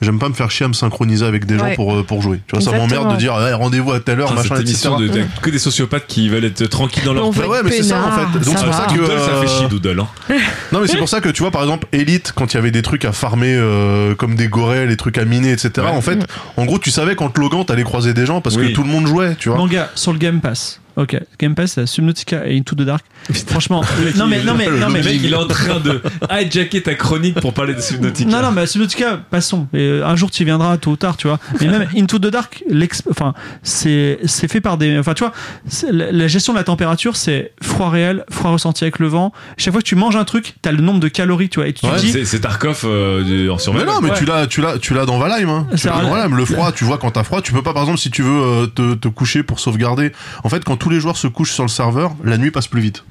j'aime pas me faire chier à me synchroniser avec des gens Ouais. pour, euh, pour jouer. Tu vois, ça m'emmerde de dire eh, rendez-vous à telle heure, Ah, machin, etc. de t'as que des sociopathes qui veulent être tranquilles dans leur veut ouais, mais c'est ça, en fait. Donc, ça c'est pour ça que- Doodle, ça fait euh, chier Doodle. Hein. *laughs* Non, mais c'est pour ça que tu vois, par exemple, Elite, quand il y avait des trucs à farmer euh, comme des gorelles, des trucs à miner, etc. Ouais. En fait, en gros, tu savais quand Logan t'allais croiser des gens parce Oui. que tout le monde jouait, tu vois. Mon gars, sur le Game Pass. Ok, Game Pass, la Subnautica et Into the Dark. Franchement, non mais non mais non mais le mec, il est en train de *laughs* hijacker ta chronique pour parler de Subnautica. Non, non, mais Subnautica, passons. Et, euh, un jour, tu y viendras, tôt ou tard, tu vois. Mais même *laughs* Into the Dark, enfin, c'est, c'est fait par des, enfin, tu vois, la, la gestion de la température, c'est froid réel, froid ressenti avec le vent. Chaque fois que tu manges un truc, t'as le nombre de calories, tu vois, et tu Ouais, dis, c'est- Tarkov euh, en Mais survival. non, mais Ouais. tu l'as, tu l'as, tu l'as dans Valheim. Hein. Tu dans. Valheim. Le froid, tu vois quand t'as froid, tu peux pas, par exemple, si tu veux euh, te, te coucher pour sauvegarder. En fait, quand tous les joueurs se couchent sur le serveur, la nuit passe plus vite.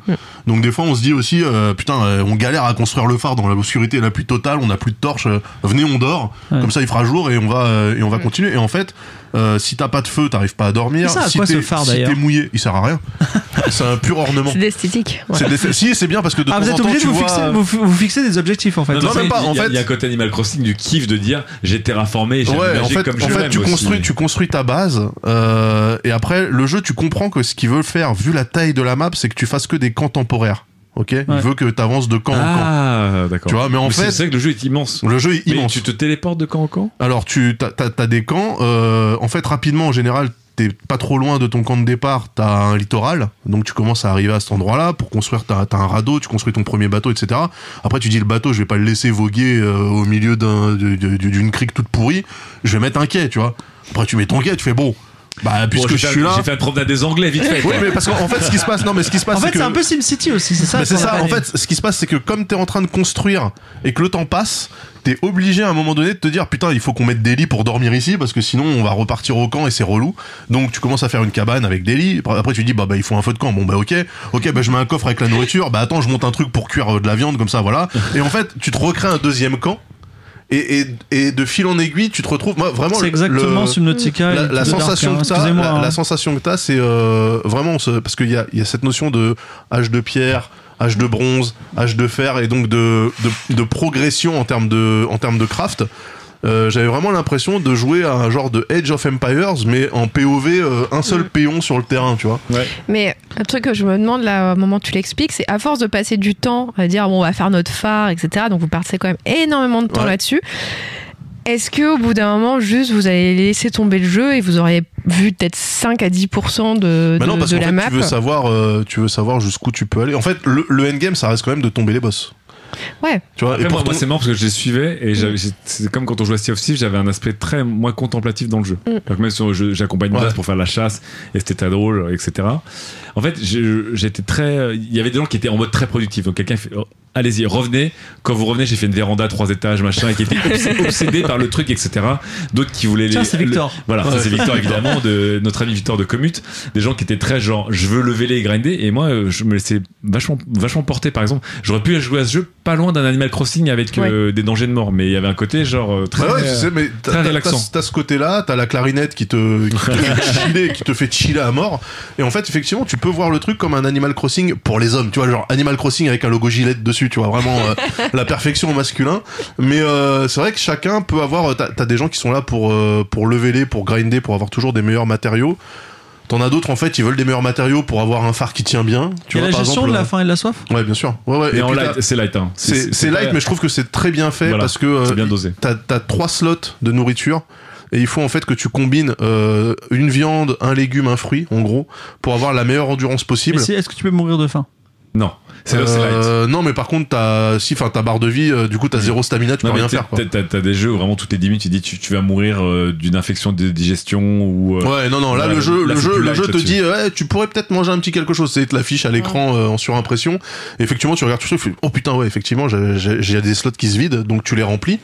Donc des fois, on se dit aussi, euh, putain, euh, on galère à construire le phare dans l'obscurité la plus totale. On n'a plus de torches. euh, venez, on dort. Ouais. Comme ça, il fera jour et on va et on va continuer. Et en fait. Euh, si t'as pas de feu, t'arrives pas à dormir. C'est ça, à si quoi t'es ce phare, si d'ailleurs t'es mouillé, il sert à rien. *laughs* c'est un pur ornement. C'est d'esthétique. ouais. C'est Si, c'est bien parce que de ah, temps vous en êtes temps, obligé de tu vous vois. fixer, vous, vous fixer des objectifs, en fait. Non, même pas, il y a- en fait- Il y a un côté Animal Crossing du kiff de dire j'ai terraformé et j'ai Ouais, en fait, comme en je fait tu aussi. construis, tu construis ta base, euh, et après le jeu, tu comprends que ce qu'il veut faire, vu la taille de la map, c'est que tu fasses que des camps temporaires. Ok, il veut que tu avances de camp en camp. Ah, d'accord. Tu vois, mais en fait- c'est vrai que le jeu est immense. Le jeu est Mais immense. tu te téléportes de camp en camp? Alors tu t'as, t'as- t'as des camps. euh, en fait, rapidement, en général, t'es pas trop loin de ton camp de départ, t'as un littoral, donc tu commences à arriver à cet endroit-là pour construire. T'as as un radeau, tu construis ton premier bateau, etc. Après, tu dis le bateau, je vais pas le laisser voguer euh, au milieu d'une crique toute pourrie. Je vais mettre un quai, tu vois. Après, tu mets ton quai, tu fais bon. Bah, puisque Bon, je fait- suis là. J'ai fait un promenade des Anglais vite fait. Oui, mais parce qu'en en fait, ce qui se passe, non, mais ce qui se passe, En fait, que c'est un peu SimCity aussi, c'est ça. mais c'est ça, en fait, ce qui se passe, c'est que comme t'es en train de construire et que le temps passe, t'es obligé à un moment donné de te dire putain, il faut qu'on mette des lits pour dormir ici parce que sinon on va repartir au camp et c'est relou. Donc tu commences à faire une cabane avec des lits. Après tu dis bah bah il faut un feu de camp. Bon bah ok, ok bah je mets un coffre avec la nourriture. Bah attends, je monte un truc pour cuire euh, de la viande comme ça, voilà. Et en fait, tu te recrées un deuxième camp. Et, et, et de fil en aiguille, tu te retrouves. Moi, vraiment, C'est exactement le- Subnautica. la, Dark, sensation hein. que t'as, Excusez-moi, la, hein. la sensation que t'as, c'est euh, vraiment ce- parce qu'il y a, y a cette notion de âge de pierre, âge de bronze, âge de fer et donc de, de, de progression en termes de, en termes de craft. Euh, J'avais vraiment l'impression de jouer à un genre de Age of Empires, mais en POV, euh, un seul péon sur le terrain, tu vois. Mais un truc que je me demande là, au moment où tu l'expliques, c'est à force de passer du temps à dire bon, on va faire notre phare, etc. Donc vous partez quand même énormément de temps Ouais. là-dessus. Est-ce que au bout d'un moment, juste vous allez laisser tomber le jeu et vous aurez vu peut-être 5 à 10% de, Bah de, non, parce de qu'en la fait, map tu veux savoir, euh, tu veux savoir jusqu'où tu peux aller. En fait, le, le endgame, ça reste quand même de tomber les boss. Ouais. Tu vois, Après, et moi, pour moi, ton- c'est marrant parce que je les suivais et c'est comme quand on joue à Sea of Thieves, j'avais un aspect très moins contemplatif dans le jeu. Mm. Donc même jeu, j'accompagne Ouais. Pour faire la chasse et c'était très drôle, etc. En fait, j'étais très. Il y avait des gens qui étaient en mode très productif. Donc quelqu'un fait. oh, Allez-y, revenez. Quand vous revenez, j'ai fait une véranda trois étages, machin, et qui était obs- *laughs* obsédé par le truc, etc. D'autres qui voulaient Tiens, les. c'est Victor. le- voilà, ça c'est Victor évidemment, de notre ami Victor de Commute. Des gens qui étaient très genre, je veux lever les et grinder. Et moi, euh, je me laissais vachement, vachement porter. Par exemple, j'aurais pu jouer à ce jeu pas loin d'un Animal Crossing avec euh, des dangers de mort, mais il y avait un côté genre euh, très. Bah ouais, tu sais, mais t'as- très t'as- relaxant. T'as, t'as ce côté-là, t'as la clarinette qui te, qui te fait *laughs* chiller, qui te fait chiller à mort. Et en fait, effectivement, tu peux voir le truc comme un Animal Crossing pour les hommes. Tu vois, genre Animal Crossing avec un logo gilet dessus. Tu vois, vraiment euh, la perfection au masculin. Mais euh, c'est vrai que chacun peut avoir. T'as, t'as des gens qui sont là pour euh, pour lever les, pour grinder, pour avoir toujours des meilleurs matériaux. T'en as d'autres en fait, ils veulent des meilleurs matériaux pour avoir un phare qui tient bien. Tu a vois, la par gestion exemple, de la faim et de la soif? Ouais, bien sûr. Ouais, ouais. Et, Et en puis light, c'est light. Hein. c'est, c'est pas- light, mais je trouve que c'est très bien fait Voilà. parce que euh, C'est bien dosé. T'as, t'as trois slots de nourriture et il faut en fait que tu combines euh, une viande, un légume, un fruit, en gros, pour avoir la meilleure endurance possible. C'est- Est-ce que tu peux mourir de faim? Non, c'est. Euh, non, mais par contre, t'as, si, enfin, ta barre de vie, euh, du coup, t'as zéro stamina, tu Non, peux rien faire. Quoi. t'as- des jeux où vraiment toutes les 10 minutes tu dis tu, tu vas mourir euh, d'une infection de digestion ou. euh, Ouais, non, non, là, le jeu, là, le jeu, le te dit, ouais, tu pourrais peut-être manger un petit quelque chose. C'est te l'affiche à l'écran euh, en surimpression. Effectivement, tu regardes tout ça, tu fais, oh putain, ouais, effectivement, j'ai- des slots qui se vident, donc tu les remplis.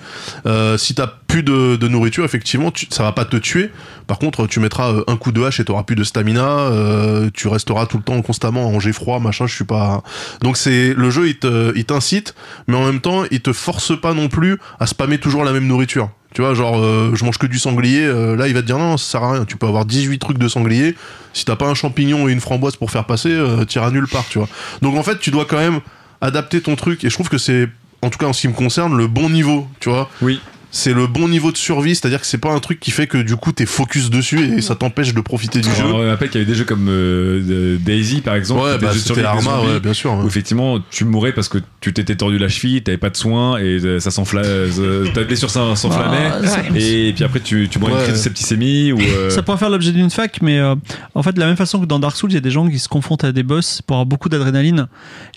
Euh, si t'as plus de, de nourriture, effectivement, tu, ça va pas te tuer. Par contre, tu mettras un coup de hache et t'auras plus de stamina. euh, tu resteras tout le temps constamment à manger froid, machin. Je suis pas. Donc c'est le jeu, il te, il t'incite, mais en même temps, il te force pas non plus à spammer toujours la même nourriture. Tu vois, genre, euh, je mange que du sanglier. euh, là, il va te dire non, ça sert à rien. Tu peux avoir 18 trucs de sanglier. Si t'as pas un champignon et une framboise pour faire passer, euh, t'iras nulle part, tu vois. Donc en fait, tu dois quand même adapter ton truc. Et je trouve que c'est, en tout cas en ce qui me concerne, le bon niveau, tu vois. Oui. C'est le bon niveau de survie, c'est-à-dire que c'est pas un truc qui fait que du coup t'es focus dessus et ça t'empêche de profiter du jeu. On me rappelle qu'il y avait des jeux comme euh, Daisy par exemple. Ouais, bah c'était ouais, bien sûr. ouais. Où effectivement tu mourais parce que tu t'étais tordu la cheville, t'avais pas de soins et euh, ça s'enflammait, ta blessure s'en- s'enflammait. Ah, Et puis après tu, tu Ouais. d'une crise de septicémie ou. euh, Ça pourrait faire l'objet d'une fac, mais euh, en fait, de la même façon que dans Dark Souls, il y a des gens qui se confrontent à des boss pour avoir beaucoup d'adrénaline,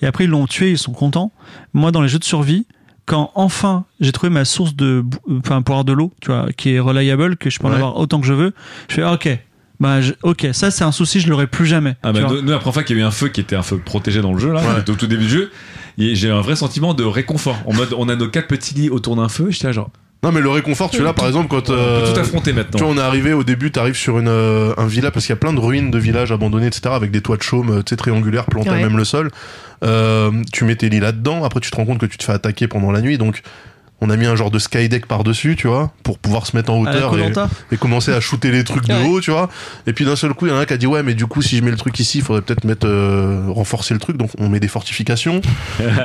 et après ils l'ont tué, ils sont contents. Moi, dans les jeux de survie, quand enfin j'ai trouvé ma source de, enfin, pour avoir de l'eau, tu vois, qui est reliable, que je peux en Ouais. avoir autant que je veux, je fais ah, ok, bah je- ok, ça c'est un souci, je l'aurai plus jamais. Ah bah, nous, nous, la première fois qu'il y a eu un feu qui était un feu protégé dans le jeu, là, Ouais. au tout début du jeu, et j'ai eu un vrai sentiment de réconfort. En mode, on a nos quatre petits lits autour d'un feu, j'étais là genre, Non mais le réconfort, tu l'as par exemple quand on peut euh, tout affronter tu vois, on est arrivé au début, t'arrives sur une, euh, un village, parce qu'il y a plein de ruines de villages abandonnés, etc., avec des toits de chaume, euh, tu sais, triangulaires, plantés Ouais. même le sol. Euh, tu mets tes lits là-dedans, après tu te rends compte que tu te fais attaquer pendant la nuit, donc on a mis un genre de skydeck par-dessus, tu vois, pour pouvoir se mettre en hauteur et, commencer à shooter les trucs de Ouais. haut, tu vois. Et puis d'un seul coup, il y en a un qui a dit ouais, mais du coup, si je mets le truc ici, il faudrait peut-être mettre euh, renforcer le truc, donc on met des fortifications.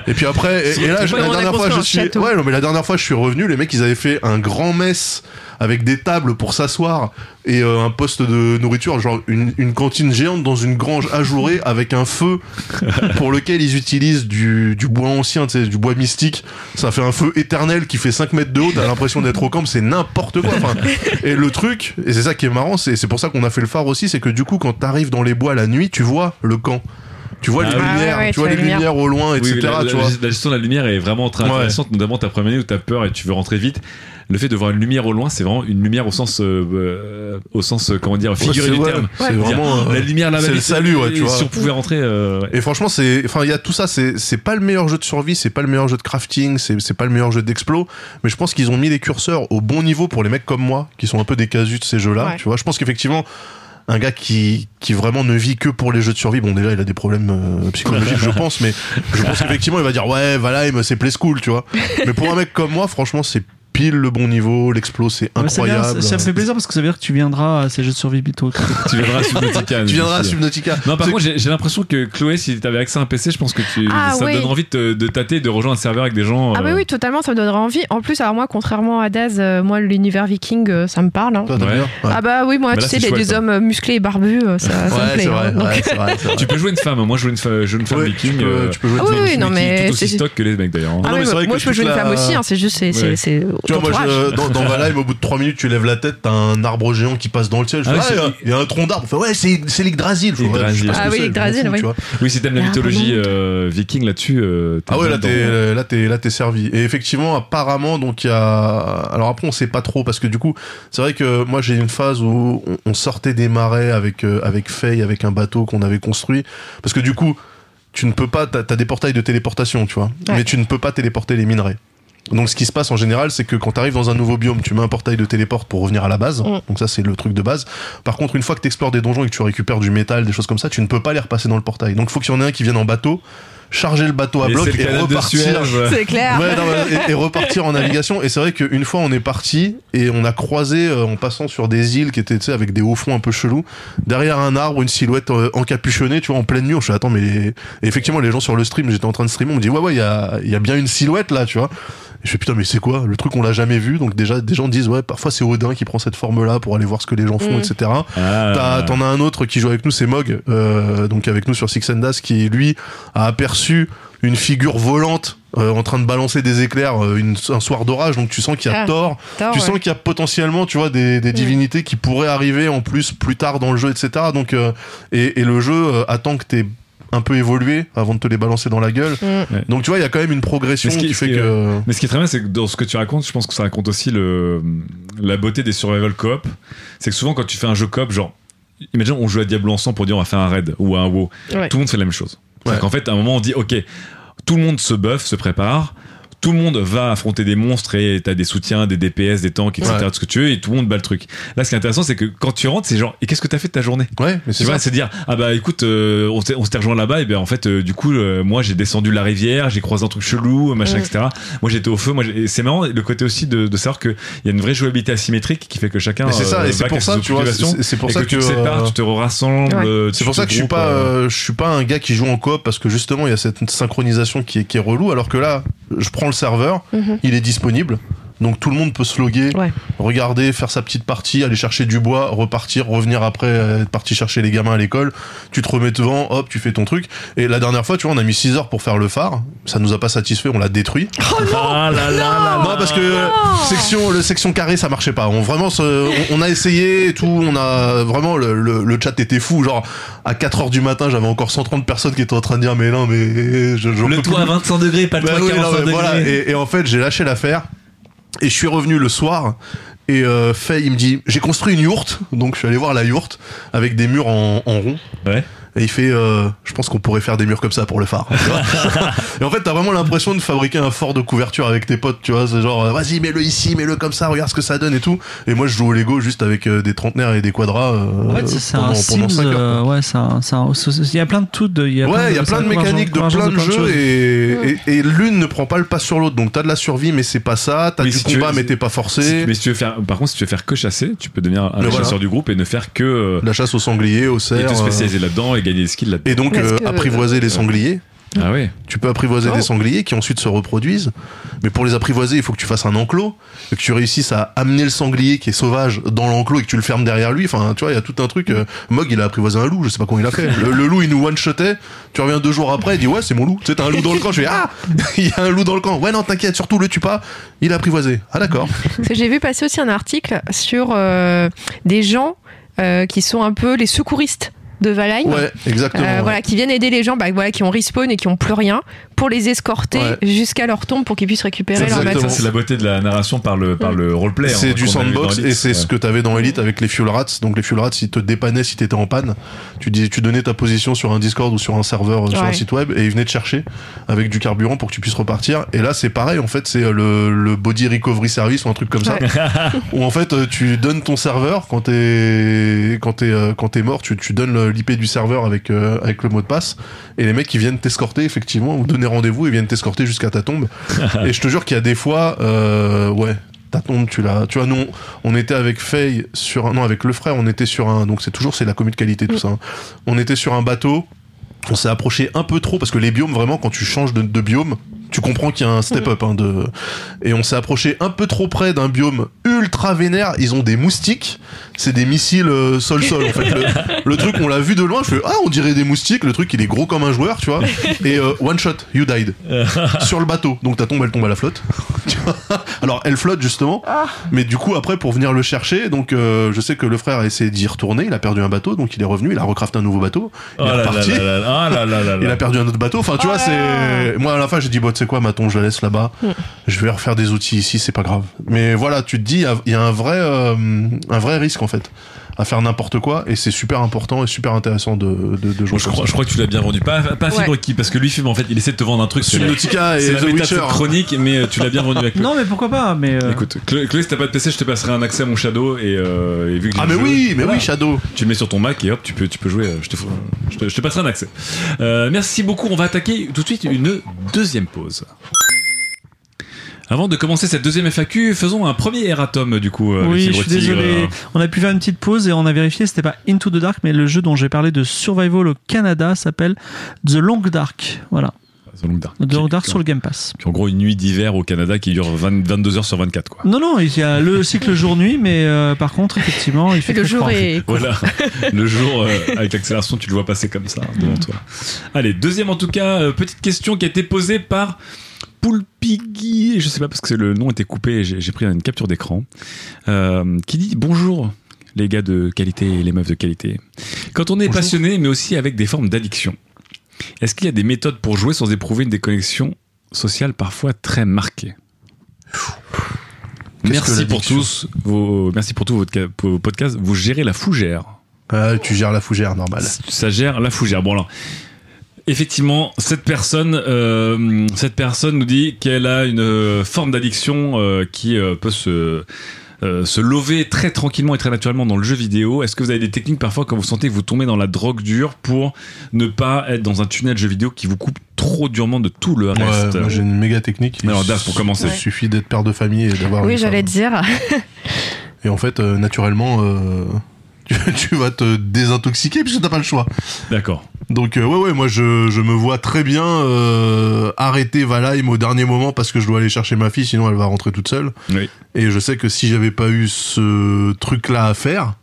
et puis après, et, *laughs* et là, je- la dernière fois, je suis, ouais, non, mais la dernière fois, je suis revenu, les mecs, ils avaient fait un grand mess avec des tables pour s'asseoir et euh, un poste de nourriture, genre une, une cantine géante dans une grange ajourée *laughs* avec un feu pour lequel ils utilisent du, du bois ancien, tu sais, du bois mystique. Ça fait un feu éternel qui fait 5 mètres de haut, t'as l'impression d'être au camp, c'est n'importe quoi. Enfin, et le truc, et c'est ça qui est marrant, c'est c'est pour ça qu'on a fait le phare aussi, c'est que du coup, quand t'arrives dans les bois la nuit, tu vois le camp. Tu vois Ah les lumières, Ah ouais, ouais, tu vois les lumières au loin, etc. Oui, la, la- tu vois. la gestion de la lumière est vraiment très Ouais. intéressante, notamment ta première année où t'as peur et tu veux rentrer vite. Le fait de voir une lumière au loin, c'est vraiment une lumière au sens, euh, euh, au sens, euh, comment dire, figuré c'est- du ouais, terme. c'est vraiment, euh, la lumière là-bas. c'est le salut, ouais, tu vois. Si on pouvait rentrer, euh, ouais. Et franchement, c'est, enfin, il y a tout ça. C'est, c'est pas le meilleur jeu de survie, c'est pas le meilleur jeu de crafting, c'est, c'est pas le meilleur jeu d'explo. Mais je pense qu'ils ont mis les curseurs au bon niveau pour les mecs comme moi, qui sont un peu des casus de ces jeux-là. Ouais. Tu vois, je pense qu'effectivement, un gars qui, qui vraiment ne vit que pour les jeux de survie, bon, déjà, il a des problèmes euh, psychologiques, je pense, mais je pense *laughs* qu'effectivement, il va dire, ouais, Valheim, c'est play school, tu vois. Mais pour un mec comme moi, franchement, c'est pile le bon niveau, l'explo, c'est Ouais, c'est bien, incroyable. ça, ça me fait plaisir parce que ça veut dire que tu viendras à ces jeux de survie bientôt. *laughs* tu viendras à Subnautica. *laughs* Tu viendras à. Subnautica. Non, par contre, j'ai l'impression que Chloé, si t'avais accès à un PC, je pense que tu, Ah, ça oui. te donne envie de, te- de tâter, de rejoindre un serveur avec des gens. Ah euh, oui, oui, totalement, ça me donnerait envie. En plus, alors moi, contrairement à Daz, euh, moi, l'univers viking, euh, ça me parle. hein. Ouais. Ouais. Ah bah oui, moi, Bah tu là, sais, c'est les deux hommes musclés et barbus, euh, ça, ça me plaît. vrai, hein. Vrai. *laughs* Tu peux jouer une femme. Moi, je joue une, femme viking. tu peux- jouer Ah une oui, femme oui, non, qui- mais tout aussi c'est- stock que les mecs d'ailleurs. hein. Ah moi je peux jouer une femme aussi, hein, c'est juste Tu vois, moi, je- dans, dans Valheim, au bout de 3 minutes, tu lèves la tête, t'as un arbre géant qui passe dans le ciel. Je Ah fais, ah, il y a- c'est- il y, a un tronc d'arbre. Ouais, c'est, c'est l'Yggdrasil. Je fais, ouais, je sais Yggdrasil. pas ce que Ah oui, c'est, je m'en Yggdrasil, fous, oui. tu vois. Oui, si t'aimes la Ah, mythologie euh, viking là-dessus. euh, t'es Ah ouais, là, dedans. t'es, là, t'es, là, t'es servi. Et effectivement, apparemment, donc, il y a, alors après, on sait pas trop, parce que du coup, c'est vrai que moi, j'ai une phase où on, on sortait des marais avec, euh, avec Faye, avec un bateau qu'on avait construit. Parce que du coup, tu ne peux pas, t'as, t'as des portails de téléportation, tu vois. Ouais. Mais tu ne peux pas téléporter les minerais. Donc ce qui se passe en général, c'est que quand tu arrives dans un nouveau biome, tu mets un portail de téléporte pour revenir à la base. Mm. Donc ça c'est le truc de base. Par contre, une fois que tu explores des donjons et que tu récupères du métal, des choses comme ça, tu ne peux pas les repasser dans le portail. Donc il faut qu'il y en ait un qui vienne en bateau, charger le bateau à Et bloc et repartir. C'est clair. Ouais, non, et, et repartir en navigation. Et c'est vrai qu'une fois, on est parti et on a croisé euh, en passant sur des îles qui étaient tu sais, avec des hauts fonds un peu chelous. Derrière un arbre, une silhouette euh, encapuchonnée, tu vois, en pleine nuit. Je suis attends, mais et effectivement, les gens sur le stream, j'étais en train de streamer, on me dit ouais, ouais, il y a, il y a bien une silhouette là, tu vois. Et je fais putain, mais c'est quoi? Le truc, on l'a jamais vu. Donc déjà, des gens disent ouais, parfois c'est Odin qui prend cette forme-là pour aller voir ce que les gens font, Mm. etc. Ah. T'en as un autre qui joue avec nous, c'est Mog, euh, donc avec nous sur Six and Das, qui lui a aperçu une figure volante euh, en train de balancer des éclairs euh, une- un soir d'orage. Donc tu sens qu'il y a Ah, Thor, tu ouais. sens qu'il y a potentiellement, tu vois, des, des divinités qui pourraient arriver en plus plus tard dans le jeu, etc. Donc euh, et, et le jeu euh, attend que t'aies un peu évolué avant de te les balancer dans la gueule. Mm. Ouais. Donc tu vois, il y a quand même une progression Mais ce qui- qui fait qui, que Mais ce qui est très bien, c'est que dans ce que tu racontes, je pense que ça raconte aussi le, la beauté des survival coop. C'est que souvent, quand tu fais un jeu coop, genre, imagine, on joue à Diablo ensemble pour dire on va faire un raid ou un WoW. Ouais. Tout le monde fait la même chose. Ouais. En fait, à un moment, on dit, ok, tout le monde se buff, se prépare. Tout le monde va affronter des monstres et t'as des soutiens, des DPS, des tanks, etc. Ouais. Tout ce que tu veux et tout le monde bat le truc. Là, ce qui est intéressant, c'est que quand tu rentres, c'est genre, et qu'est-ce que t'as fait de ta journée? Ouais, mais c'est tu c'est dire ah bah écoute, euh, on s'est on s'était rejoint là-bas et ben en fait euh, du coup euh, moi j'ai descendu la rivière, j'ai croisé un truc chelou, machin etc. Moi j'étais au feu, moi j'ai- et c'est marrant le côté aussi de, de savoir que il y a une vraie jouabilité asymétrique qui fait que chacun Mais c'est ça, euh, et c'est pour ça, tu vois, c'est- c'est pour ça que, tu que, te sépares, euh, tu te rassembles. Ouais. euh, C'est tu pour ça que je suis pas, je suis pas un gars qui joue en coop parce que justement il y a cette synchronisation qui est, qui est relou. Alors que là, je prends le serveur, Mhm. il est disponible, donc tout le monde peut se loguer, Ouais. regarder, faire sa petite partie, aller chercher du bois, repartir, revenir après, euh, être parti chercher les gamins à l'école. Tu te remets devant, hop, tu fais ton truc. Et la dernière fois, tu vois, on a mis 6 heures pour faire le phare. Ça nous a pas satisfait, on l'a détruit. Ah là là là Non, parce que section, le section carré, ça marchait pas. On vraiment, se- on, on a essayé et tout. On a vraiment le, le, le chat était fou. Genre à 4 heures du matin, j'avais encore 130 personnes qui étaient en train de dire mais non, mais je, j'en le toit à plus. 25 degrés, pas le Bah toit oui, à non, 45 mais degrés. voilà. Et, et en fait, j'ai lâché l'affaire. Et je suis revenu le soir. Et euh, Faye, il me dit, j'ai construit une yourte. Donc je suis allé voir la yourte avec des murs en, rond. Et il fait, euh, je pense qu'on pourrait faire des murs comme ça pour le phare. tu vois. *laughs* et en fait, t'as vraiment l'impression de fabriquer un fort de couverture avec tes potes, tu vois. C'est genre, euh, vas-y, mets-le ici, mets-le comme ça, regarde ce que ça donne et tout. Et moi, je joue au Lego juste avec euh, des trentenaires et des quadras. euh, En fait, c'est un pendant Sims. cinq heures, quoi. euh, ouais, c'est un- un- il y a plein de tout. de- Il y a Ouais, il y a plein de mécaniques, de plein de jeux et, et, et l'une ne prend pas le pas sur l'autre. Donc t'as de la survie, mais c'est pas ça. T'as du si tu combat, veux, mais t'es pas forcé. mais si tu veux faire, par contre, si tu veux faire que chasser, tu peux devenir un voilà. chasseurs du groupe et ne faire que La chasse aux sangliers, au et cerf. te spécialiser là-dedans et gagner des skills là-dedans. Et donc euh, que- apprivoiser les sangliers. Ah ouais. Tu peux apprivoiser Oh. des sangliers qui ensuite se reproduisent. Mais pour les apprivoiser, il faut que tu fasses un enclos, et que tu réussisses à amener le sanglier qui est sauvage dans l'enclos et que tu le fermes derrière lui. Enfin, tu vois, il y a tout un truc. euh, Mog, il a apprivoisé un loup, je sais pas comment il a fait. Le, le loup, il nous one-shotait. Tu reviens deux jours après, il dit ouais, c'est mon loup. Tu sais, t'as un loup dans le camp. Je fais ah, *laughs* il y a un loup dans le camp. Ouais, non, t'inquiète, surtout le tue pas. Il a apprivoisé. Ah d'accord. Parce que J'ai vu passer aussi un article sur euh, des gens euh, qui sont un peu les secouristes de Valheim. Ouais, exactement. Euh, ouais. Voilà, qui viennent aider les gens, bah, voilà, qui ont respawn et qui ont plus rien, pour les escorter Ouais. jusqu'à leur tombe pour qu'ils puissent récupérer leur. Ça, c'est la beauté de la narration par le, par le roleplay. C'est hein, du sandbox et c'est ce que t'avais dans Elite avec les fuel rats. Donc les fuel rats, ils te dépannaient si t'étais en panne. Tu dis, tu donnais ta position sur un Discord ou sur un serveur, euh, sur un site web et ils venaient te chercher avec du carburant pour que tu puisses repartir. Et là, c'est pareil. En fait, c'est euh, le, le body recovery service ou un truc comme ça. *laughs* où en fait, euh, tu donnes ton serveur quand t'es quand t'es quand t'es mort, tu, tu donnes l'IP du serveur avec euh, avec le mot de passe et les mecs ils viennent t'escorter effectivement ou donner rendez-vous et viennent t'escorter jusqu'à ta tombe. *laughs* et je te jure qu'il y a des fois, euh, ouais. Ta tombe, tu l'as. Tu vois, nous, on était avec Faye sur un. Non, avec le frère, on était sur un. Donc, c'est toujours, c'est la commu de qualité, tout ça. hein. On était sur un bateau. On s'est approché un peu trop parce que les biomes, vraiment, quand tu changes de, de biome, tu comprends qu'il y a un step up. Hein, de... Et on s'est approché un peu trop près d'un biome ultra vénère. Ils ont des moustiques. C'est des missiles euh, sol-sol. en fait, le, *laughs* le truc, on l'a vu de loin. Je fais Ah, on dirait des moustiques. Le truc, il est gros comme un joueur, tu vois. Et euh, one shot, you died. *laughs* sur le bateau. Donc ta tombe, elle tombe à la flotte. *laughs* Alors, elle flotte justement. Mais du coup, après, pour venir le chercher, donc euh, je sais que le frère a essayé d'y retourner. Il a perdu un bateau, donc il est revenu. Il a recrafté un nouveau bateau. Il Oh est là reparti. Ah Il a perdu un autre bateau. Enfin, tu vois, c'est. Moi, à la fin, j'ai dit, bon, tu sais quoi, ma tombe, je la laisse là-bas. Je vais refaire des outils ici, c'est pas grave. Mais voilà, tu te dis, il y a- il y a un vrai, euh, un vrai risque, en fait, à faire n'importe quoi. Et c'est super important et super intéressant de, de, de jouer. Je, crois, je crois que tu l'as bien vendu. Pas, pas Ouais. Fibre Key, parce que lui, Fibre, en fait, il essaie de te vendre un truc. Subnautica et la The Witcher. chronique, mais euh, tu l'as bien vendu avec lui. Non, mais pourquoi pas mais euh, Écoute, Chloé, si t'as pas de PC, je te passerai un accès à mon Shadow et, euh, et vu que Ah, mais jeu, oui, mais voilà. oui, Shadow. Tu le mets sur ton Mac et hop, tu peux, tu peux jouer. Je te, je, te, je te passerai un accès. Euh, merci beaucoup. On va attaquer tout de suite une deuxième pause. Avant de commencer cette deuxième FAQ, faisons un premier erratum du coup. euh, Oui, je suis désolé. On a pu faire une petite pause et on a vérifié, c'était pas Into the Dark, mais le jeu dont j'ai parlé de Survival au Canada s'appelle The Long Dark. Voilà. The Long Dark. The Long Dark sur le Game Pass. qui en gros une nuit d'hiver au Canada qui dure 20 22 heures sur 24 quoi. Non, non, il y a le cycle jour-nuit, mais euh, par contre, effectivement, il fait le très jour froid. est. Voilà, *laughs* le jour euh, avec l'accélération, tu le vois passer comme ça devant toi. Allez, deuxième en tout cas, euh, petite question qui a été posée par Poulpigui, je sais pas parce que le nom était coupé, j'ai pris une capture d'écran, euh, qui dit bonjour les gars de qualité et les meufs de qualité. Quand on est Bonjour. passionné, mais aussi avec des formes d'addiction, est-ce qu'il y a des méthodes pour jouer sans éprouver une déconnexion sociale parfois très marquée? Merci pour tous vos, merci pour tous votre vos podcasts. Vous gérez la fougère. Ah, tu gères la fougère, normal. Ça gère la fougère. Bon alors, effectivement, cette personne, euh, cette personne nous dit qu'elle a une euh, forme d'addiction euh, qui euh, peut se euh, se lever très tranquillement et très naturellement dans le jeu vidéo. Est-ce que vous avez des techniques parfois quand vous sentez que vous tombez dans la drogue dure pour ne pas être dans un tunnel jeu vidéo qui vous coupe trop durement de tout le Ouais, reste? moi, j'ai une méga technique. Alors, Il Dave, pour commencer. Il suffit d'être père de famille et d'avoir Oui, j'allais dire. Et en fait, euh, naturellement, euh, tu, *laughs* tu vas te désintoxiquer puisque t'as pas le choix. D'accord. Donc euh, ouais ouais moi je, je me vois très bien euh, arrêter Valheim au dernier moment parce que je dois aller chercher ma fille sinon elle va rentrer toute seule Oui. et je sais que si j'avais pas eu ce truc là à faire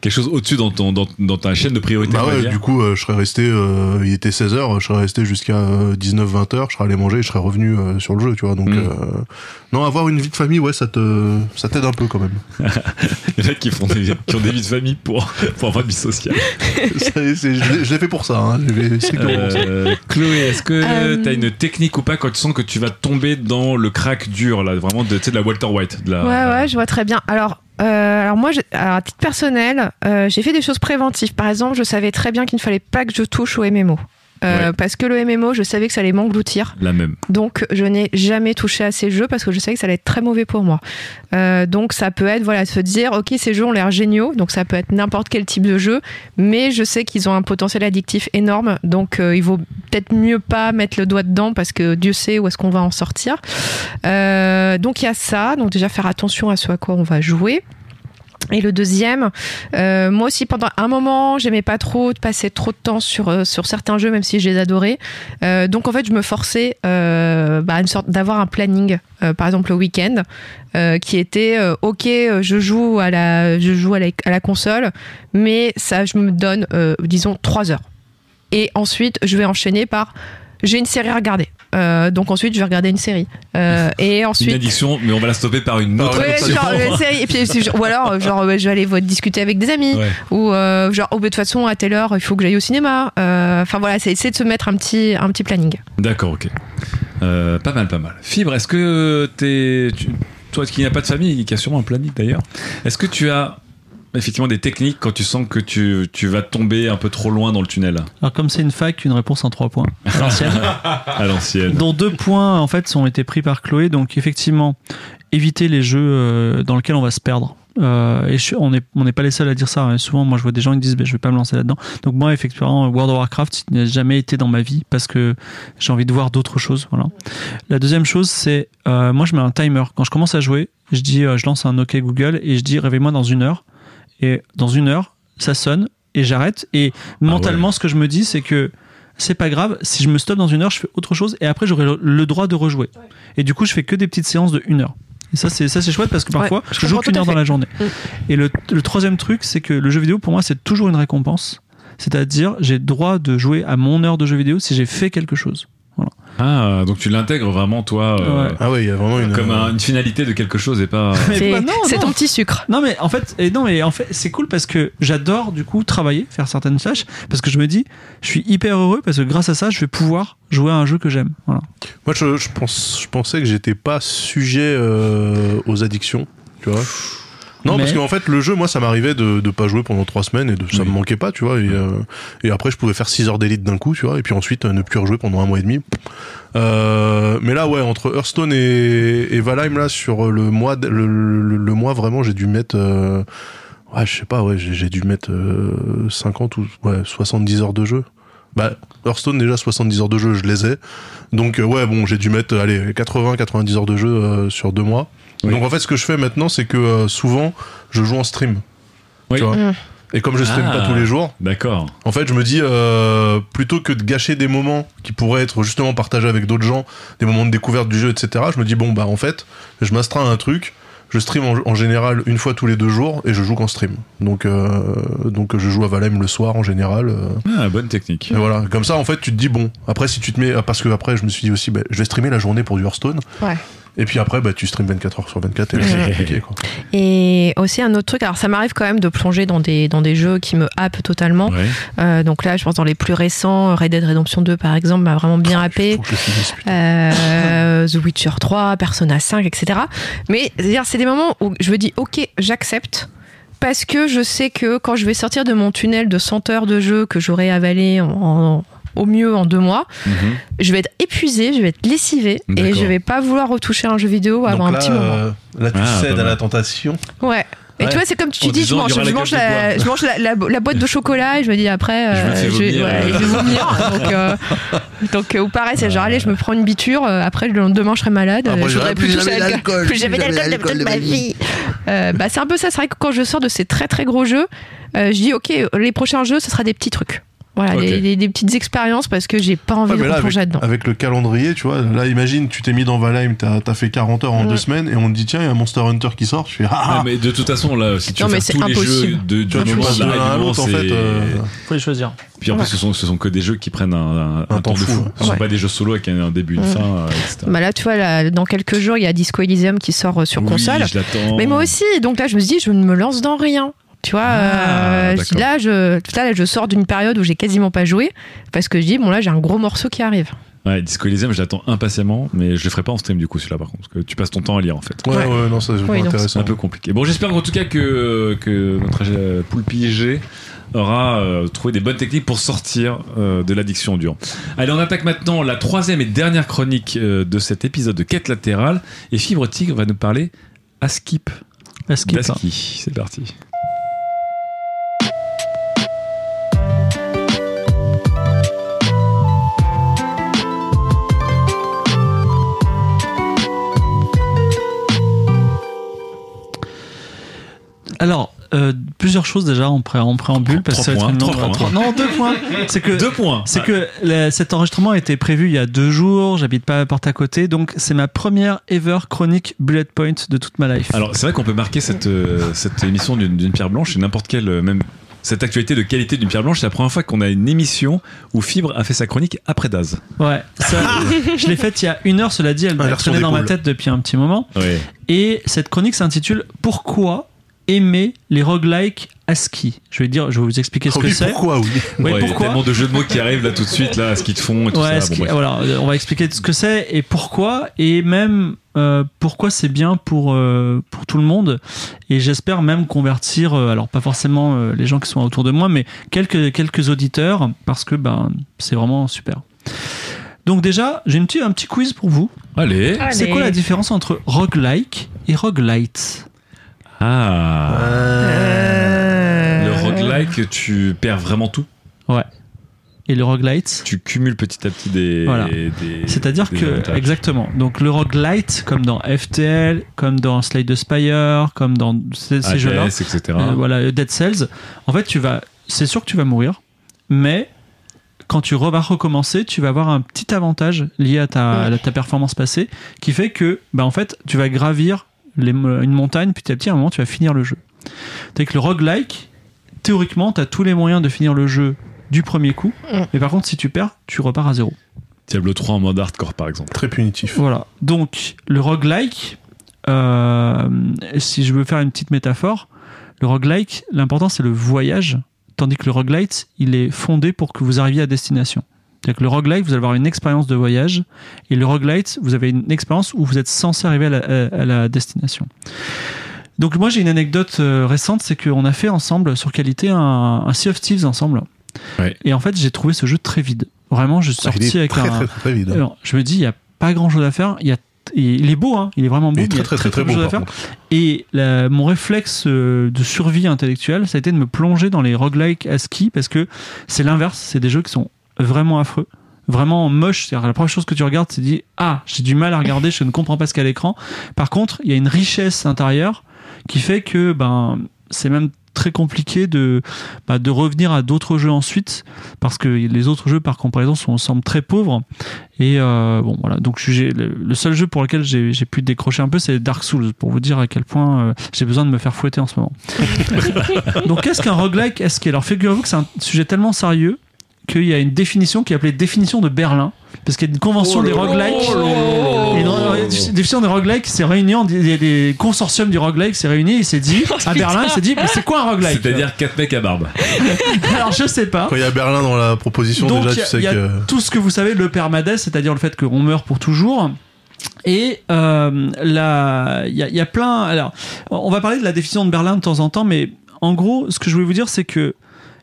Quelque chose au-dessus dans, ton, dans, dans ta chaîne de priorité. bah ouais du coup euh, je serais resté euh, il était 16h je serais resté jusqu'à 19-20 heures je serais allé manger et je serais revenu euh, sur le jeu tu vois donc Mm. euh, non avoir une vie de famille ouais ça te ça t'aide un peu quand même Il y en a qui, font des, qui ont des vies de famille pour, pour avoir une vie sociale. *laughs* Ça, je l'ai- fait pour ça hein. Strictement ça. Euh, Chloé, est-ce que Euh, t'as une technique ou pas quand tu sens que tu vas tomber dans le crack dur, là, vraiment de, tu sais, de la Walter White de la... Ouais, ouais, je vois très bien. Alors, euh, alors moi, alors, à titre personnel, euh, j'ai fait des choses préventives. Par exemple, je savais très bien qu'il ne fallait pas que je touche au MMO. Euh, Ouais. Parce que le MMO, je savais que ça allait m'engloutir. La même. Donc, je n'ai jamais touché à ces jeux parce que je savais que ça allait être très mauvais pour moi. Euh, donc, ça peut être, voilà, se dire, ok, ces jeux ont l'air géniaux. Donc, ça peut être n'importe quel type de jeu. Mais je sais qu'ils ont un potentiel addictif énorme. Donc, euh, il vaut peut-être mieux pas mettre le doigt dedans parce que Dieu sait où est-ce qu'on va en sortir. Donc, il y a ça. Donc, déjà, faire attention à ce à quoi on va jouer. Et le deuxième, euh, moi aussi pendant un moment, j'aimais pas trop de passer trop de temps sur euh, sur certains jeux, même si je les adorais. Euh, donc en fait, je me forçais bah, une sorte d'avoir un planning, par exemple le week-end, qui était ok, je joue à la je joue à la, console, mais ça, je me donne disons trois heures. Et ensuite, je vais enchaîner par j'ai une série à regarder. Euh, donc ensuite, je vais regarder une série. Euh, et Une ensuite, addiction, mais on va la stopper par une autre Ouais, addiction. genre une série, et puis, ou alors genre ouais, je vais aller discuter avec des amis Ouais. ou euh, genre oh, de toute façon à telle heure il faut que j'aille au cinéma Euh, enfin voilà c'est essayer de se mettre un petit un petit planning D'accord, ok. Pas mal, pas mal. Fibre, est-ce que t'es, tu- toi qui n'as pas de famille, qui a sûrement un planning d'ailleurs, est-ce que tu as effectivement des techniques quand tu sens que tu, tu vas tomber un peu trop loin dans le tunnel Alors comme c'est une fac, une réponse en trois points. À l'ancienne. *laughs* à l'ancienne dont deux points en fait ont été pris par Chloé. Donc effectivement, éviter les jeux euh, dans lesquels on va se perdre. Euh, et je- on n'est on pas les seuls à dire ça. hein. Souvent, moi, je vois des gens qui disent, ben, je vais pas me lancer là-dedans. Donc moi, effectivement, World of Warcraft n'a jamais été dans ma vie parce que j'ai envie de voir d'autres choses. Voilà. La deuxième chose, c'est euh, moi, je mets un timer. Quand je commence à jouer, je dis, euh, je lance un OK Google et je dis, réveille-moi dans une heure. Et dans une heure, ça sonne et j'arrête. Et mentalement, ce que je me dis, c'est que c'est pas grave. Si je me stoppe dans une heure, je fais autre chose et après j'aurai le, droit de rejouer. Et du coup, je fais que des petites séances de une heure. Et ça, c'est ça, c'est chouette parce que parfois, Ouais, je je joue qu'une heure dans la journée. Mm. Et le, le troisième truc, c'est que le jeu vidéo, pour moi, c'est toujours une récompense. C'est-à-dire, j'ai le droit de jouer à mon heure de jeu vidéo si j'ai fait quelque chose. Ah, donc tu l'intègres vraiment, toi, euh, Ouais. Ah ouais, il y a vraiment une. comme un- une finalité de quelque chose et pas. Mais c'est bah non, c'est non. ton petit sucre Non mais en fait, et non mais en fait, c'est cool parce que j'adore du coup travailler, faire certaines tâches, parce que je me dis, je suis hyper heureux parce que grâce à ça, je vais pouvoir jouer à un jeu que j'aime. Voilà. Moi, je, je pense, je pensais que j'étais pas sujet euh, aux addictions, tu vois. Non, Mais- parce qu'en fait, le jeu, moi, ça m'arrivait de, de pas jouer pendant trois semaines et de, ça Oui. me manquait pas, tu vois. Et, euh, et après, je pouvais faire 6 heures d'élite d'un coup, tu vois, et puis ensuite euh, ne plus rejouer pendant un mois et demi. Euh, mais là, ouais, entre Hearthstone et, et Valheim, là, sur le mois, le, le- le mois vraiment, j'ai dû mettre. euh, ouais, je sais pas, ouais, j'ai j'ai dû mettre euh, 50 ou ouais, 70 heures de jeu. Bah, Hearthstone, déjà, 70 heures de jeu, je les ai. Donc, euh, ouais, bon, j'ai dû mettre, allez, 80, 90 heures de jeu euh, sur deux mois. Oui. Donc, en fait, ce que je fais maintenant, c'est que euh, souvent, je joue en stream. Oui. Tu vois Mm. Et comme je stream Ah. pas tous les jours, D'accord. en fait, je me dis, euh, plutôt que de gâcher des moments qui pourraient être justement partagés avec d'autres gens, des moments de découverte du jeu, etc., je me dis, bon, bah, en fait, je m'astreins à un truc. Je stream en, en général une fois tous les deux jours et je joue qu'en stream. Donc, euh, donc je joue à Valheim le soir en général. euh, Ah, bonne technique. et voilà, comme ça en fait tu te dis bon, après si tu te mets, parce que après je me suis dit aussi, bah, je vais streamer la journée pour du Hearthstone, ouais et puis après bah, tu stream 24 heures sur 24 et là, c'est compliqué quoi. et aussi un autre truc alors ça m'arrive quand même de plonger dans des dans des jeux qui me happent totalement Ouais. Euh, donc là je pense dans les plus récents Red Dead Redemption 2 par exemple m'a vraiment bien happé euh, The Witcher 3, Persona 5, etc. Mais c'est-à-dire, c'est des moments où je me dis, ok, j'accepte. Parce que je sais que quand je vais sortir de mon tunnel de 100 heures de jeu que j'aurai avalé en- en- au mieux en deux mois, Mhm. je vais être épuisée, je vais être lessivée et je vais pas vouloir retoucher un jeu vidéo avant Donc un petit moment. euh, là tu Ah, cèdes à la tentation. Ouais. Et Ouais. tu vois, c'est comme tu En dis, je mange, je la mange, la, bois. je mange la, la- la boîte de chocolat et je me dis après, Je euh, vais- vomir, ouais, euh. je vais vomir. donc, euh, *laughs* donc, euh, ou pareil, c'est genre, allez, je me prends une biture, après, le lendemain, je serai malade, Après, euh, je voudrais plus plus toucher d'alcool, Plus jamais d'alcool de ma vie. Euh, bah, c'est un peu ça, c'est vrai que quand je sors de ces très très gros jeux, euh, je dis, ok, les prochains jeux, ce sera des petits trucs. Voilà, des, des- des petites expériences parce que j'ai pas envie Ouais, mais de là, replonger avec, là-dedans. avec le calendrier, tu vois, là imagine, tu t'es mis dans Valheim, t'as as fait 40 heures en Ouais. deux semaines et on te dit tiens, il y a un Monster Hunter qui sort, je fais ah, Ouais, mais de toute façon, là, si tu Non, mais c'est tous les jeux de, du tu tu passes à l'autre en c'est- fait. euh, Faut les choisir. Puis en Ouais. plus, ce sont, ce sont que des jeux qui prennent un, un, Un un temps temps de fou, fou. ouais. Ce sont Ouais. pas des jeux solo avec un, un début, une Ouais. fin, euh, etc. Bah là, tu vois, là, dans quelques jours, il y a Disco Elysium qui sort euh, sur Oui, console. je. Mais moi aussi, donc là je me suis dit, je ne me lance dans rien. Tu vois, Ah, euh, là, je, là je sors d'une période où j'ai quasiment pas joué parce que je dis, bon là j'ai un gros morceau qui arrive. Ouais, Disco Elysium, je l'attends impatiemment, mais je le ferai pas en stream du coup, celui-là par contre, parce que tu passes ton temps à lire en fait. Ouais, Ouais. ouais, non, ça c'est Oui, intéressant. un peu compliqué. Bon, j'espère en tout cas que, que notre euh, poule pigé aura euh, trouvé des bonnes techniques pour sortir euh, de l'addiction dure. Allez, on attaque maintenant la troisième et dernière chronique euh, de cet épisode de Quête latérale. Et Fibre Tigre va nous parler à skip. Est-ce qu'il Daski. C'est parti. Alors, euh, plusieurs choses déjà en, pré en préambule. Parce que ça va Trois être une points, longue- trois points. Non, deux points. C'est que. *laughs* Deux points. C'est que la- cet enregistrement a été prévu il y a deux jours, j'habite pas à porte à côté, donc c'est ma première ever chronique bullet point de toute ma life. Alors, c'est vrai qu'on peut marquer cette, euh, cette émission d'une pierre blanche et n'importe quelle, euh, même cette actualité de qualité d'une pierre blanche. C'est la première fois qu'on a une émission où Fibre a fait sa chronique après Daz. Ouais, ça, je l'ai faite il y a une heure, cela dit, elle Ah, m'a l'air sur traîné dans ma tête depuis un petit moment. Ouais. Et cette chronique s'intitule Pourquoi aimer les roguelikes ASCII Je vais dire, je vais vous expliquer ce Oh que oui, c'est. pourquoi, oui. Ouais, Ouais, il y a pourquoi tellement de jeux de mots qui arrivent là tout de suite, là, ce qu'ils te font et tout Ouais, ça. Bon, voilà, on va expliquer ce que c'est et pourquoi, et même euh, pourquoi c'est bien pour, euh, pour tout le monde. Et j'espère même convertir, euh, alors pas forcément euh, les gens qui sont autour de moi, mais quelques, quelques auditeurs, parce que ben, c'est vraiment super. Donc déjà, j'ai un petit quiz pour vous. Allez. Allez. C'est quoi la différence entre roguelike et roguelite? Ah. Euh, Le roguelike, tu perds vraiment tout. Ouais. Et le roguelite Tu cumules petit à petit des. Voilà. des- C'est-à-dire que, avantages. exactement. Donc le roguelite, comme dans FTL, comme dans Slay the Spire, comme dans ces, jeux-là, etc. euh, voilà, Dead Cells, en fait, tu vas, c'est sûr que tu vas mourir, mais quand tu vas recommencer, tu vas avoir un petit avantage lié à ta, à ta performance passée qui fait que, bah, en fait, tu vas gravir les une montagne, petit à petit, à un moment, tu vas finir le jeu. Avec le roguelike, théoriquement, tu as tous les moyens de finir le jeu du premier coup, Mm. mais par contre, si tu perds, tu repars à zéro. Diablo 3 en mode hardcore, par exemple. Très punitif. Voilà. Donc, le roguelike, euh, si je veux faire une petite métaphore, le roguelike, l'important c'est le voyage, tandis que le roguelite, il est fondé pour que vous arriviez à destination. C'est-à-dire que le roguelike, vous allez avoir une expérience de voyage, et le roguelite, vous avez une expérience où vous êtes censé arriver à la, à- à la destination. Donc moi j'ai une anecdote euh, récente, c'est qu'on a fait ensemble sur qualité un, un Sea of Thieves ensemble. Ouais. Et en fait j'ai trouvé ce jeu très vide. Vraiment, je suis Ah, il sorti est avec très, un, très, très vide. alors, je me dis, il n'y a pas grand chose à faire. Il, y a, il est beau, hein, il est vraiment beau. Il est mais il y très, a très, très, très de beau, à faire. Et la- mon réflexe euh, de survie intellectuelle, ça a été de me plonger dans les roguelikes ASCII parce que c'est l'inverse. C'est des jeux qui sont vraiment affreux, vraiment moches. C'est-à-dire, la première chose que tu regardes, c'est dit Ah, j'ai du mal à regarder, je ne comprends pas ce qu'il y a à l'écran. Par contre, il y a une richesse intérieure qui fait que ben, c'est même très compliqué de, bah, de revenir à d'autres jeux ensuite parce que les autres jeux par comparaison sont semblent très pauvres et euh, bon voilà donc le, le seul jeu pour lequel j'ai j'ai pu décrocher un peu c'est Dark Souls pour vous dire à quel point euh, j'ai besoin de me faire fouetter en ce moment *laughs* donc qu'est-ce qu'un roguelike est-ce alors figurez-vous que c'est un sujet tellement sérieux qu'il y a une définition qui est appelée définition de Berlin parce qu'il y a une convention des roguelikes et dans la définition des roguelikes c'est réuni en- il y a des consortiums du roguelike c'est réuni il s'est dit *laughs* à Berlin il s'est dit mais c'est quoi un roguelike? C'est-à-dire 4 mecs à barbe. *laughs* alors je sais pas Quand il y a Berlin dans la proposition, donc déjà, a- tu sais il y a que. tout ce que vous savez le permadeath c'est-à-dire le fait qu'on meurt pour toujours et euh, là, il y, a- il y a plein. Alors, on va parler de la définition de Berlin de temps en temps, mais en gros, ce que je voulais vous dire, c'est que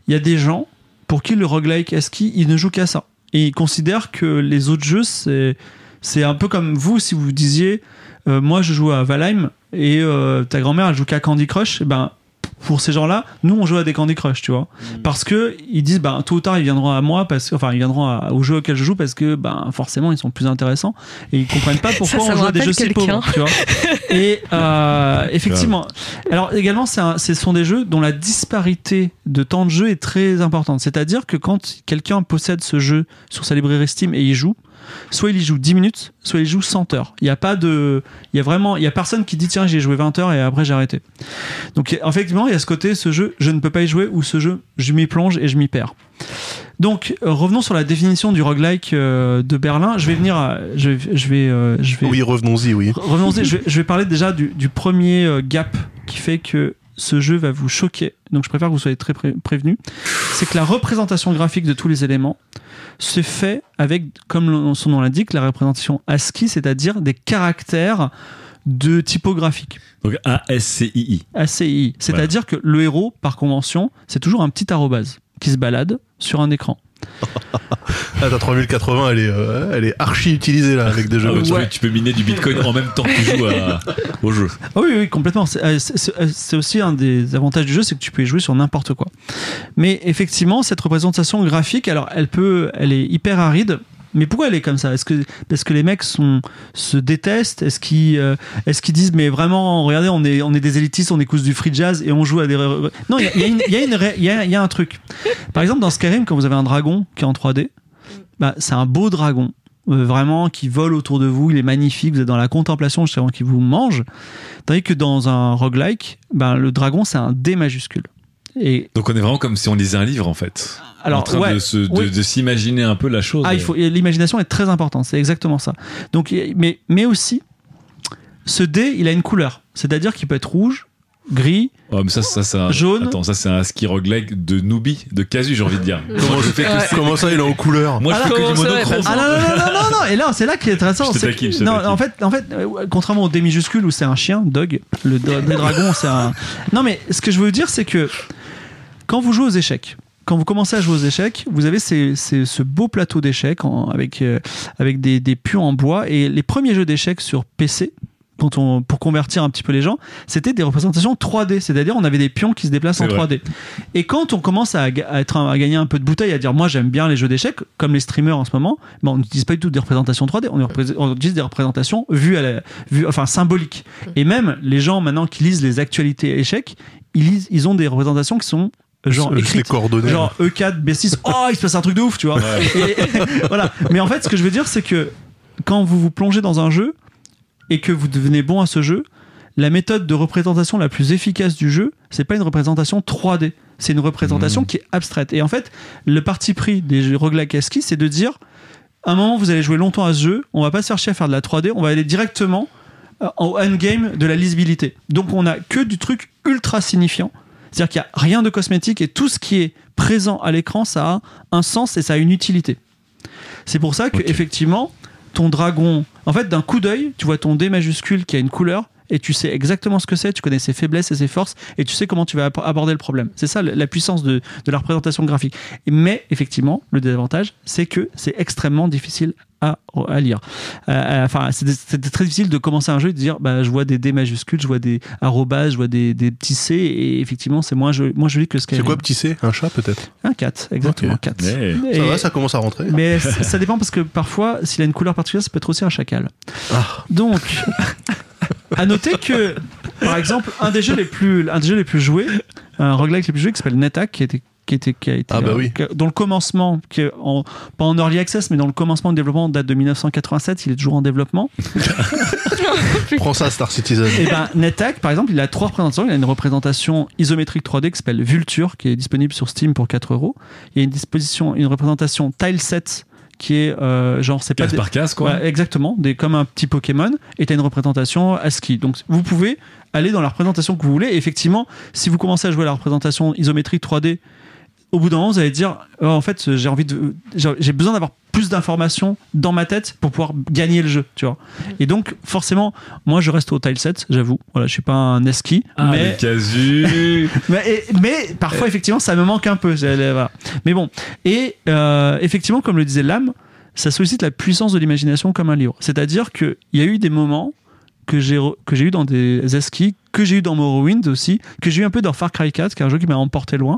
il y a des gens pour qui le roguelike ils ne jouent qu'à ça? Et ils considèrent que les autres jeux, c'est un peu comme vous si vous disiez, euh, moi je joue à Valheim et euh, ta grand-mère elle joue qu'à Candy Crush. Et ben pour ces gens-là, nous on joue à des Candy Crush, tu vois, parce que ils disent, ben tôt ou tard ils viendront à moi parce que, enfin ils viendront à- au jeu auquel je joue parce que, ben forcément ils sont plus intéressants et ils comprennent pas *laughs* pourquoi Ça, ça on joue à des jeux si pauvres, tu vois. *laughs* Et euh, effectivement, alors également, c'est un- ce sont des jeux dont la disparité de temps de jeu est très importante. C'est-à-dire que quand quelqu'un possède ce jeu sur sa librairie Steam et y joue, soit il y joue 10 minutes, soit il joue 100 heures. Il n'y a pas de, il y a vraiment, il y a personne qui dit tiens j'ai joué 20 heures et après j'ai arrêté. Donc effectivement, il y a ce côté, ce jeu, je ne peux pas y jouer ou ce jeu, je m'y plonge et je m'y perds. Donc revenons sur la définition du roguelike euh, de Berlin. Je vais venir, à- je, vais- je vais, euh, je vais Oui, revenons-y, oui. Revenons-y, je, vais- je vais parler déjà du, du premier euh, gap qui fait que ce jeu va vous choquer. Donc je préfère que vous soyez très pré- prévenus. C'est que la représentation graphique de tous les éléments se fait avec, comme son nom l'indique, la représentation ASCII, c'est-à-dire des caractères de typographique. Donc A-S-C-I-I. ACI. C'est-à-dire que le héros, par convention, c'est toujours un petit arrobase qui se balade sur un écran. *laughs* Ah, ta 3080, elle est, euh, elle est archi utilisée là avec des jeux. Ah tu, Ouais. peux, tu peux miner du bitcoin en même temps que tu joues à- au jeu. Ah oui, oui, complètement. C'est euh, c'est- c'est aussi un des avantages du jeu, c'est que tu peux y jouer sur n'importe quoi. Mais effectivement, cette représentation graphique, alors elle peut, elle est hyper aride. Mais pourquoi elle est comme ça? Est-ce que parce que les mecs se détestent? Est-ce qu'ils euh, est-ce disent mais vraiment regardez on est on est des élitistes, on écoute du free jazz et on joue à des non il y a, un truc. Par exemple dans Skyrim quand vous avez un dragon qui est en 3D, bah c'est un beau dragon. euh, vraiment qui vole autour de vous, il est magnifique, vous êtes dans la contemplation jusqu'à qu'il vous mange. Tandis que dans un roguelike, ben, le dragon c'est un D majuscule. Et Donc on est vraiment comme si on lisait un livre en fait. Alors, en train ouais, de, se- de- oui. de s'imaginer un peu la chose. Ah, il faut, et l'imagination est très importante, c'est exactement ça. Donc, mais, mais aussi, ce dé, il a une couleur. C'est-à-dire qu'il peut être rouge, gris, Oh, mais ça, ça, ça, Jaune. Attends, ça c'est un ski roguelike de Newbie, de Casu, j'ai envie de dire. Comment, je fais que comment ça, il est en couleur Moi, je Ah, fais que du ça, monochrome. Ah non, non, non, non, non, non. Et là, c'est là qui est intéressant. Je te c'est taquine, que- je te non, en fait, en fait, euh, contrairement au D majuscule où c'est un chien, dog, le, do- le dragon, c'est un. Non, mais ce que je veux dire, c'est que quand vous jouez aux échecs, quand vous commencez à jouer aux échecs, vous avez ces- ces- ce beau plateau d'échecs avec, euh, avec des, des pions en bois. Et les premiers jeux d'échecs sur PC, quand on, pour convertir un petit peu les gens, c'était des représentations 3D. C'est-à-dire, on avait des pions qui se déplacent en C'est vrai. 3D. Et quand on commence à, être, à gagner un peu de bouteille, à dire moi j'aime bien les jeux d'échecs, comme les streamers en ce moment, ben, on n'utilise pas du tout des représentations 3D, on, utilise des représentations vues à la, vues, enfin symboliques. Et même les gens maintenant qui lisent les actualités échecs, ils, lisent, ils ont des représentations qui sont genre les coordonnées. Genre E4, B6, *laughs* oh il se passe un truc de ouf, tu vois. Et- *laughs* voilà. Mais en fait, ce que je veux dire, c'est que quand vous vous plongez dans un jeu et que vous devenez bon à ce jeu, la méthode de représentation la plus efficace du jeu, c'est pas une représentation 3D, c'est une représentation Mhm. qui est abstraite. Et en fait, le parti pris des jeux roguelike c'est de dire, à un moment, vous allez jouer longtemps à ce jeu, on va pas chercher à faire de la 3D, on va aller directement euh, au endgame de la lisibilité. Donc on a que du truc ultra signifiant. C'est-à-dire qu'il n'y a rien de cosmétique et tout ce qui est présent à l'écran, ça a un sens et ça a une utilité. C'est pour ça que, effectivement, ton dragon, en fait, d'un coup d'œil, tu vois ton D majuscule qui a une couleur et tu sais exactement ce que c'est, tu connais ses faiblesses et ses forces et tu sais comment tu vas ab- aborder le problème. C'est ça la puissance de, de la représentation graphique. Mais effectivement, le désavantage, c'est que c'est extrêmement difficile à, à lire. Euh, Enfin, c'était c'était très difficile de commencer un jeu et de dire, bah, je vois des D majuscules, je vois des arrobas, je vois des, des petits C et effectivement, c'est moins joli, moins joli que ce C'est quoi petit C? Un chat peut-être? Un 4, exactement, Ok. 4. Ouais. Et- Ça va, ça commence à rentrer. mais ça dépend parce que parfois, s'il a une couleur particulière, ça peut être aussi un chacal. Ah. Donc, à noter que, par exemple, un des jeux les plus, un des jeux les plus joués, un roguelike les plus joués qui s'appelle NetHack, qui était qui était qui a été Ah bah oui. qui a- dont le commencement qui est en, pas en early access mais dans le commencement du développement date de 1987 il est toujours en développement *laughs* Prends ça, Star Citizen. et ben NetHack par exemple il a trois représentations il a une représentation isométrique 3D qui s'appelle Vulture qui est disponible sur Steam pour 4 euros il y a une disposition une représentation tileset qui est euh, genre c'est pas des- par case, quoi. Exactement, des, comme un petit Pokémon, et tu as une représentation ASCII. Donc vous pouvez aller dans la représentation que vous voulez. Et effectivement, si vous commencez à jouer à la représentation isométrique 3D, au bout d'un moment, vous allez dire Oh, en fait, j'ai envie de. J'ai besoin d'avoir plus d'informations dans ma tête pour pouvoir gagner le jeu, tu vois. Et donc, forcément, moi, je reste au tileset, j'avoue. Voilà, je suis pas un ASCII, Ah, mais le casu. *laughs* mais, mais parfois, effectivement, ça me manque un peu. C'est- voilà. Mais bon. Et euh, effectivement, comme le disait Lame, ça sollicite la puissance de l'imagination comme un livre. C'est-à-dire qu'il y a eu des moments que j'ai que j'ai eu dans des esquis, que j'ai eu dans Morrowind aussi, que j'ai eu un peu dans Far Cry 4, qui est un jeu qui m'a emporté loin,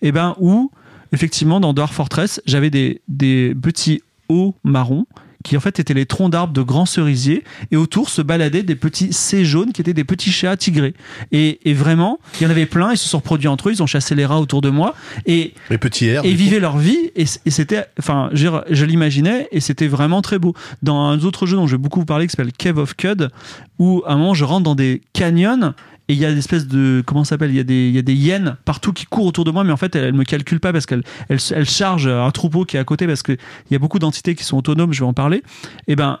et ben où effectivement dans Dwarf Fortress, j'avais des, des petits hauts marrons qui en fait étaient les troncs d'arbres de grands cerisiers et autour se baladaient des petits C jaunes qui étaient des petits chats tigrés et, et vraiment il y en avait plein ils se sont reproduits entre eux ils ont chassé les rats autour de moi et Les petits airs. et vivaient leur vie et, c'était enfin je, je l'imaginais et c'était vraiment très beau dans un autre jeu dont je vais beaucoup vous parler qui s'appelle Cave of Cud où à un moment je rentre dans des canyons et il y a des espèces de comment ça s'appelle il y a des il y a des hyènes partout qui courent autour de moi mais en fait elles, elles me calculent pas parce qu'elles elles, chargent un troupeau qui est à côté parce que il y a beaucoup d'entités qui sont autonomes je vais en parler et ben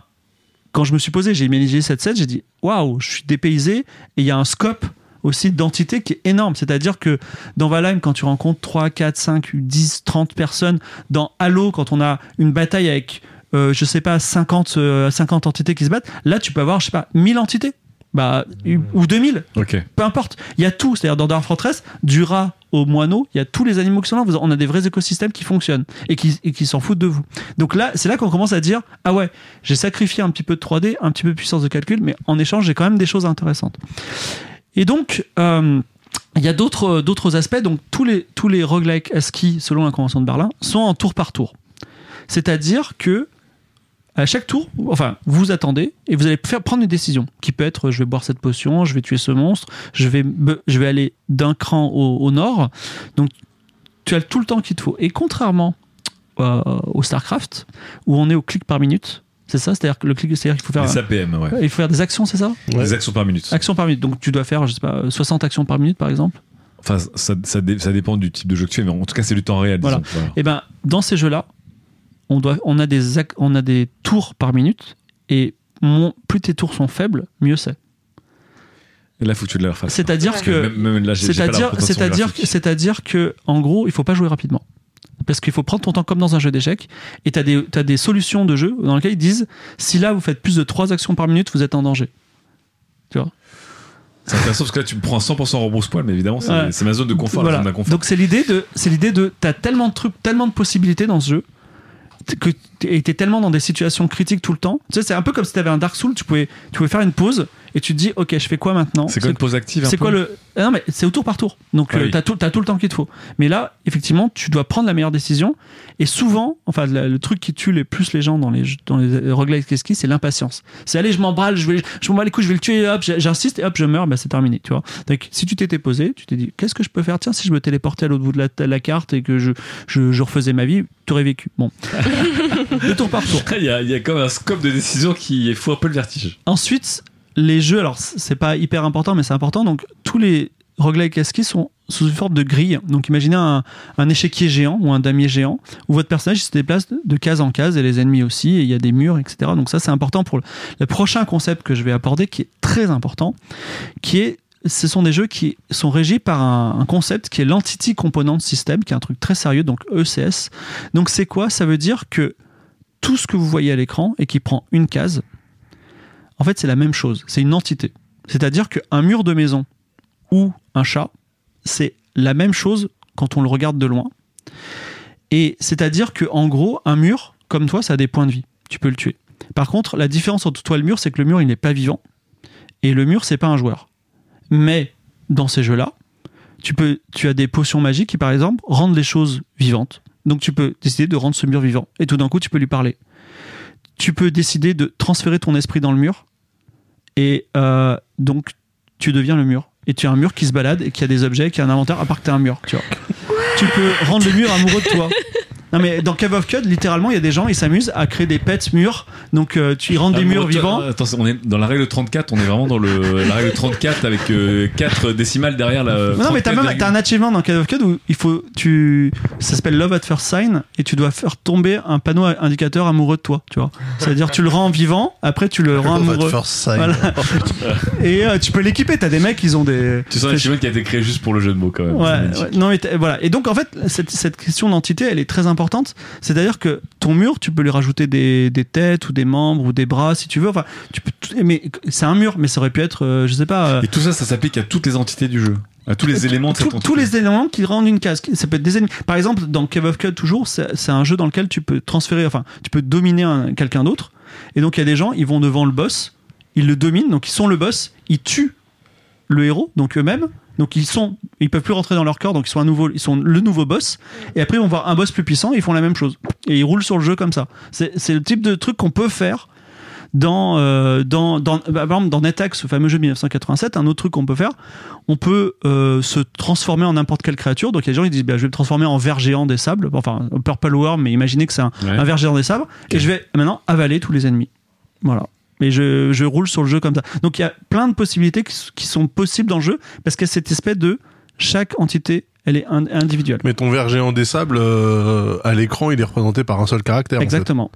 quand je me suis posé j'ai imaginé cette scène j'ai dit waouh je suis dépaysé et il y a un scope aussi d'entités qui est énorme. C'est-à-dire que dans Valheim, quand tu rencontres 3, 4, 5, 10, 30 personnes, dans Halo, quand on a une bataille avec, euh, je sais pas, 50, euh, 50 entités qui se battent, là, tu peux avoir, je sais pas, 1000 entités. Bah, ou 2000, Ok. peu importe. Il y a tout. C'est-à-dire, dans Dwarf Fortress, du rat au moineau, il y a tous les animaux qui sont là. On a des vrais écosystèmes qui fonctionnent et qui, et qui s'en foutent de vous. Donc là, c'est là qu'on commence à dire Ah ouais, j'ai sacrifié un petit peu de 3D, un petit peu de puissance de calcul, mais en échange, j'ai quand même des choses intéressantes. Et donc, euh, il y a d'autres d'autres aspects. Donc, tous les, tous les roguelike ASCII, selon la Convention de Berlin, sont en tour par tour. C'est-à-dire que à chaque tour, enfin, vous attendez et vous allez faire prendre une décision qui peut être je vais boire cette potion, je vais tuer ce monstre, je vais, je vais aller d'un cran au, au nord. Donc, tu as tout le temps qu'il te faut. Et contrairement euh, au StarCraft, où on est au clic par minute, c'est ça? C'est-à-dire que le clic, c'est-à-dire qu'il faut faire, Les APM, ouais. il faut faire des actions, c'est ça? Ouais. Des actions par minute. Actions par minute. Donc, tu dois faire, je sais pas, 60 actions par minute, par exemple. Enfin, ça, ça, dé- ça dépend du type de jeu que tu fais, mais en tout cas, c'est du temps réel. Voilà. disons. Voilà. Et ben, dans ces jeux-là, on, doit, on, a des, on a des tours par minute et mon- plus tes tours sont faibles, mieux c'est. Et là, faut que tu le refasses. C'est-à-dire que, c'est-à-dire, c'est-à-dire que, en gros, il faut pas jouer rapidement. Parce qu'il faut prendre ton temps comme dans un jeu d'échecs. Et tu as des, t'as des solutions de jeu dans lesquelles ils disent si là vous faites plus de 3 actions par minute, vous êtes en danger. Tu vois? C'est intéressant parce que là, tu me prends 100% rebrousse-poil, mais évidemment, c'est Ouais. c'est ma zone de confort. la Voilà. zone d'inconfort. Donc c'est l'idée de, c'est l'idée de, t'as tellement de trucs, tellement de possibilités dans ce jeu que tellement dans des situations critiques tout le temps. Tu sais, c'est un peu comme si t'avais un Dark Soul, tu pouvais, tu pouvais faire une pause et tu te dis, ok, je fais quoi maintenant C'est quoi une pause active C'est quoi le Ah Non mais c'est au tour par tour. Donc Ah euh, oui. t'as tout, t'as tout le temps qu'il te faut. Mais là, effectivement, tu dois prendre la meilleure décision. Et souvent, enfin, le, le truc qui tue les plus les gens dans les dans les roguelikes qu'est-ce qui, c'est l'impatience. C'est allez, je m'emballe, je vais, je m'en les couilles, je vais le tuer, hop, j'insiste et hop, je meurs, bah c'est terminé, tu vois. Donc si tu t'étais posé, tu t'es dit, qu'est-ce que je peux faire? Tiens, si je me téléportais à l'autre bout de la, de la carte et que je, je, je refaisais ma vie, t'aurais vécu. Bon, *laughs* de tour par tour. il, y a, il y a comme un scope de décision qui fout un peu le vertige. Ensuite, les jeux, alors c'est pas hyper important, mais c'est important. Donc tous les roguelikes ASCII sont sous une forme de grille. Donc imaginez un, un échiquier géant ou un damier géant où votre personnage se déplace de, case en case et les ennemis aussi. Et il y a des murs, etc. Donc ça c'est important pour le, le prochain concept que je vais aborder qui est très important, qui est ce sont des jeux qui sont régis par un, un concept qui est l'Entity Component System, qui est un truc très sérieux, donc ECS. Donc c'est quoi? Ça veut dire que tout ce que vous voyez à l'écran et qui prend une case, en fait, c'est la même chose. C'est une entité. C'est-à-dire qu'un mur de maison ou un chat, c'est la même chose quand on le regarde de loin. Et c'est-à-dire que en gros, un mur, comme toi, ça a des points de vie. Tu peux le tuer. Par contre, la différence entre toi et le mur, c'est que le mur, il n'est pas vivant. Et le mur, c'est pas un joueur. Mais dans ces jeux-là, tu, as des potions magiques qui, par exemple, rendent les choses vivantes. Donc tu peux décider de rendre ce mur vivant. Et tout d'un coup, tu peux lui parler. Tu peux décider de transférer ton esprit dans le mur. Et euh, donc, tu deviens le mur. Et tu as un mur qui se balade et qui a des objets, qui a un inventaire, à part que tu as un mur. Tu, vois. tu peux rendre le mur amoureux de toi. *laughs* Non mais dans Cave of Cud, littéralement, il y a des gens, ils s'amusent à créer des pets murs. Donc euh, tu y rends des Ah, murs vivants. toi, Attends, on est dans la règle 34, on est vraiment dans le, la règle 34 avec 4 décimales derrière la. Non, mais t'as 34, même t'as un achievement dans Call of Code où il faut tu ça s'appelle Love at First Sign et tu dois faire tomber un panneau indicateur amoureux de toi, tu vois. C'est-à-dire tu le rends vivant, après tu le rends Love at first. Voilà. *laughs* Et euh, tu peux l'équiper, t'as des mecs ils ont des Tu sens un achievement qui a été créé juste pour le jeu de mots quand même. Ouais, ouais. non mais voilà. Et donc en fait, cette, cette question d'entité, elle est très importante. C'est-à-dire que ton mur, tu peux lui rajouter des, des têtes ou des membres ou des bras si tu veux. Enfin, tu peux. tout- Mais c'est un mur, mais ça aurait pu être, euh, je sais pas. euh, Et tout ça, ça s'applique à toutes les entités du jeu. À tous les éléments Tous- les éléments qui rendent une case. Ça peut être des ennemis. Par exemple, dans Cave of Cud, toujours, c'est c'est un jeu dans lequel tu peux transférer, enfin, tu peux dominer un- quelqu'un d'autre. Et donc, il y a des gens, ils vont devant le boss, ils le dominent, donc ils sont le boss, ils tuent le héros, donc eux-mêmes. Donc ils sont, ils peuvent plus rentrer dans leur corps, donc ils sont un nouveau, ils sont le nouveau boss. Et après ils vont voir un boss plus puissant, et ils font la même chose. Et ils roulent sur le jeu comme ça. C'est le type de truc qu'on peut faire dans, euh, dans, dans, bah, par exemple, dans NetHack, ce fameux jeu de 1987, un autre truc qu'on peut faire, on peut euh, se transformer en n'importe quelle créature. Donc il y a des gens qui disent, bah, je vais me transformer en ver géant des sables, enfin un Purple Worm, mais imaginez que c'est un, Ouais. un ver géant des sables, et je vais maintenant avaler tous les ennemis. Voilà. Et je, je roule sur le jeu comme ça. Donc il y a plein de possibilités qui, qui sont possibles dans le jeu, parce qu'il y a cette espèce de chaque entité, elle est in- individuelle. Mais ton verre géant des sables, euh, à l'écran, il est représenté par un seul caractère. en fait. Exactement.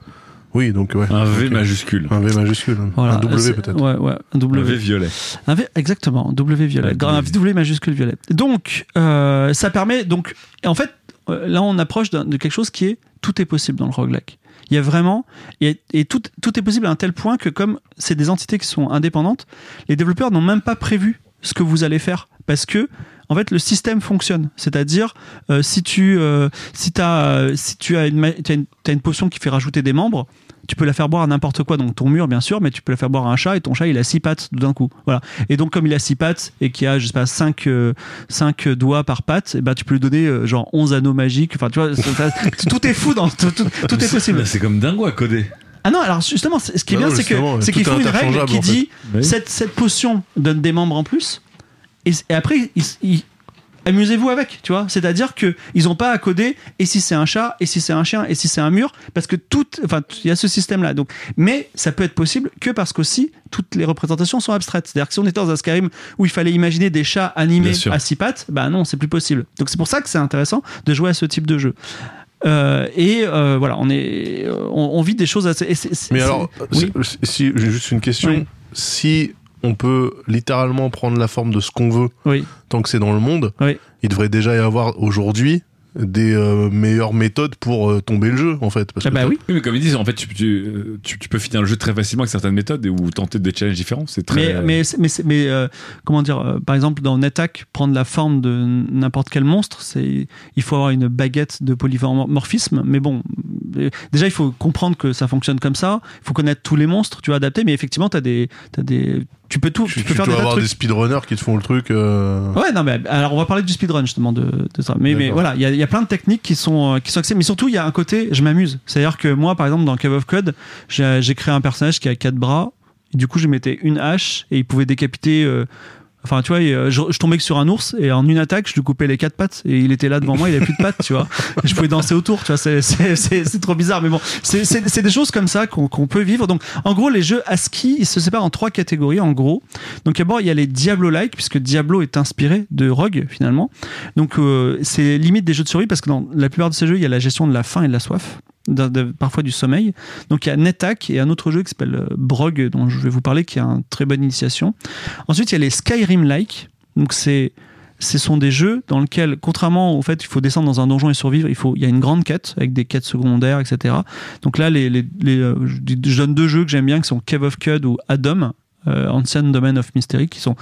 Oui, donc ouais. Un V majuscule. Un V majuscule. Voilà. Un W peut-être. Ouais, ouais. Un Un W. V violet. Un V, exactement, W violet. Ouais, un W. W majuscule violet. Donc, euh, ça permet. Donc, en fait, euh, là, on approche de quelque chose qui est tout est possible dans le roguelike. Il y a vraiment. Et, et tout, tout est possible à un tel point que, comme c'est des entités qui sont indépendantes, les développeurs n'ont même pas prévu ce que vous allez faire. Parce que, en fait, le système fonctionne. C'est-à-dire, euh, si, tu, euh, si, euh, si tu as une, t'as une potion qui fait rajouter des membres, tu peux la faire boire à n'importe quoi, donc ton mur bien sûr, mais tu peux la faire boire à un chat et ton chat il a six pattes d'un coup. Voilà. Et donc comme il a six pattes et qu'il a je sais pas cinq, euh, cinq doigts par patte, et ben tu peux lui donner euh, genre 11 anneaux magiques. Enfin tu vois, ça- *laughs* tout est fou dans tout, tout- tout est possible. C'est comme dingo à coder. Ah non, alors justement, ce qui est Bah bien, c'est que c'est est font une règle qui en fait. dit Oui. cette, cette potion donne des membres en plus, et, et après, ils- amusez-vous avec, tu vois. C'est-à-dire que ils ont pas à coder et si c'est un chat, et si c'est un chien, et si c'est un mur, parce que tout, enfin, il y a ce système-là. Donc, mais ça peut être possible que parce qu'aussi toutes les représentations sont abstraites. C'est-à-dire que si on était dans un Skyrim où il fallait imaginer des chats animés à six pattes, bah non, c'est plus possible. Donc c'est pour ça que c'est intéressant de jouer à ce type de jeu. Euh, et euh, voilà, on est, on, on vit des choses assez. et Mais alors, oui. c'est- si, j'ai juste une question. Oui. Si on peut littéralement prendre la forme de ce qu'on veut Oui. tant que c'est dans le monde, Oui. il devrait déjà y avoir aujourd'hui des euh, meilleures méthodes pour euh, tomber le jeu, en fait. Parce Ah bah oui. Oui, mais comme ils disent, en fait, tu, tu, tu- tu peux finir le jeu très facilement avec certaines méthodes et- ou tenter des challenges différents. C'est très. Mais, mais, c'est- mais, euh, comment dire, euh, par exemple, dans NetHack, prendre la forme de n'importe quel monstre, c'est, il faut avoir une baguette de polymorphisme. Mais bon, déjà, il faut comprendre que ça fonctionne comme ça. Il faut connaître tous les monstres, tu vas adapter. Mais effectivement, t'as des, t'as des, tu peux tout, tu, tu, peux tu faire dois des avoir trucs. des speedrunners qui te font le truc. euh, Ouais, non, mais alors on va parler du speedrun justement de, de ça. Mais, mais voilà, il y a, il y a plein de techniques qui sont, euh, qui sont accessibles. Mais surtout, il y a un côté, je m'amuse. C'est-à-dire que moi, par exemple, dans Cave of Code, j'ai j'ai créé un personnage qui a quatre bras. Et du coup, je mettais une hache et il pouvait décapiter. euh, Enfin, tu vois, je, tombais que sur un ours et en une attaque, je lui coupais les quatre pattes et il était là devant moi, il avait plus de pattes, tu vois. Je pouvais danser autour, tu vois. C'est- trop bizarre, mais bon, c'est des choses comme ça qu'on qu'on peut vivre. Donc, en gros, les jeux ASCII, ils se séparent en trois catégories, en gros. Donc d'abord, il y a les Diablo-like, puisque Diablo est inspiré de Rogue, finalement. Donc euh, c'est limite des jeux de survie, parce que dans la plupart de ces jeux, il y a la gestion de la faim et de la soif, parfois du sommeil. Donc il y a NetHack et un autre jeu qui s'appelle euh, Brog, dont je vais vous parler, qui a une très bonne initiation. Ensuite, il y a les Skyrim-like. Donc c'est... Ce sont des jeux dans lesquels, contrairement au fait qu'il faut descendre dans un donjon et survivre, il, faut, il y a une grande quête avec des quêtes secondaires, etc. Donc là, les, les, les, euh, je donne deux jeux que j'aime bien qui sont Cave of Cud ou Adam, euh, Ancient Domain of Mystery, qui sont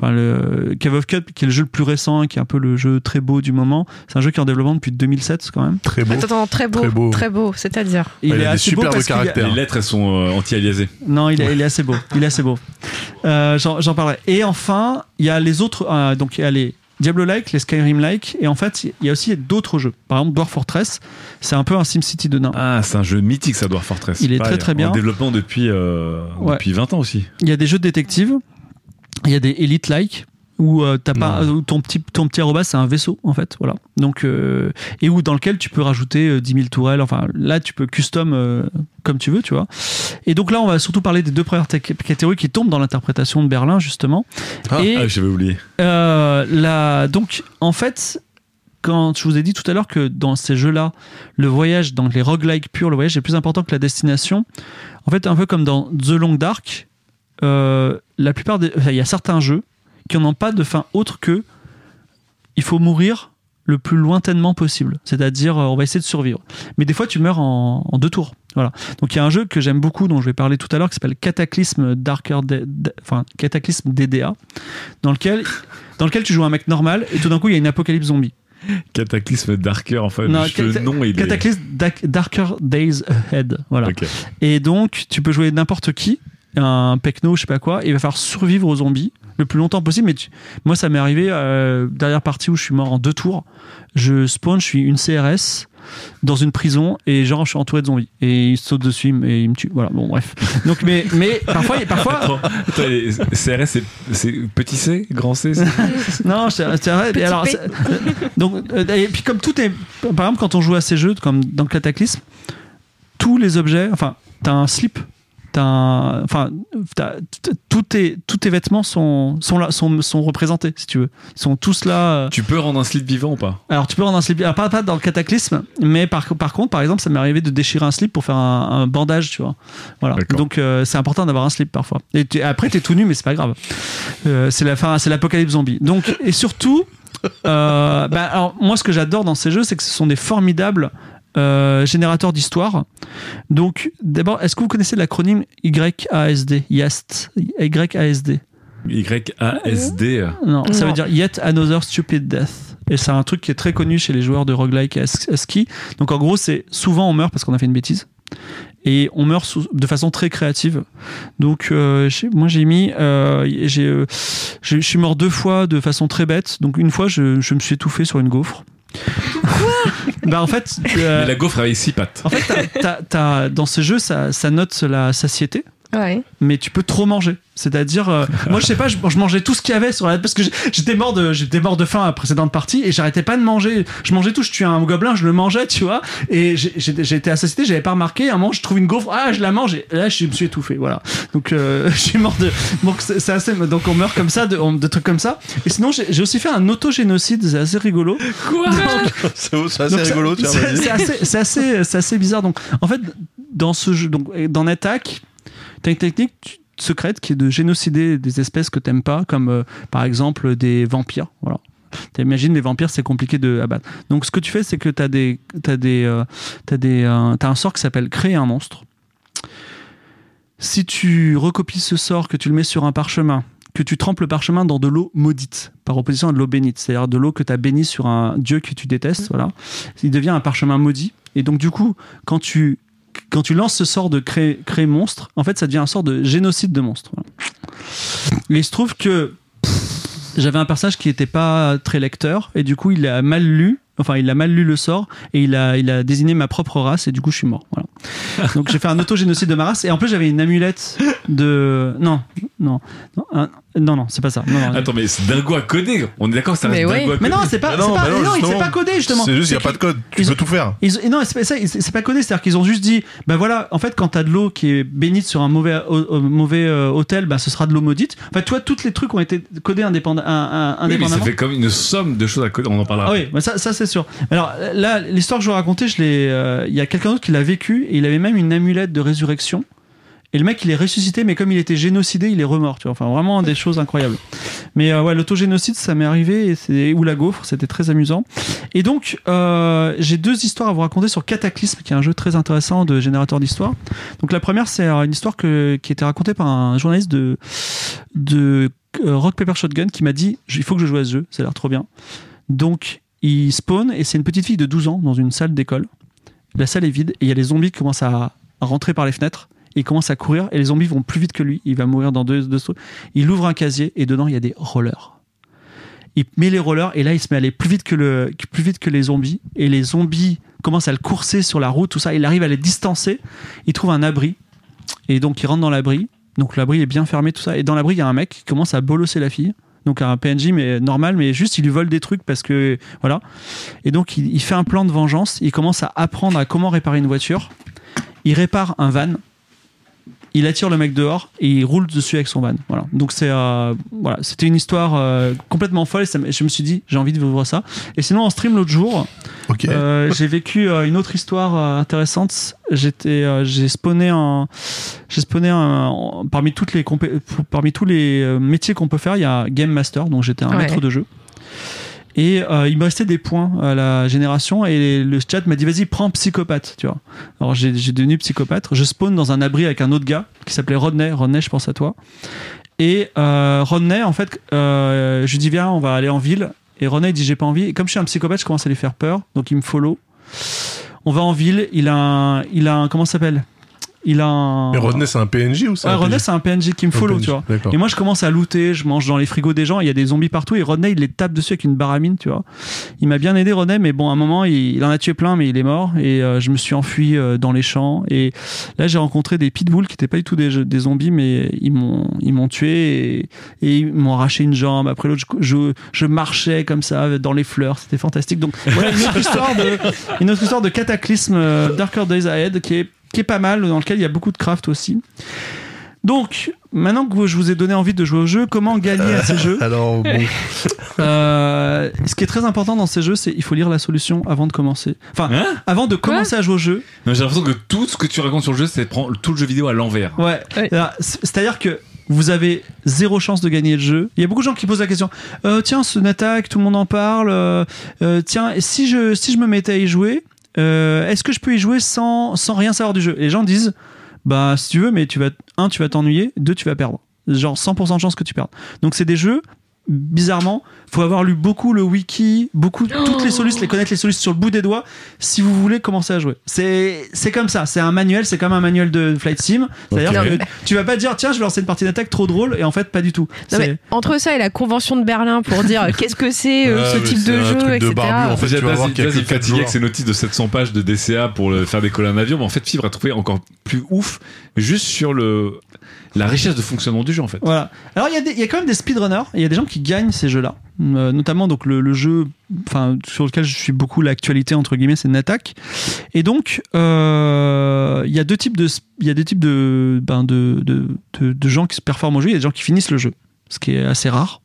enfin le Cave of Cud, qui est le jeu le plus récent, qui est un peu le jeu très beau du moment. C'est un jeu qui est en développement depuis 2007 quand même. Très beau. Attends, attends, très beau, Très beau. très beau, c'est-à-dire. Il a des assez beau superbes parce a- caractères. les lettres, elles sont euh, anti-aliasées. Non, il est, il est assez beau. Il est assez beau. Euh, J'en j'en parlerai. Et enfin, il y a les autres. euh, donc, il y a les Diablo-like, les Skyrim-like. Et en fait, il y a aussi d'autres jeux. Par exemple, Dwarf Fortress, c'est un peu un SimCity de nain. Ah, c'est un jeu mythique, ça, Dwarf Fortress. Il est Pareil, très, très bien. En développement depuis, euh, Ouais. depuis 20 ans aussi. Il y a des jeux de détective. Il y a des Elite-like. Où, euh, t'as pas, où ton petit ton petit arroba c'est un vaisseau en fait voilà donc euh, et où dans lequel tu peux rajouter euh, 10 000 tourelles enfin là tu peux custom euh, comme tu veux tu vois et donc là on va surtout parler des deux premières catégories qui tombent dans l'interprétation de Berlin justement Ah, et Ah, j'avais oublié. Euh, la- donc, en fait, quand je vous ai dit tout à l'heure que dans ces jeux-là, le voyage, donc les roguelike purs, le voyage est plus important que la destination. En fait, un peu comme dans The Long Dark, euh, la plupart des, il y a certains jeux qui n'ont pas de fin autre que il faut mourir le plus lointainement possible. C'est-à-dire, euh, on va essayer de survivre. Mais des fois, tu meurs en, en deux tours. Voilà. Donc, il y a un jeu que j'aime beaucoup, dont je vais parler tout à l'heure, qui s'appelle Cataclysme Darker, D- D- enfin Cataclysme DDA, dans lequel, dans lequel tu joues un mec normal et tout d'un coup, il y a une apocalypse zombie. Cataclysme Darker, enfin, Non, le nom, il. Cataclysme Dark- Darker Days Ahead. Voilà. Et donc, tu peux jouer n'importe qui, un pecno, je sais pas quoi, et il va falloir survivre aux zombies le plus longtemps possible. Mais tu- moi, ça m'est arrivé, euh, dernière partie où je suis mort en deux tours. Je spawn, je suis une CRS dans une prison et genre je suis entouré de zombies et ils sautent dessus et ils me tuent voilà bon bref donc mais mais parfois parfois Attends, attends, les CRS, c'est- c'est petit C, grand C *laughs* Non, c'est vrai. Et alors, donc, euh, et puis comme tout est, par exemple, quand on joue à ces jeux, comme dans Cataclysme, tous les objets, enfin, t'as un slip, un- enfin, tous tes, tous tes vêtements sont, sont là, sont, sont représentés, si tu veux. Ils sont tous là. euh. Tu peux rendre un slip vivant ou pas? Alors, tu peux rendre un slip, alors, pas, pas dans le Cataclysme, mais par, par contre, par exemple, ça m'est arrivé de déchirer un slip pour faire un, un bandage, tu vois. Voilà. Donc, euh, c'est important d'avoir un slip parfois. Et tu- après, t'es tout nu, mais c'est pas grave. Euh, c'est la fin, c'est l'apocalypse zombie. Donc, et surtout, euh, bah, alors, moi, ce que j'adore dans ces jeux, c'est que ce sont des formidables euh, générateurs d'histoire. Donc, d'abord, est-ce que vous connaissez l'acronyme YASD YAST YASD Y-A-S-D. Non, ça Non. veut dire Yet Another Stupid Death. Et c'est un truc qui est très connu chez les joueurs de roguelike et as- ASCII. Donc en gros, c'est souvent on meurt parce qu'on a fait une bêtise. Et on meurt sous- de façon très créative. Donc euh, moi j'ai mis, euh, j'ai, euh, j'ai- je suis mort deux fois de façon très bête. Donc une fois je, je me suis étouffé sur une gaufre. Bah en fait, euh, Mais la gaufre avec six pattes. en fait, t'as- dans ce jeu, ça, ça note la satiété. Ouais. mais tu peux trop manger. C'est-à-dire, euh, *laughs* moi je sais pas, je, je mangeais tout ce qu'il y avait sur la parce que j'étais mort de j'étais mort de faim à la précédente partie et j'arrêtais pas de manger. Je mangeais tout, je tuais un gobelin, je le mangeais, tu vois. Et j'ai- j'ai j'ai été à satiété, j'avais pas remarqué. À un moment, je trouve une gaufre, ah je la mange et là je me suis étouffé. Voilà. Donc euh, *laughs* je suis mort de donc c'est assez donc on meurt comme ça de, on- de trucs comme ça. Et sinon j'ai j'ai aussi fait un autogénocide, c'est assez rigolo. Quoi *laughs* C'est c'est assez Donc, rigolo, c'est- assez, c'est assez, c'est assez bizarre. Donc, en fait, dans ce jeu, donc, dans Attack, t'as une technique secrète qui est de génocider des espèces que t'aimes pas, comme euh, par exemple des vampires. Voilà. T'imagines des vampires, c'est compliqué de abattre. Donc, ce que tu fais, c'est que t'as des, t'as des, euh, t'as des, euh, t'as un sort qui s'appelle créer un monstre. Si tu recopies ce sort, que tu le mets sur un parchemin, que tu trempes le parchemin dans de l'eau maudite, par opposition à de l'eau bénite, c'est-à-dire de l'eau que tu as bénie sur un dieu que tu détestes, voilà, il devient un parchemin maudit. Et donc, du coup, quand tu, quand tu lances ce sort de créer, créer monstre, en fait, ça devient un sort de génocide de monstre. voilà. Et il se trouve que j'avais un personnage qui n'était pas très lecteur, et du coup, il a mal lu. Enfin, il a mal lu le sort et il a, il a désigné ma propre race et du coup, je suis mort. Voilà. *laughs* Donc, j'ai fait un autogénocide de ma race et en plus, j'avais une amulette de. Non, non, non, un- non, non, c'est pas ça. Non, non. Attends, mais c'est dingo à coder. On est d'accord que ça reste Mais oui. dingo à coder. Mais non, c'est pas. Non, pas- non, non, pas codé justement. C'est juste, il n'y a pas de code. Tu ils peux ont- tout faire. Ils, non, c'est pas codé, c'est-à-dire qu'ils ont juste dit, ben voilà, en fait, quand t'as de l'eau qui est bénite sur un mauvais, au- au- mauvais euh, hôtel, bah ce sera de l'eau maudite. Enfin, toi, tous les trucs ont été codés indépenda- un- un- Oui, mais indépendamment. ça fait comme une somme de choses à coder. On en parlera. Ah oui, bah ça, ça c'est sûr. Alors là, l'histoire que je vous racontais, je l'ai, euh, il y a quelqu'un d'autre qui l'a vécu et il avait même une amulette de résurrection. Et le mec, il est ressuscité, mais comme il était génocidé, il est remort. Tu vois, enfin vraiment des choses incroyables. Mais euh, ouais, l'autogénocide, ça m'est arrivé et ou la gaufre, c'était très amusant. Et donc, euh, j'ai deux histoires à vous raconter sur Cataclysme, qui est un jeu très intéressant de générateur d'histoire. Donc la première, c'est euh, une histoire que, qui a été racontée par un journaliste de de euh, Rock Paper Shotgun qui m'a dit, il faut que je joue à ce jeu, ça a l'air trop bien. Donc, il spawn et c'est une petite fille de 12 ans dans une salle d'école. La salle est vide et il y a les zombies qui commencent à rentrer par les fenêtres. Il commence à courir et les zombies vont plus vite que lui. Il va mourir dans deux, deux sauts. Il ouvre un casier et dedans il y a des rollers. Il met les rollers et là il se met à aller plus vite que, le, plus vite que les zombies. Et les zombies commencent à le courser sur la route, tout ça. Il arrive à les distancer. Il trouve un abri. Et donc il rentre dans l'abri. Donc l'abri est bien fermé, tout ça. Et dans l'abri il y a un mec qui commence à bolosser la fille. Donc un PNJ mais normal, mais juste il lui vole des trucs parce que voilà. Et donc il fait un plan de vengeance. Il commence à apprendre à comment réparer une voiture. Il répare un van. Il attire le mec dehors et il roule dessus avec son van. Voilà. Donc c'est euh, voilà, c'était une histoire euh, complètement folle. Et ça je me suis dit j'ai envie de vous voir ça. Et sinon en stream l'autre jour, euh, j'ai vécu euh, une autre histoire euh, intéressante. J'étais, euh, j'ai spawné un, j'ai spawné un, en- parmi toutes les compé- parmi tous les métiers qu'on peut faire, il y a game master, donc j'étais un Ouais. maître de jeu. Et euh, il me restait des points à la génération et le chat m'a dit vas-y prends psychopathe, tu vois. Alors j'ai, devenu psychopathe. Je spawn dans un abri avec un autre gars qui s'appelait Rodney. Rodney, je pense à toi. Et euh, Rodney, en fait, euh, je lui dis viens, on va aller en ville. Et Rodney dit j'ai pas envie. Et comme je suis un psychopathe, je commence à lui faire peur. Donc il me follow. On va en ville. Il a il a un, comment ça s'appelle? Il a un. Mais Rodney, c'est un PNJ ou c'est Ouais, Rodney, c'est un PNJ qui me follow, PNJ, tu vois. Et moi, je commence à looter, je mange dans les frigos des gens, il y a des zombies partout, et Rodney, il les tape dessus avec une baramine, tu vois. Il m'a bien aidé, Rodney, mais bon, à un moment, il, il en a tué plein, mais il est mort, et euh, je me suis enfui euh, dans les champs, et là, j'ai rencontré des pitbulls qui n'étaient pas du tout des, des zombies, mais ils m'ont, ils m'ont tué, et, et ils m'ont arraché une jambe. Après l'autre, je, je, je marchais comme ça, dans les fleurs, c'était fantastique. Donc, voilà une autre histoire de, une autre histoire de cataclysme euh, Darker Days Ahead qui est, qui est pas mal, dans lequel il y a beaucoup de craft aussi. Donc, maintenant que je vous ai donné envie de jouer au jeu, comment gagner à ces jeux *laughs* Alors, bon. Euh, Ce qui est très important dans ces jeux, c'est il faut lire la solution avant de commencer. Enfin, Hein avant de commencer à jouer au jeu. Non, J'ai l'impression que tout ce que tu racontes sur le jeu, c'est prendre tout le jeu vidéo à l'envers. Ouais. C'est-à-dire que vous avez zéro chance de gagner le jeu. Il y a beaucoup de gens qui posent la question. Euh, tiens, ce attaque, tout le monde en parle. euh, euh, tiens, si je si je me mettais à y jouer, euh, est-ce que je peux y jouer sans sans rien savoir du jeu? Les gens disent, bah si tu veux, mais tu vas un, tu vas t'ennuyer, deux, tu vas perdre. Genre 100% de chance que tu perdes. Donc c'est des jeux bizarrement, faut avoir lu beaucoup le wiki, beaucoup toutes les solutions, les connaître les solutions sur le bout des doigts, si vous voulez commencer à jouer. C'est c'est comme ça, c'est un manuel, c'est comme un manuel de flight sim. C'est-à-dire que tu vas pas dire tiens, je vais lancer une partie d'attaque trop drôle et en fait pas du tout. Non, C'est- mais entre ça et la convention de Berlin pour dire *laughs* qu'est-ce que c'est euh, Ah, ce mais type de un jeu, truc de etc. barbu, en fait. Tu vas voir qu'il quatre fatigué avec ses notices de 700 pages de DCA pour le, faire décoller un avion, mais en fait, Fibre a trouvé encore plus ouf juste sur le, la richesse de fonctionnement du jeu, en fait. Voilà. Alors il y, a quand même des speedrunners, il y a des gens qui gagnent ces jeux-là. Euh, notamment donc le, jeu sur lequel je suis beaucoup l'actualité, entre guillemets, c'est Natak. Et donc, euh, il y a deux types de, y a des types de, ben, de, de, de gens qui se performent au jeu, il y a des gens qui finissent le jeu, ce qui est assez rare.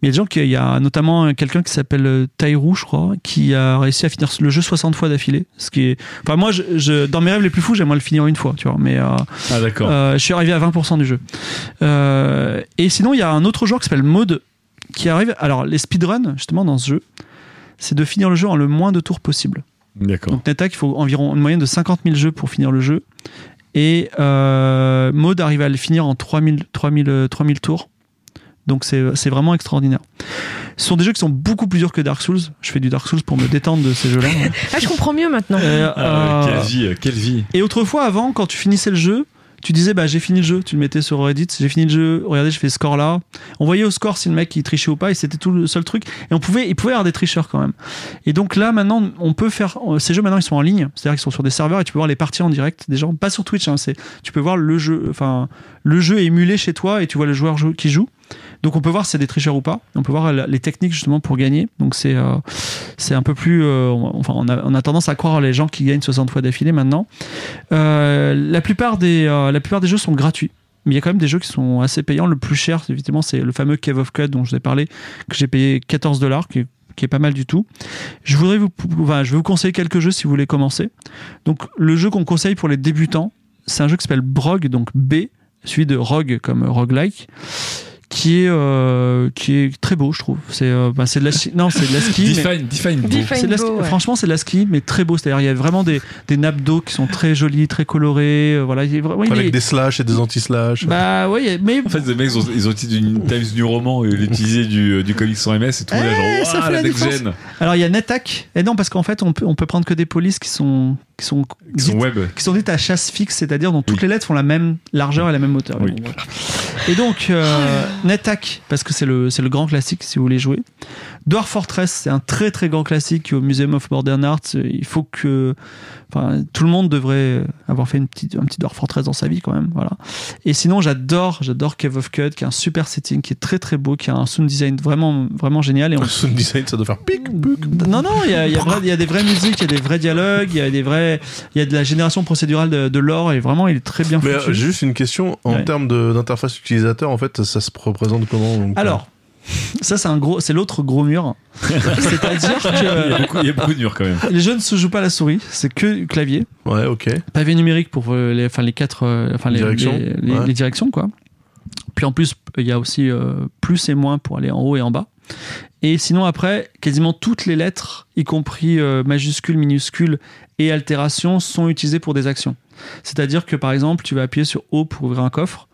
Mais il y a des gens qui, il y a notamment quelqu'un qui s'appelle euh, Taïrou, je crois, qui a réussi à finir le jeu 60 fois d'affilée. Ce qui est, enfin moi, je, je- dans mes rêves les plus fous, j'aimerais le finir une fois, tu vois. Mais euh, Ah, d'accord. euh, je suis arrivé à 20% du jeu. Euh, et sinon, il y a un autre joueur qui s'appelle Mode qui arrive. Alors, les speedruns, justement, dans ce jeu, c'est de finir le jeu en le moins de tours possible. D'accord. Donc, Netak, il faut environ une moyenne de 50 000 jeux pour finir le jeu. Et Mode arrive à le finir en 3000, 3000, euh, 3000 tours. Donc, c'est c'est vraiment extraordinaire. Ce sont des jeux qui sont beaucoup plus durs que Dark Souls. Je fais du Dark Souls pour me détendre de ces jeux-là. *laughs* Ah, je comprends mieux maintenant. Euh, Ah, euh, quelle vie, euh, quelle vie. et autrefois, avant, quand tu finissais le jeu, tu disais bah j'ai fini le jeu, tu le mettais sur Reddit, j'ai fini le jeu, regardez je fais ce score là. On voyait au score si le mec il trichait ou pas et c'était tout le seul truc. Et on pouvait, il pouvait y avoir des tricheurs quand même. Et donc là maintenant on peut faire ces jeux maintenant ils sont en ligne, c'est-à-dire qu'ils sont sur des serveurs et tu peux voir les parties en direct des gens, pas sur Twitch, hein, c'est tu peux voir le jeu, enfin le jeu est émulé chez toi et tu vois le joueur jou- qui joue. Donc on peut voir si c'est des tricheurs ou pas. On peut voir la- les techniques justement pour gagner. Donc c'est euh, un peu plus. euh, enfin on a, tendance à croire les gens qui gagnent 60 fois d'affilée maintenant. Euh, la plupart des euh, la plupart des jeux sont gratuits. Mais il y a quand même des jeux qui sont assez payants. Le plus cher, évidemment, c'est le fameux Cave of Cut dont je vous ai parlé, que j'ai payé 14 dollars, qui est pas mal du tout. Je voudrais vous, enfin, je vais vous conseiller quelques jeux si vous voulez commencer. Donc, le jeu qu'on conseille pour les débutants, c'est un jeu qui s'appelle Brog, donc B, suivi de Rogue comme roguelike, qui est, euh, qui est très beau, je trouve. C'est euh, bah, c'est de la ski- non, c'est de la ski. mais- Define, define beau. Define c'est de la beau, ski- ouais. Franchement, c'est de la ski, mais très beau. C'est-à-dire, il y a vraiment des, des nappes d'eau qui sont très jolies, très colorées. euh, voilà, il vraiment. il Avec est- des slash et des anti-slash. Bah ouais, mais En fait, les mecs, ils ont, ils ont utilisé du Times New Roman et l'utiliser du, euh, du comics sans MS et tout. Eh, là, genre, ça fait la la next différence. gen. alors il y a Netac. Et non, parce qu'en fait, on peut, on peut prendre que des polices qui sont qui sont Ils sont dites- web. qui sont dites à chasse fixe, c'est-à-dire dont toutes Oui. les lettres font la même largeur et la même hauteur. Oui. Et donc, euh, Netac, parce que c'est le, c'est le grand classique si vous voulez jouer. Dwarf Fortress, c'est un très très grand classique au Museum of Modern Art. Il faut que. Enfin, tout le monde devrait avoir fait une petite, un petit Dwarf Fortress dans sa vie quand même. Voilà. Et sinon, j'adore, j'adore Cave of Cut, qui a un super setting, qui est très très beau, qui a un sound design vraiment, vraiment génial. Et on, Sound design, ça doit faire pic, pic. non, non, il y a, y a vrai- il y a des vraies musiques, il y a des vrais dialogues, il y a des vrais, il y a de la génération procédurale de, de l'or et vraiment il est très bien Mais foutu. euh, juste une question, en Ouais. termes d'interface utilisateur, en fait, ça se représente comment donc, Alors, ça c'est un gros, c'est l'autre gros mur. *laughs* C'est-à-dire Il y, a que beaucoup, il y a beaucoup de murs quand même. les jeux ne se jouent pas à la souris, c'est que clavier, Ouais, ok. pavé numérique pour euh, les, enfin les quatre, euh, enfin les Directions, les, les- ouais. les directions quoi. Puis en plus il y a aussi euh, plus et moins pour aller en haut et en bas. Et sinon après, quasiment toutes les lettres, y compris euh, majuscules, minuscules et altérations, sont utilisées pour des actions. C'est-à-dire que par exemple, tu vas appuyer sur O pour ouvrir un coffre,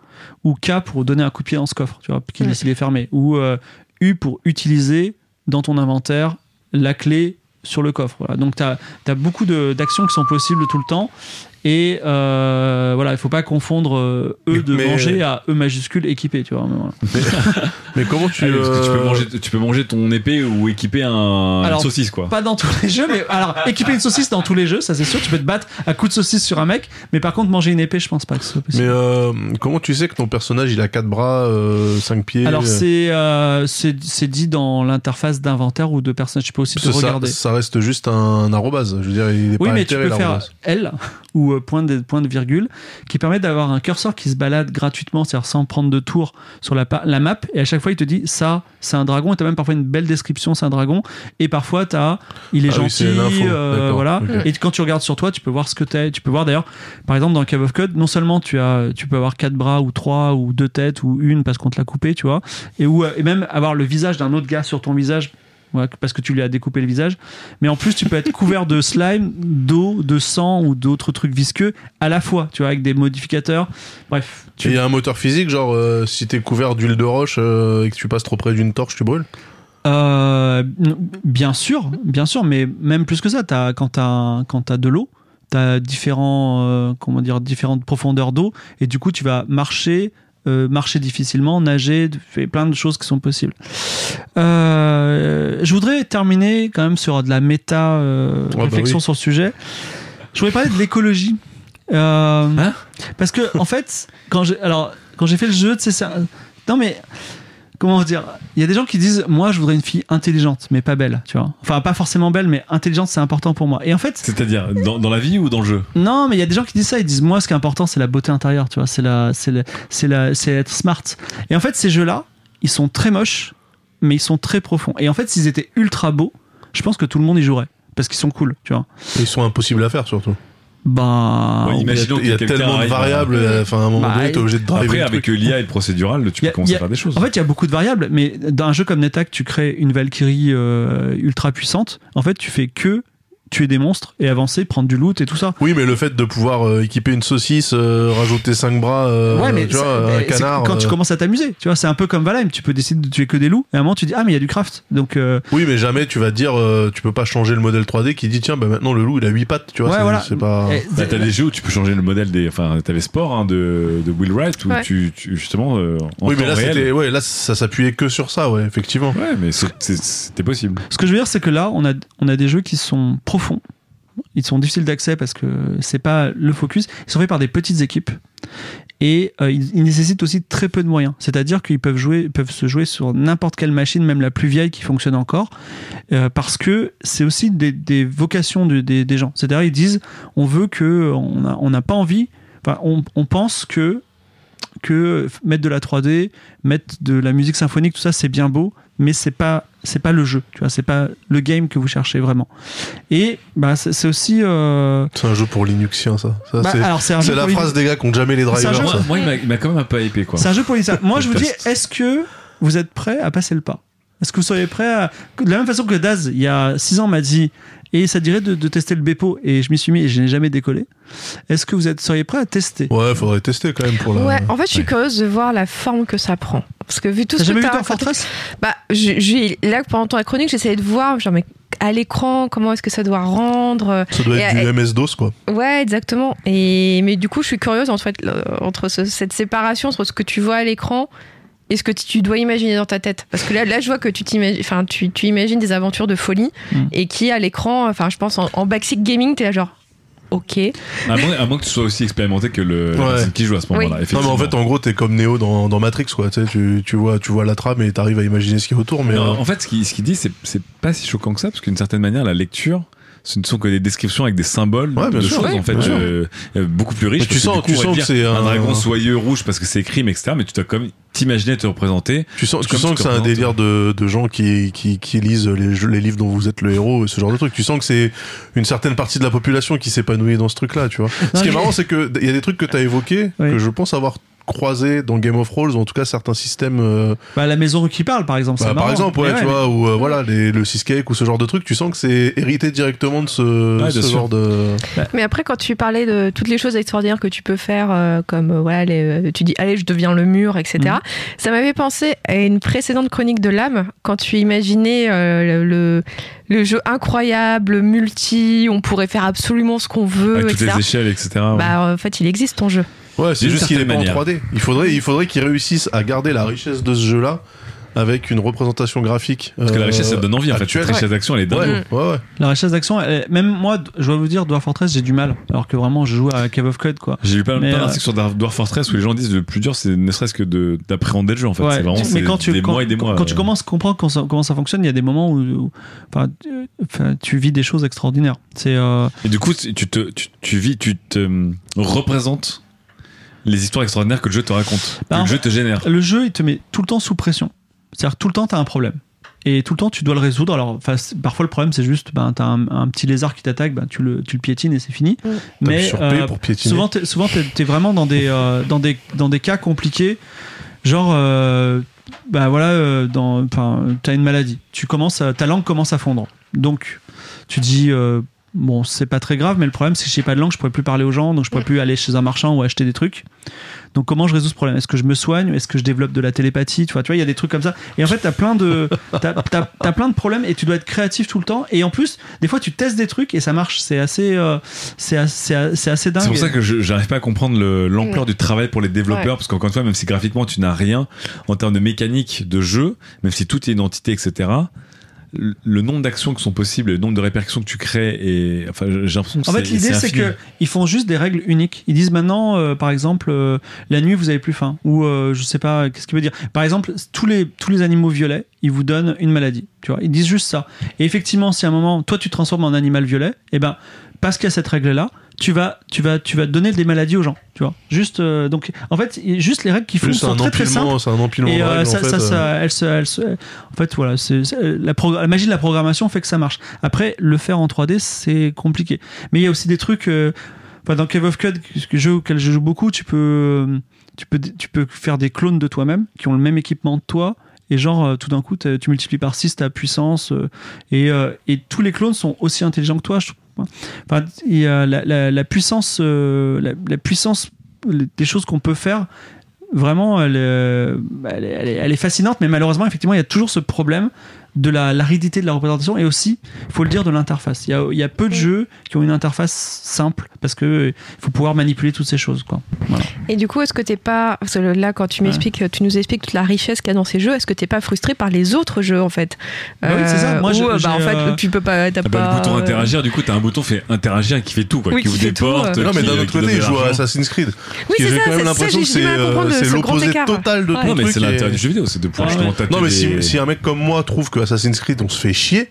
ou K pour donner un coup de pied dans ce coffre, tu vois, qu'il est fermé, ou euh, U pour utiliser dans ton inventaire la clé sur le coffre. Voilà. Donc tu as, beaucoup d'actions qui sont possibles tout le temps. Et euh, voilà, il faut pas confondre euh, E de Mais- manger à E majuscule équipé, tu vois. mais voilà. *laughs* Mais comment tu. Tu, peux euh, manger, tu peux manger ton épée ou équiper un, Alors, une saucisse, quoi. Pas dans tous les jeux, mais alors équiper une saucisse dans tous les jeux, ça c'est sûr. Tu peux te battre à coups de saucisse sur un mec, mais par contre manger une épée, je pense pas que ce soit Mais possible. euh, comment tu sais que ton personnage il a quatre bras, euh, cinq pieds alors c'est euh, c'est c'est dit dans l'interface d'inventaire ou de personnage. Tu peux aussi te parce ça, regarder. ça reste juste un arrobase. Je veux dire, il est Oui, pas mais tu peux faire. L ou euh, point de, point de virgule qui permet d'avoir un curseur qui se balade gratuitement, c'est-à-dire sans prendre de tour sur la, la map. Et à chaque fois, il te dit ça, c'est un dragon. Et tu as même parfois une belle description, c'est un dragon. Et parfois, tu as il est Ah gentil. euh, voilà. Et quand tu regardes sur toi, tu peux voir ce que tu es. Tu peux voir d'ailleurs, par exemple, dans Cave of Code, non seulement tu, as, tu peux avoir quatre bras ou trois ou deux têtes ou une parce qu'on te l'a coupé, tu vois, et, ou, euh, et même avoir le visage d'un autre gars sur ton visage ouais, parce que tu lui as découpé le visage. Mais en plus, tu peux être couvert de slime, d'eau, de sang ou d'autres trucs visqueux à la fois, tu vois, avec des modificateurs. Bref, tu... il y a un moteur physique, genre euh, si t'es couvert d'huile de roche euh, et que tu passes trop près d'une torche, tu brûles? Euh, bien sûr, bien sûr, mais même plus que ça, as, quand t'as quand t'as de l'eau, t'as différents euh, comment dire différentes profondeurs d'eau et du coup tu vas marcher. Euh, marcher difficilement, nager, fait plein de choses qui sont possibles. Euh, je voudrais terminer quand même sur de la méta euh, bah réflexion oui. sur le sujet. Je voudrais parler de l'écologie. Hein? parce que en fait, quand j'ai alors quand j'ai fait le jeu, tu sais, c'est un- non mais comment dire Il y a des gens qui disent moi je voudrais une fille intelligente mais pas belle, tu vois. Enfin pas forcément belle mais intelligente c'est important pour moi. Et en fait C'est-à-dire dans, dans la vie ou dans le jeu? Non mais il y a des gens qui disent ça ils disent moi ce qui est important c'est la beauté intérieure, tu vois, c'est la c'est la- c'est la c'est être smart. Et en fait ces jeux là, ils sont très moches mais ils sont très profonds. Et en fait s'ils étaient ultra beaux, je pense que tout le monde y jouerait parce qu'ils sont cool, tu vois. Et ils sont impossibles à faire surtout. Bah Ouais, Il y a, Imaginons il y a que tellement de variables, euh, enfin à un moment Bah, donné, t'es obligé de driver Après, avec l'IA et le procédural, tu peux a- commencer a- à faire des choses. En fait, il y a beaucoup de variables, mais dans un jeu comme NetHack, tu crées une Valkyrie euh, ultra puissante. En fait, tu fais que tuer des monstres et avancer, prendre du loot et tout ça. Oui, mais le fait de pouvoir euh, équiper une saucisse, euh, rajouter 5 bras, euh, ouais, mais tu vois, ça- un mais c'est canard. quand tu commences à t'amuser, tu vois, c'est un peu comme Valheim. Tu peux décider de tuer que des loups et à un moment tu dis ah mais il y a du craft. Donc euh, Oui, mais jamais tu vas te dire, euh, tu peux pas changer le modèle 3D qui dit tiens, bah maintenant le loup il a 8 pattes, tu vois. ouais c'est- voilà. C'est pas. Bah, t'as des jeux où tu peux changer le modèle des. Enfin, t'avais Sport hein, de, de Will Wright où Ouais. tu, tu- justement. euh, en Oui, mais là réel- c'était, ouais, là ça s'appuyait que sur ça, ouais, effectivement. Ouais, mais c'est- c'est- c'était possible. Ce que je veux dire, c'est que là, on a, on a des jeux qui sont Ils sont difficiles d'accès parce que c'est pas le focus. Ils sont faits par des petites équipes et euh, ils, nécessitent aussi très peu de moyens. C'est-à-dire qu'ils peuvent jouer, peuvent se jouer sur n'importe quelle machine, même la plus vieille qui fonctionne encore, euh, parce que c'est aussi des, vocations de- des, gens. C'est-à-dire ils disent, on veut que, on n'a pas envie. Enfin, on, on pense que que mettre de la 3D, mettre de la musique symphonique, tout ça, c'est bien beau, mais c'est pas c'est pas le jeu, tu vois, c'est pas le game que vous cherchez vraiment. Et bah c'est aussi euh, C'est un jeu pour Linuxien, ça. Ça, bah, c'est, alors c'est un c'est jeu la pour phrase des gars qui ont jamais les drivers. Moi, moi, il m'a- quand même un peu hypé, quoi. C'est un jeu pour les Moi, je vous dis, est-ce que vous êtes prêts à passer le pas? Est-ce que vous seriez prêts à... De la même façon que Daz, il y a 6 ans, m'a dit, et ça dirait de, de tester le Bepo, et je m'y suis mis et je n'ai jamais décollé. Est-ce que vous êtes, seriez prêts à tester? Ouais, faudrait tester quand même pour la. Ouais, en fait, je suis Ouais. curieuse de voir la forme que ça prend. Parce que vu tout ce que jamais vu t'as Dwarf raconté- Fortress Bah, je- j'ai- là, pendant ton chronique, j'essayais de voir, genre, mais à l'écran, comment est-ce que ça doit rendre Ça doit être Et- du MS-DOS, quoi. Ouais, exactement. Et mais du coup, je suis curieuse en fait entre ce- cette séparation entre ce que tu vois à l'écran et ce que tu dois imaginer dans ta tête? Parce que là, là, je vois que tu enfin, tu, tu imagines des aventures de folie Mm. et qui à l'écran, enfin, je pense en, en backseat gaming, t'es là genre, ok. À moins, à moins que tu sois aussi expérimenté que le Ouais. qui joue à ce moment-là. Oui. Non, mais en fait, en gros, t'es comme Neo dans, dans Matrix, quoi. Tu, sais, tu, tu vois, tu vois la trame et t'arrives à imaginer ce qui est autour, mais. Non, euh, En fait, ce qu'il ce qu'il dit, c'est c'est pas si choquant que ça, parce qu'une certaine manière, la lecture, ce ne sont que des descriptions avec des symboles Ouais, bien de sûr. choses, Ouais, en fait, euh, euh, beaucoup plus riches. Mais tu que sens- coup, tu sens que c'est un, un- dragon soyeux rouge parce que c'est écrit, mais etc. Mais tu dois comme t'imaginer te représenter. Tu sens, tu sens que que c'est un délire de, de gens qui, qui, qui lisent les, jeux- les livres dont vous êtes le héros, ce genre de truc. Tu sens que c'est une certaine partie de la population qui s'épanouit dans ce truc-là, tu vois. Ce qui est marrant, c'est que il y a des trucs que tu as évoqués Oui. que je pense avoir croisé dans Game of Thrones, ou en tout cas certains systèmes. euh, Bah, la maison qui parle, par exemple. bah, par marrant. exemple, ouais, tu vois, ou euh, voilà, les, le cheesecake ou ce genre de truc, tu sens que c'est hérité directement de ce, Ouais, genre de. Mais après, quand tu parlais de toutes les choses extraordinaires que tu peux faire, euh, comme voilà, les- tu dis allez, je deviens le mur, etc. Mhm. Ça m'avait pensé à une précédente chronique de l'âme quand tu imaginais euh, le, le jeu incroyable, multi, on pourrait faire absolument ce qu'on veut, Avec toutes etc. les échelles, etc. ouais. Bah, en fait, il existe ton jeu. Ouais, c'est juste qu'il est pas en 3D. Il faudrait, il faudrait qu'ils réussissent à garder la richesse de ce jeu-là avec une représentation graphique. Parce que la euh, richesse, ça te donne envie, en fait. Cette richesse d'action, elle est dingue. Ouais, ouais, ouais. La richesse d'action, même moi, je dois vous dire, Dwarf Fortress, j'ai du mal. Alors que vraiment, je joue à Cave of Code, quoi. J'ai lu plein, Mais, plein euh, d'articles sur Dwarf Fortress où les gens disent le plus dur, c'est ne serait-ce que de- d'appréhender le jeu, en fait. Ouais, c'est vraiment mais quand tu, des quand, mois et des mois. quand tu euh, commences à comprendre comment ça, comment ça fonctionne, il y a des moments où, où- enfin, tu, vis des choses extraordinaires. C'est euh, Et du coup, tu te, tu, tu vis, tu te euh, représentes les histoires extraordinaires que le jeu te raconte, que Bah, le en jeu te génère. le jeu, il te met tout le temps sous pression. C'est-à-dire tout le temps, tu as un problème. Et tout le temps, tu dois le résoudre. Alors, parfois, le problème, c'est juste, ben, tu as un, un petit lézard qui t'attaque, ben, tu, le, tu le piétines et c'est fini. Mm. Mais euh, pour piétiner. souvent, t'es, souvent t'es, t'es vraiment dans des, euh, dans, des, dans des cas compliqués. Genre, euh, bah voilà, euh, dans, t'as une maladie. Tu commences, à- ta langue commence à fondre. Donc, tu dis, euh, bon, c'est pas très grave, mais le problème, c'est que j'ai pas de langue, je pourrais plus parler aux gens, donc je pourrais plus aller chez un marchand ou acheter des trucs. Donc, comment je résous ce problème? Est-ce que je me soigne Est-ce que je développe de la télépathie? Tu vois, tu vois, il y a des trucs comme ça. Et en fait, t'as plein de, t'as, t'as- t'as plein de problèmes et tu dois être créatif tout le temps. Et en plus, des fois, tu testes des trucs et ça marche. C'est assez, euh, c'est assez, c'est assez dingue. C'est pour ça que je j'arrive pas à comprendre le- l'ampleur Ouais. du travail pour les développeurs, Ouais. parce qu'encore une fois, même si graphiquement tu n'as rien en termes de mécanique de jeu, même si tout est identité, etc. le- nombre d'actions qui sont possibles, le nombre de répercussions que tu crées, et enfin, j'ai l'impression que En fait, l'idée, c'est que ils font juste des règles uniques. Ils disent maintenant, euh, par exemple, euh, la nuit, vous avez plus faim. Ou euh, je sais pas, qu'est-ce qu'il veut dire. Par exemple, tous les, tous les animaux violets, ils vous donnent une maladie. Tu vois, ils disent juste ça. Et effectivement, si à un moment, toi, tu te transformes en animal violet, et ben, parce qu'il y a cette règle-là, tu vas, tu vas, tu vas donner des maladies aux gens. Tu vois, juste, euh, donc, en fait, juste les règles qu'ils font sont très très simples. c'est un empilement Et de euh, règles, ça, en fait, ça, euh. ça- elle se, elle se- en fait, voilà, c'est, la, la magie de la programmation fait que ça marche. Après, le faire en 3D, c'est compliqué. Mais il y a aussi des trucs. euh, enfin, dans Cave of Code, que jeu auquel je joue beaucoup, tu peux, euh, tu peux, tu peux faire des clones de toi-même qui ont le même équipement que toi. Et genre, euh, tout d'un coup, tu multiplies par 6 ta puissance. euh, et, euh, et tous les clones sont aussi intelligents que toi. Je trouve. Enfin, la, puissance, euh, la, puissance des choses qu'on peut faire vraiment, est, elle est fascinante, mais malheureusement, effectivement, il y a toujours ce problème de la l'aridité de la représentation et aussi, il faut le dire, de l'interface. Il y a, il y a peu de jeux qui ont une interface simple parce que euh, il faut pouvoir manipuler toutes ces choses. Quoi. Voilà. Et du coup, est-ce que t'es pas, parce que là, quand tu m'expliques, tu nous expliques toute la richesse qu'il y a dans ces jeux, est-ce que t'es pas frustré par les autres jeux en fait? Bah oui, c'est ça. Moi, où, je- euh, bah, en j'ai, fait, euh, tu peux pas, t'as Ah bah, pas. le bouton euh, interagir, du coup, t'as un bouton fait interagir qui fait tout, quoi, Oui, qui qui ouvre fait des tout, portes. euh. Non, mais d'un autre côté, il joue à. Assassin's Creed. Oui, c'est j'ai ça, quand même c'est- l'impression que j'ai c'est euh, l'opposé total de ton Non, mais truc. c'est l'intérêt du jeu vidéo, c'est de pouvoir Non, mais si un mec comme moi trouve que Assassin's Creed, on se fait chier,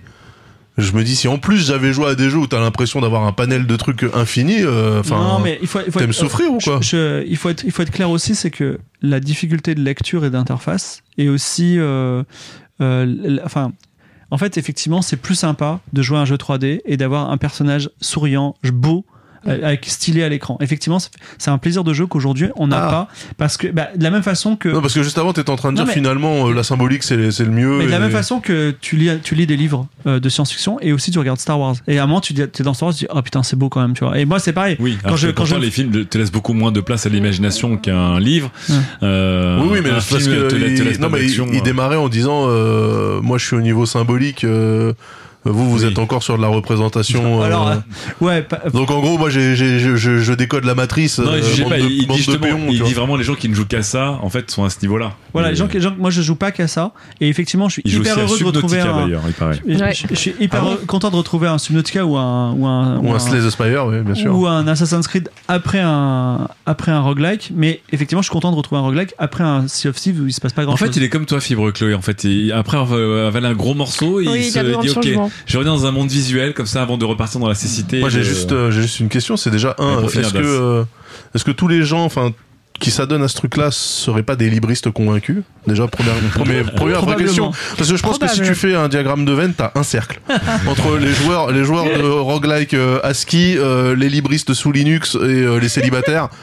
je me dis, si en plus j'avais joué à des jeux où t'as l'impression d'avoir un panel de trucs infinis, euh, enfin. non, mais il faut, il faut t'aimes être- souffrir ou quoi je- je- il, faut être, il faut être clair aussi, c'est que la difficulté de lecture et d'interface est aussi. euh, euh, enfin. En fait, effectivement, c'est plus sympa de jouer à un jeu 3D et d'avoir un personnage souriant, beau, euh, avec stylé à l'écran. Effectivement, c'est- un plaisir de jeu qu'aujourd'hui on n'a Ah. pas parce que bah, de la même façon que Non, parce que juste avant, t'étais en train de Non, dire mais- finalement, euh, la symbolique, c'est c'est le mieux. Mais de la même façon que tu lis, tu lis des livres euh, de science-fiction et aussi tu regardes Star Wars. Et à un moment, tu es dans Star Wars, tu dis, oh putain, c'est beau quand même, tu vois. Et moi, c'est pareil. Oui, quand je, quand je, les films te laissent beaucoup moins de place à l'imagination qu'un livre. Ouais. Euh, Oui, oui, mais parce film que te il- non, mais il, il euh. démarrait en disant, euh, moi, je suis au niveau symbolique. Vous, vous Oui. êtes encore sur de la représentation. euh, alors, euh, ouais, pas- Donc en gros, moi, j'ai, j'ai- je, je- je décode la matrice. Non, euh, il pas. de- dit de justement, péons, il tu vois. dit vraiment les gens qui ne jouent qu'à ça, en fait, sont à ce niveau-là. voilà, les gens, les gens, moi, je joue pas qu'à ça. Et effectivement, je suis Il hyper heureux de retrouver un. d'ailleurs, il paraît. Je, Ouais. je- je suis hyper Ah content de retrouver un Subnautica ou un ou un Ou un Slay the Spire, oui, bien sûr. ou un Assassin's Creed après un après un roguelike. Mais effectivement, je suis content de retrouver un roguelike après un Sea of Thieves où il se passe pas grand En chose. fait, il est comme toi, Fibre Chloé. En fait, il- après avoir avalé un gros morceau, Oui, il se dit Ok. Je reviens dans un monde visuel comme ça avant de repartir dans la cécité. Moi, j'ai de- juste, euh, j'ai juste une question. C'est déjà un. Est-ce que, euh, est-ce que tous les gens, enfin, qui s'adonnent à ce truc-là, seraient pas des libristes convaincus? Déjà, première, première, *laughs* première vraie question. Parce que je pense que si tu fais un diagramme de veine, t'as un cercle *laughs* entre les joueurs, les joueurs de roguelike euh, ASCII, euh, les libristes sous Linux et euh, les célibataires. *laughs*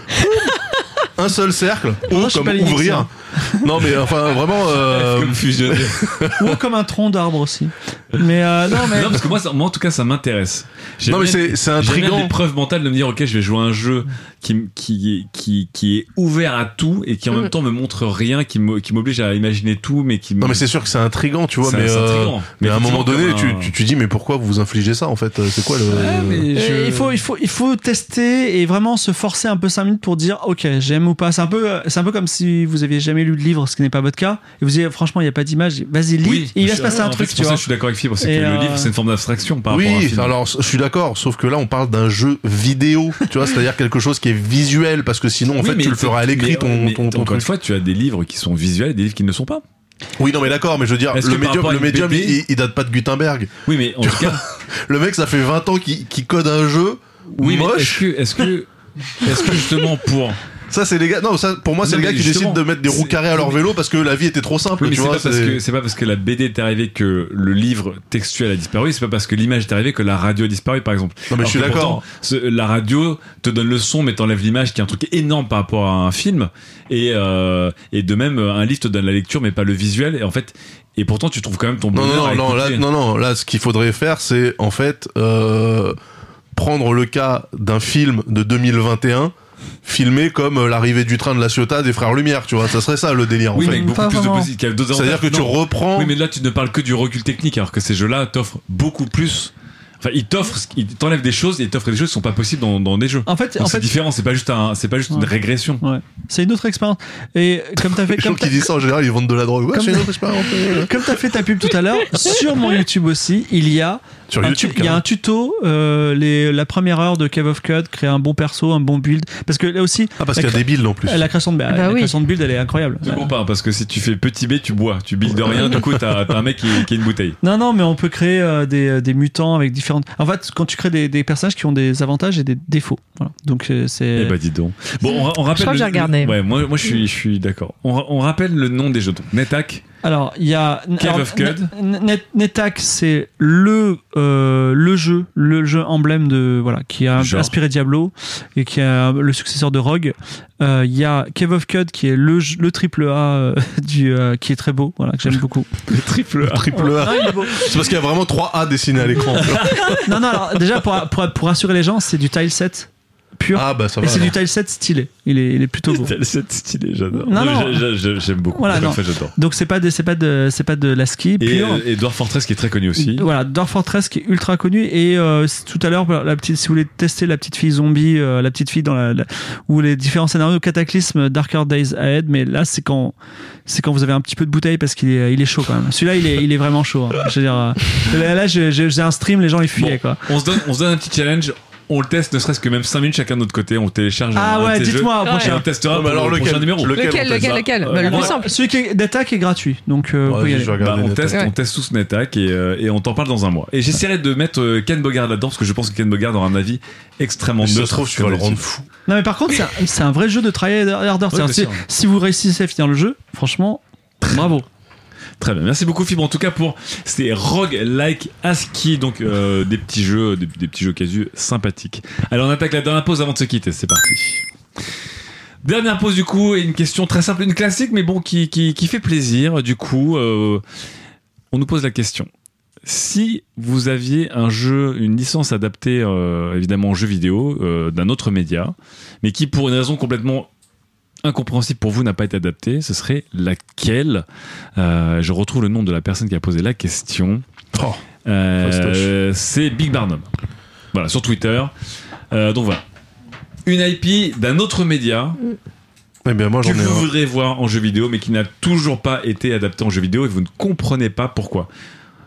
Un seul cercle, ou comme ouvrir. *laughs* Non mais enfin vraiment. euh, *laughs* Comme fusionné. *laughs* ou comme un tronc d'arbre aussi. Mais euh, non, mais non, parce que moi, ça- moi, en tout cas, ça m'intéresse. Non, mais c'est- intriguant. des preuves mentales de me dire, ok, je vais jouer à un jeu qui, qui, qui, qui est ouvert à tout et qui en Mm. même temps me montre rien, qui me- qui m'oblige à imaginer tout, mais qui me- Non mais c'est sûr que c'est intrigant, tu vois, mais, euh, intriguant. mais à un Mais moment donné, tu, tu, tu dis mais pourquoi vous vous infligez ça en fait Euh, C'est quoi le Ouais, mais je- Euh, il faut il faut il faut tester et vraiment se forcer un peu 5 minutes pour dire ok j'aime ou pas c'est un peu c'est un peu comme si vous aviez jamais lu de livre ce qui n'est pas votre cas et vous dites franchement il y a pas d'image vas-y lis Oui, et il va se passer un truc tu ça vois je suis d'accord avec Fibre, c'est que euh, le livre, c'est une forme d'abstraction par rapport à un Oui, film. alors je suis d'accord, sauf que là on parle d'un jeu vidéo, tu vois, c'est-à-dire quelque chose qui est visuel, parce que sinon en Oui, fait tu le feras à l'écrit ton, ton, ton Encore une fois, tu as des livres qui sont visuels et des livres qui ne le sont pas. Oui, non mais d'accord, mais je veux dire, le médium, le médium BD, il, il date pas de Gutenberg. Oui, mais en tout cas, Le mec, ça fait 20 ans qu'il code un jeu oui, mais est-ce moche. que, est-ce que, est-ce que justement pour Ça, c'est les gars. Non, ça, pour moi, c'est les gars qui décident de mettre des roues carrées à leur vélo parce que la vie était trop simple. Oui, mais tu c'est vois. pas, parce c'est- que, c'est pas parce que la BD est arrivée que le livre textuel a disparu, c'est pas parce que l'image est arrivée que la radio a disparu, par exemple. Non, mais je suis d'accord. la radio te donne le son, mais t'enlèves l'image, qui est un truc énorme par rapport à un film. Et, euh, et de même, un livre te donne la lecture, mais pas le visuel. Et en fait, et pourtant, tu trouves quand même ton bonheur. non, non, non, là, non, non, là, ce qu'il faudrait faire, c'est en fait euh, prendre le cas d'un film de 2021 filmé comme euh, l'arrivée du train de la Ciotat des frères Lumière, tu vois, ça serait ça le délire en Oui, mais fait. avec beaucoup plus de d'autres C'est-à-dire que tu reprends. Oui, mais là, tu ne parles que du recul technique, alors que ces jeux-là t'offrent beaucoup plus. Enfin, ils t'offrent, ils t'enlèvent des choses et ils t'offrent des choses qui sont pas possibles dans, dans des jeux. En fait, Donc en c'est fait, différent, c'est pas juste un, c'est pas juste une régression. ouais, c'est une autre expérience. Et comme t'as fait, Les gens comme qui t'as- disent ça en général, ils vendent de la drogue. Ouais, Comme- c'est une autre expérience. comme t'as fait ta pub tout à l'heure, sur mon YouTube aussi, il y a Sur un YouTube, tu- il y a un tuto, euh, les, la première heure de Cave of Code, créer un bon perso, un bon build. Parce que là aussi, Ah, parce qu'il y a des builds en plus. la création de, bah, Bah la oui. création de build, elle est incroyable. Je comprends pas, parce que si tu fais petit B, tu bois. Tu builds de rien, du coup, t'as un mec qui, qui a une bouteille. Non, non, mais on peut créer euh, des, des mutants avec différentes. En fait, quand tu crées des, des personnages qui ont des avantages et des défauts. Voilà. Donc, euh, c'est. Eh bah, dis donc. Bon, on, on rappelle. crois que le- j'ai regardé. Ouais, moi, moi je suis, je suis d'accord. On, on rappelle le nom des jeux. Donc, NetHack, Alors, il y a. Cave alors, of Cud. NetHack, c'est le, euh, le jeu, le jeu emblème de. Voilà, qui a Genre. inspiré Diablo et qui a le successeur de Rogue. Euh, Il y a Cave of Cud, qui est le, le triple A euh, *laughs* du, euh, qui est très beau, voilà, que j'aime *laughs* beaucoup. le triple A. Triple A. Est. C'est parce qu'il y a vraiment 3 A dessinés à l'écran. *laughs* non, non, alors, déjà, pour, pour, pour rassurer les gens, c'est du tile set pur. ah, bah ça et va. c'est du alors. tile set stylé. Il est, il est plutôt beau. *laughs* C'est stylé, j'adore. Non, Non, J'aime beaucoup. Voilà, non. fois, j'adore. Donc c'est pas de c'est pas de c'est pas de la ski Et, pure. euh, et Dwarf Fortress qui est très connu aussi. Voilà, Dwarf Fortress qui est ultra connu et euh, tout à l'heure la petite si vous voulez tester la petite fille zombie, euh, la petite fille dans la, la- ou les différents scénarios Cataclysme, Darker Days Ahead, mais là c'est quand c'est quand vous avez un petit peu de bouteille parce qu'il est il est chaud quand même. Celui-là il est il est vraiment chaud. hein. Je veux dire euh, là, là, j'ai j'ai un stream les gens ils fuyaient quoi. On se donne, on se donne un petit challenge. On le teste, ne serait-ce que même 5 minutes chacun de notre côté. On télécharge un- Ah un ouais, dites-moi et prochain. on testera Ouais, pour alors le lequel prochain numéro. Lequel Lequel, lequel, Bah, Le moi, plus simple. Celui qui est d'attaque est gratuit donc euh, Ouais, y Bah, on, net. teste, Ouais. on teste tous NetHack et, euh, et on t'en parle dans un mois. Et j'essaierai de mettre euh, Ken Bogard là-dedans parce que je pense que Ken Bogard aura un avis extrêmement Si ça se neutre trouve, sur tu vas le rendre fou. Non mais par contre c'est un, c'est un vrai jeu de try harder. C'est-à-dire, bien si, si vous réussissez à finir le jeu, franchement, bravo. Très bien, merci beaucoup Fibre en tout cas pour ces rogue like ASCII, donc euh, des petits jeux, des, petits jeux casus sympathiques. Alors on attaque la dernière pause avant de se quitter, c'est parti. Dernière pause du coup, et une question très simple, une classique mais bon qui, qui, fait plaisir du coup. euh, on nous pose la question. Si vous aviez un jeu, une licence adaptée euh, évidemment en jeu vidéo d'un autre média, mais qui pour une raison complètement incompréhensible pour vous n'a pas été adaptée, ce serait laquelle? Euh, Je retrouve le nom de la personne qui a posé la question. Oh. Euh, c'est Big Barnum. Voilà, sur Twitter. Euh, donc voilà. Une IP d'un autre média Eh bien, moi, que vous un. voudrez voir en jeu vidéo, mais qui n'a toujours pas été adapté en jeu vidéo et vous ne comprenez pas pourquoi.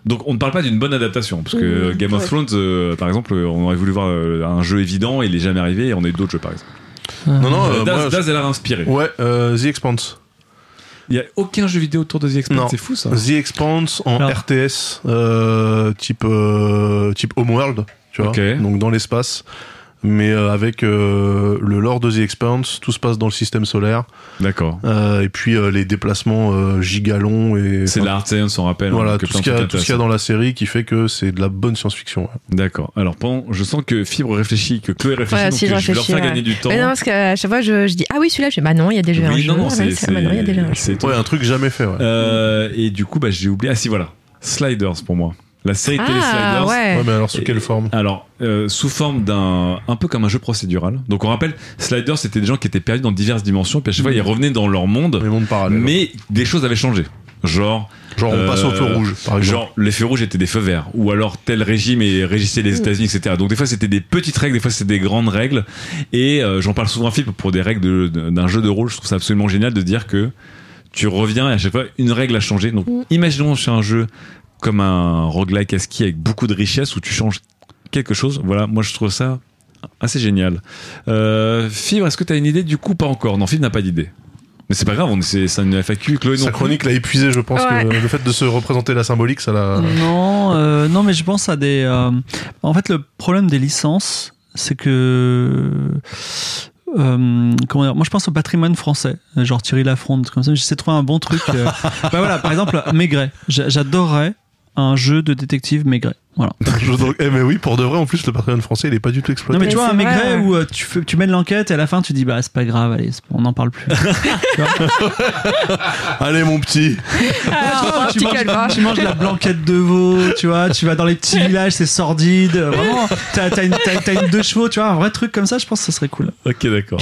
Donc on ne parle pas d'une bonne adaptation, parce que Mmh, Game of. Thrones, euh, par exemple, on aurait voulu voir un jeu évident, et il n'est jamais arrivé, et on a eu d'autres jeux par exemple. Non, non, Euh, euh, Daz, moi, Daz, elle a inspiré. Ouais, euh, The Expanse. Il n'y a aucun jeu vidéo autour de The Expanse, c'est fou ça. The Expanse en Alors. RTS, euh, type, euh, type Homeworld, tu vois. Ok. Donc dans l'espace. Mais euh, avec euh, le lore de The Expanse, tout se passe dans le système solaire. D'accord. Euh, et puis euh, les déplacements euh, gigalongs et. C'est enfin, la hard science, on rappelle. Voilà, hein, que tout ce qu'il y, de a- y dans la série qui fait que c'est de la bonne science-fiction. ouais. D'accord. Alors, pendant, je sens que Fibre réfléchit, que Chloé réfléchit, Ouais, donc si, je euh, je vais leur réfléchis, faire ouais. gagner du temps. Mais non, parce qu'à chaque fois, je, je dis Ah oui, celui-là, je dis Bah non, il y a déjà un oui, jeu. non, Ah, bah non, il y a déjà un jeu. c'est- c'est- Ouais, un truc jamais fait. Ouais. Euh, et du coup, bah, j'ai oublié. Ah si, voilà. Sliders pour moi. La série télé Ah Sliders. ouais. Ouais, mais alors sous quelle forme Alors, euh, sous forme d'un. un peu comme un jeu procédural. Donc, on rappelle, Sliders, c'était des gens qui étaient perdus dans diverses dimensions, puis à chaque fois, ils revenaient dans leur monde, Les mondes parallèles. mais des choses avaient changé. Genre, Genre on passe au feu Euh, rouge, par exemple. Genre, les feux rouges étaient des feux verts. Ou alors, tel régime et régissait les États-Unis, etc. Donc, des fois, c'était des petites règles, des fois, c'était des grandes règles. Et euh, j'en parle souvent à Philippe pour des règles de- d'un jeu de rôle. Je trouve ça absolument génial de dire que tu reviens et à chaque fois, une règle a changé. Donc, imaginons sur un jeu comme un roguelike à ski avec beaucoup de richesse où tu changes quelque chose. Voilà, moi, je trouve ça assez génial. Euh, Fibre, est-ce que tu as une idée Du coup, pas encore. Non, Fibre n'a pas d'idée. Mais c'est pas grave, c'est une FAQ. Chloé, non Sa chronique l'a épuisé, je pense Ouais. que le fait de se représenter la symbolique, ça l'a. Non, euh, non, mais je pense à des. euh, En fait, le problème des licences, c'est que euh, comment dire, moi je pense au patrimoine français, genre Thierry Lafronde, comme ça. J'essaie de trouver un bon truc. *laughs* bah voilà, par exemple, Maigret. J'a- J'adorerais un jeu de détective Maigret. Voilà. *laughs* Eh, mais oui, pour de vrai, en plus, le patrimoine français, il est pas du tout exploité. Non mais Mais tu vois un Maigret vrai. où euh, tu, fais, tu mènes l'enquête et à la fin tu dis bah c'est pas grave, allez, on n'en parle plus. *laughs* Allez, mon petit. *laughs* Tu, petit manges, calva. tu manges la blanquette de veau, tu vois, tu vas dans les petits villages, c'est sordide. euh, Vraiment, t'as t'as une, t'as- t'as une deux chevaux, tu vois, un vrai truc comme ça, je pense que ça serait cool. Ok, d'accord.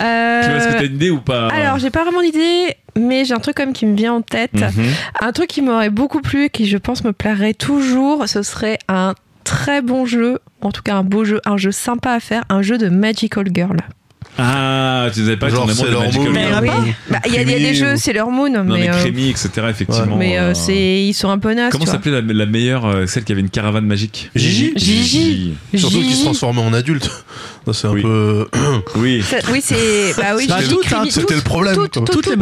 Euh, Tu vois, est-ce que t'as une idée ou pas? Alors, j'ai pas vraiment d'idée, mais j'ai un truc comme qui me vient en tête. Mhm. Un truc qui m'aurait beaucoup plu et qui, je pense, me plairait toujours, ce serait un très bon jeu, en tout cas un beau jeu, un jeu sympa à faire, un jeu de Magical Girl. Ah, tu savais pas Genre Sailor Magical Moon. Bah, Il y, a- il y a des jeux ou- Sailor Moon, Non, mais, mais, euh, Crémy, etc., effectivement. mais euh, euh, c'est, ils sont un peu nazes. Comment s'appelait la, la meilleure, celle qui avait une caravane magique? Gigi. Gigi. Surtout qu'il se Gigi. transformait en adulte. Ça, C'est un Oui. peu. *clears throat* Oui. Ça- Oui, c'est. Bah oui, Bah, hein, C'était le problème. tout, tout, Toutes tout. les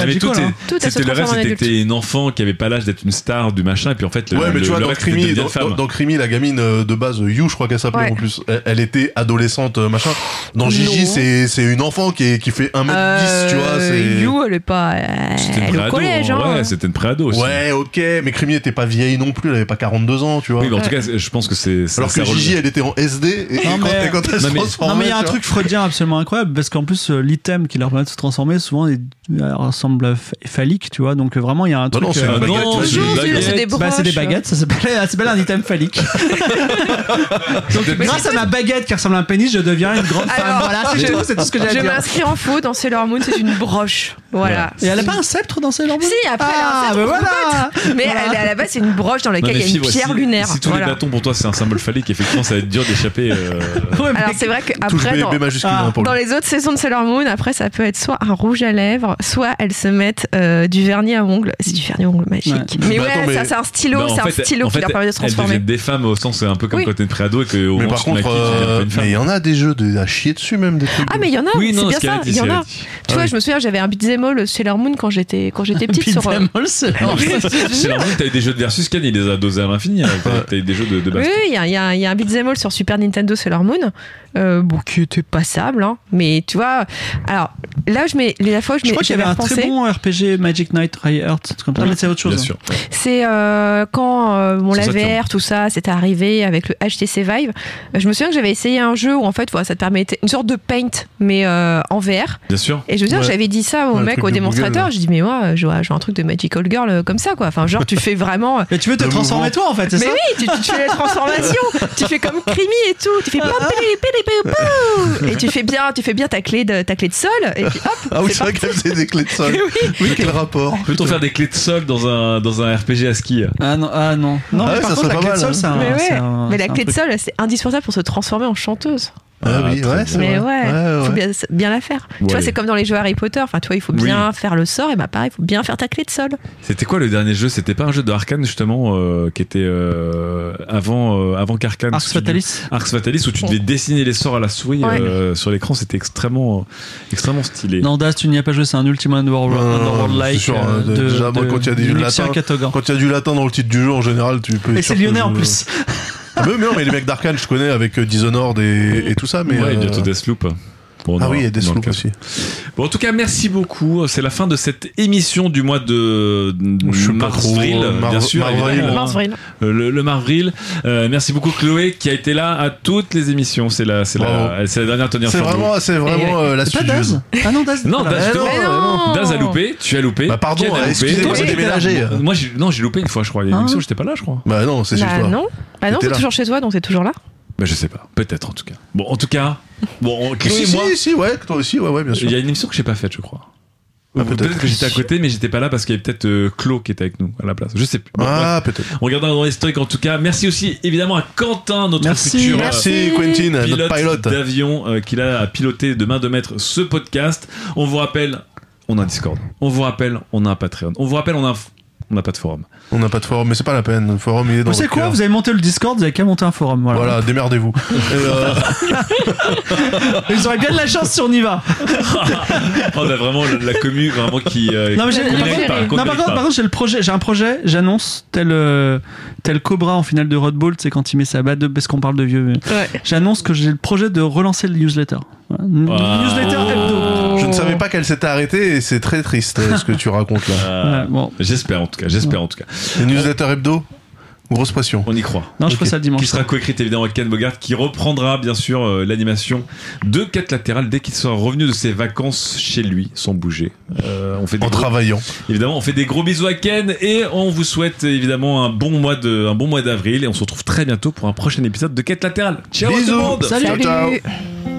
se C'était le reste, transforme c'était que une enfant qui avait pas l'âge d'être une star du machin, et puis en fait, le, Ouais, mais le- tu vois, dans Crimi, une dans, femme. dans- dans Crimi, la gamine euh, de base, You, je crois qu'elle s'appelait Ouais. en plus, elle, elle était adolescente, euh, machin. Dans Gigi, c'est c'est une enfant qui, est, qui fait 1m10, tu vois. Euh, c'est- You, elle est pas. euh, C'était une Elle est au préado, collège, hein. Ouais, c'était une préado aussi. Ouais, ok, mais Crimi était pas vieille non plus, elle avait pas 42 ans, tu vois. Oui, mais en tout cas, je pense que c'est. Alors que Gigi, elle était en SD, et, quand, elle se mais- un truc freudien absolument incroyable parce qu'en plus euh, l'item qui leur permet de se transformer souvent euh, ressemble à ph- phallique tu vois. Donc euh, vraiment il y a un Bah truc non, c'est euh, tu c'est des bah, c'est des baguettes ça s'appelle ça s'appelle un item phallique. *laughs* Donc grâce à ma baguette qui ressemble à un pénis je deviens une grande femme. Alors, voilà c'est je- tout c'est tout ce que j'ai à Je dire. m'inscris en faux dans Sailor Moon, c'est une broche. Voilà. et elle a pas un sceptre dans Sailor Moon Si, après, elle a un ah, sceptre bah voilà Mais elle, à la base, c'est une broche dans laquelle il y a une pierre si- lunaire. Si tous Voilà. les bâtons pour toi c'est un symbole phallique, effectivement ça va être dur d'échapper. euh, *laughs* Ouais, mais- Alors, c'est vrai qu'après, dans, Ah, hein, pour dans les autres saisons de Sailor Moon, après, ça peut être soit un rouge à lèvres, soit elles se mettent euh, du vernis à ongles. C'est du vernis à ongles magique. Ouais. Mais Bah, ouais, attends, mais- ça, c'est un stylo, bah, c'est un stylo qui leur permet de se Elles transformer. deviennent des femmes au sens c'est un peu comme quand t'es une préado et que au Mais par contre, euh, il y en a des jeux de, à chier dessus, même des trucs. Ah, mais il y en a, c'est bien ça, il y en a. Tu vois, je me souviens, j'avais un beat'em all Sailor Moon quand j'étais quand j'étais petite sur. euh, Beat'em all, *laughs* c'est- C'est la t'as eu des jeux de versus Ken, il les a dosés à l'infini. hein. T'as eu des jeux de, de Oui, il y a, il y a- y a un beat'em all sur Super Nintendo Sailor Moon, euh, bon, qui était passable, hein, mais tu vois, alors là, je mets, la fois où je, je mets- crois qu'il y avait un très bon RPG Magic Knight Heart comme ça mais c'est autre chose Bien hein. sûr. c'est euh, quand euh, la. VR, tout ça, c'était arrivé avec le HTC Vive. Euh, Je me souviens que j'avais essayé un jeu où en fait, voilà, ça te permettait une sorte de paint, mais euh, en VR. Bien sûr. Et je veux dire, Ouais. j'avais dit ça au mec, au démonstrateur. J'ai dit, mais moi, je vois, je vois un truc de Magical Girl euh, comme ça, quoi. Enfin, genre, tu fais vraiment. mais tu veux te Le transformer mouvement. toi en fait c'est Mais ça oui, tu, tu fais la transformation, tu fais comme Crimi et tout, tu fais pou. et tu fais bien, tu fais bien ta clé de ta clé de sol et puis hop. Ah oui, c'est vrai qu'elle faisait des clés de sol. *laughs* Oui. Oui, quel rapport Peut-on faire des clés de sol dans un, dans un RPG à ski ah non ah non non Ah mais ouais, par ça contre serait la pas clé de mal, sol hein. c'est un Mais mais la clé de sol, c'est indispensable pour se transformer en chanteuse. Ah oui, très ouais, Mais vrai. ouais, Ouais, faut ouais. bien, bien la faire. Tu Ouais. vois, c'est comme dans les jeux Harry Potter. Enfin, tu vois, il faut bien faire le sort. Et bah pareil, il faut bien faire ta clé de sol. C'était quoi le dernier jeu? C'était pas un jeu de Arkane justement euh, qui était euh, avant euh, avant qu'Arkane. Ars Fatalis Ars Fatalis où tu devais dessiner les sorts à la souris Ouais. euh, sur l'écran. C'était extrêmement extrêmement stylé. non Das tu n'y as pas joué c'est un Ultima Underworld like sûr, euh, euh, de, déjà, moi, quand il y a du latin-. Quand il y a du latin dans le titre du jeu, en général, tu peux. et c'est lyonnais en plus Ah, mais non, mais les mecs d'Arkane, je connais avec euh, Dishonored et, et tout ça, mais. ouais, euh, bientôt Deathloop. Bon, Ah oui, et dans le Deathloop cas. aussi. Bon, en tout cas, merci beaucoup. C'est la fin de cette émission du mois de pas mars-avril, trop, bien Mar- sûr. Hein. Mars-Vril. Euh, le, le Marvril. Euh, merci beaucoup Chloé qui a été là à toutes les émissions. C'est la, c'est la, c'est la dernière tenir C'est vraiment, c'est vraiment euh, la c'est pas. Daz ah non Daz *laughs* Non, voilà. Daz, Mais non. Daz a loupé, tu as loupé. Bah, pardon, a excusez-moi, j'ai déménagé. Moi, j'ai- non, j'ai loupé une fois, je crois. Il y a une Ah. émission, j'étais pas là, je crois. Bah non, c'est juste Bah toi. non, bah non, là. toujours chez toi, donc t'es toujours là. Bah, je sais pas. Peut-être, en tout cas. Bon, en tout cas, bon, Chloé Si, et si, moi, si, ouais, toi aussi, ouais, ouais, bien sûr. il y a une émission que j'ai pas faite, je crois. Ah, Ou peut-être. peut-être que j'étais à côté, mais j'étais pas là parce qu'il y avait peut-être euh, Claude qui était avec nous à la place. Je sais plus. Bon, bref. Ah, peut-être. On regardera dans l'historique en tout cas. Merci aussi évidemment à Quentin, notre Merci. futur euh, Merci, Quentin, notre pilote, pilote. d'avion euh, qu'il a à piloter de main de maître ce podcast. On vous rappelle, on a un Discord. On vous rappelle, on a un Patreon. On vous rappelle, on a un on n'a pas de forum. On n'a pas de forum, mais c'est pas la peine. Le forum, il est dans vous savez votre quoi cœur. vous avez monté le Discord vous avez qu'à monter un forum voilà, Voilà, démerdez-vous. *laughs* Euh, ils auraient bien de la chance si on y va on a vraiment la, la commu vraiment qui. euh, Non, mais j'ai- par contre, pas. par contre, j'ai le projet, j'ai un projet, j'annonce tel euh, tel Cobra en finale de Red Bull, c'est quand il met sa batte de parce qu'on parle de vieux. Ouais. J'annonce que j'ai le projet de relancer le newsletter. Ah. Newsletter hebdo. Je ne savais pas qu'elle s'était arrêtée et c'est très triste euh, ce que tu racontes là. Euh, *laughs* Ouais, bon. J'espère en tout cas, j'espère en tout cas. Le newsletter hebdo? Grosse pression. On y croit. Non, je Ok. ferai ça dimanche. Qui sera coécrite évidemment avec Ken Bogart, qui reprendra bien sûr euh, l'animation de Quête latérale dès qu'il sera revenu de ses vacances chez lui, sans bouger. Euh, on fait des En gros- travaillant. évidemment, on fait des gros bisous à Ken et on vous souhaite évidemment un bon mois de, un bon mois d'avril et on se retrouve très bientôt pour un prochain épisode de Quête latérale. Ciao tout le Bisous. monde. Salut. Ciao, ciao. Salut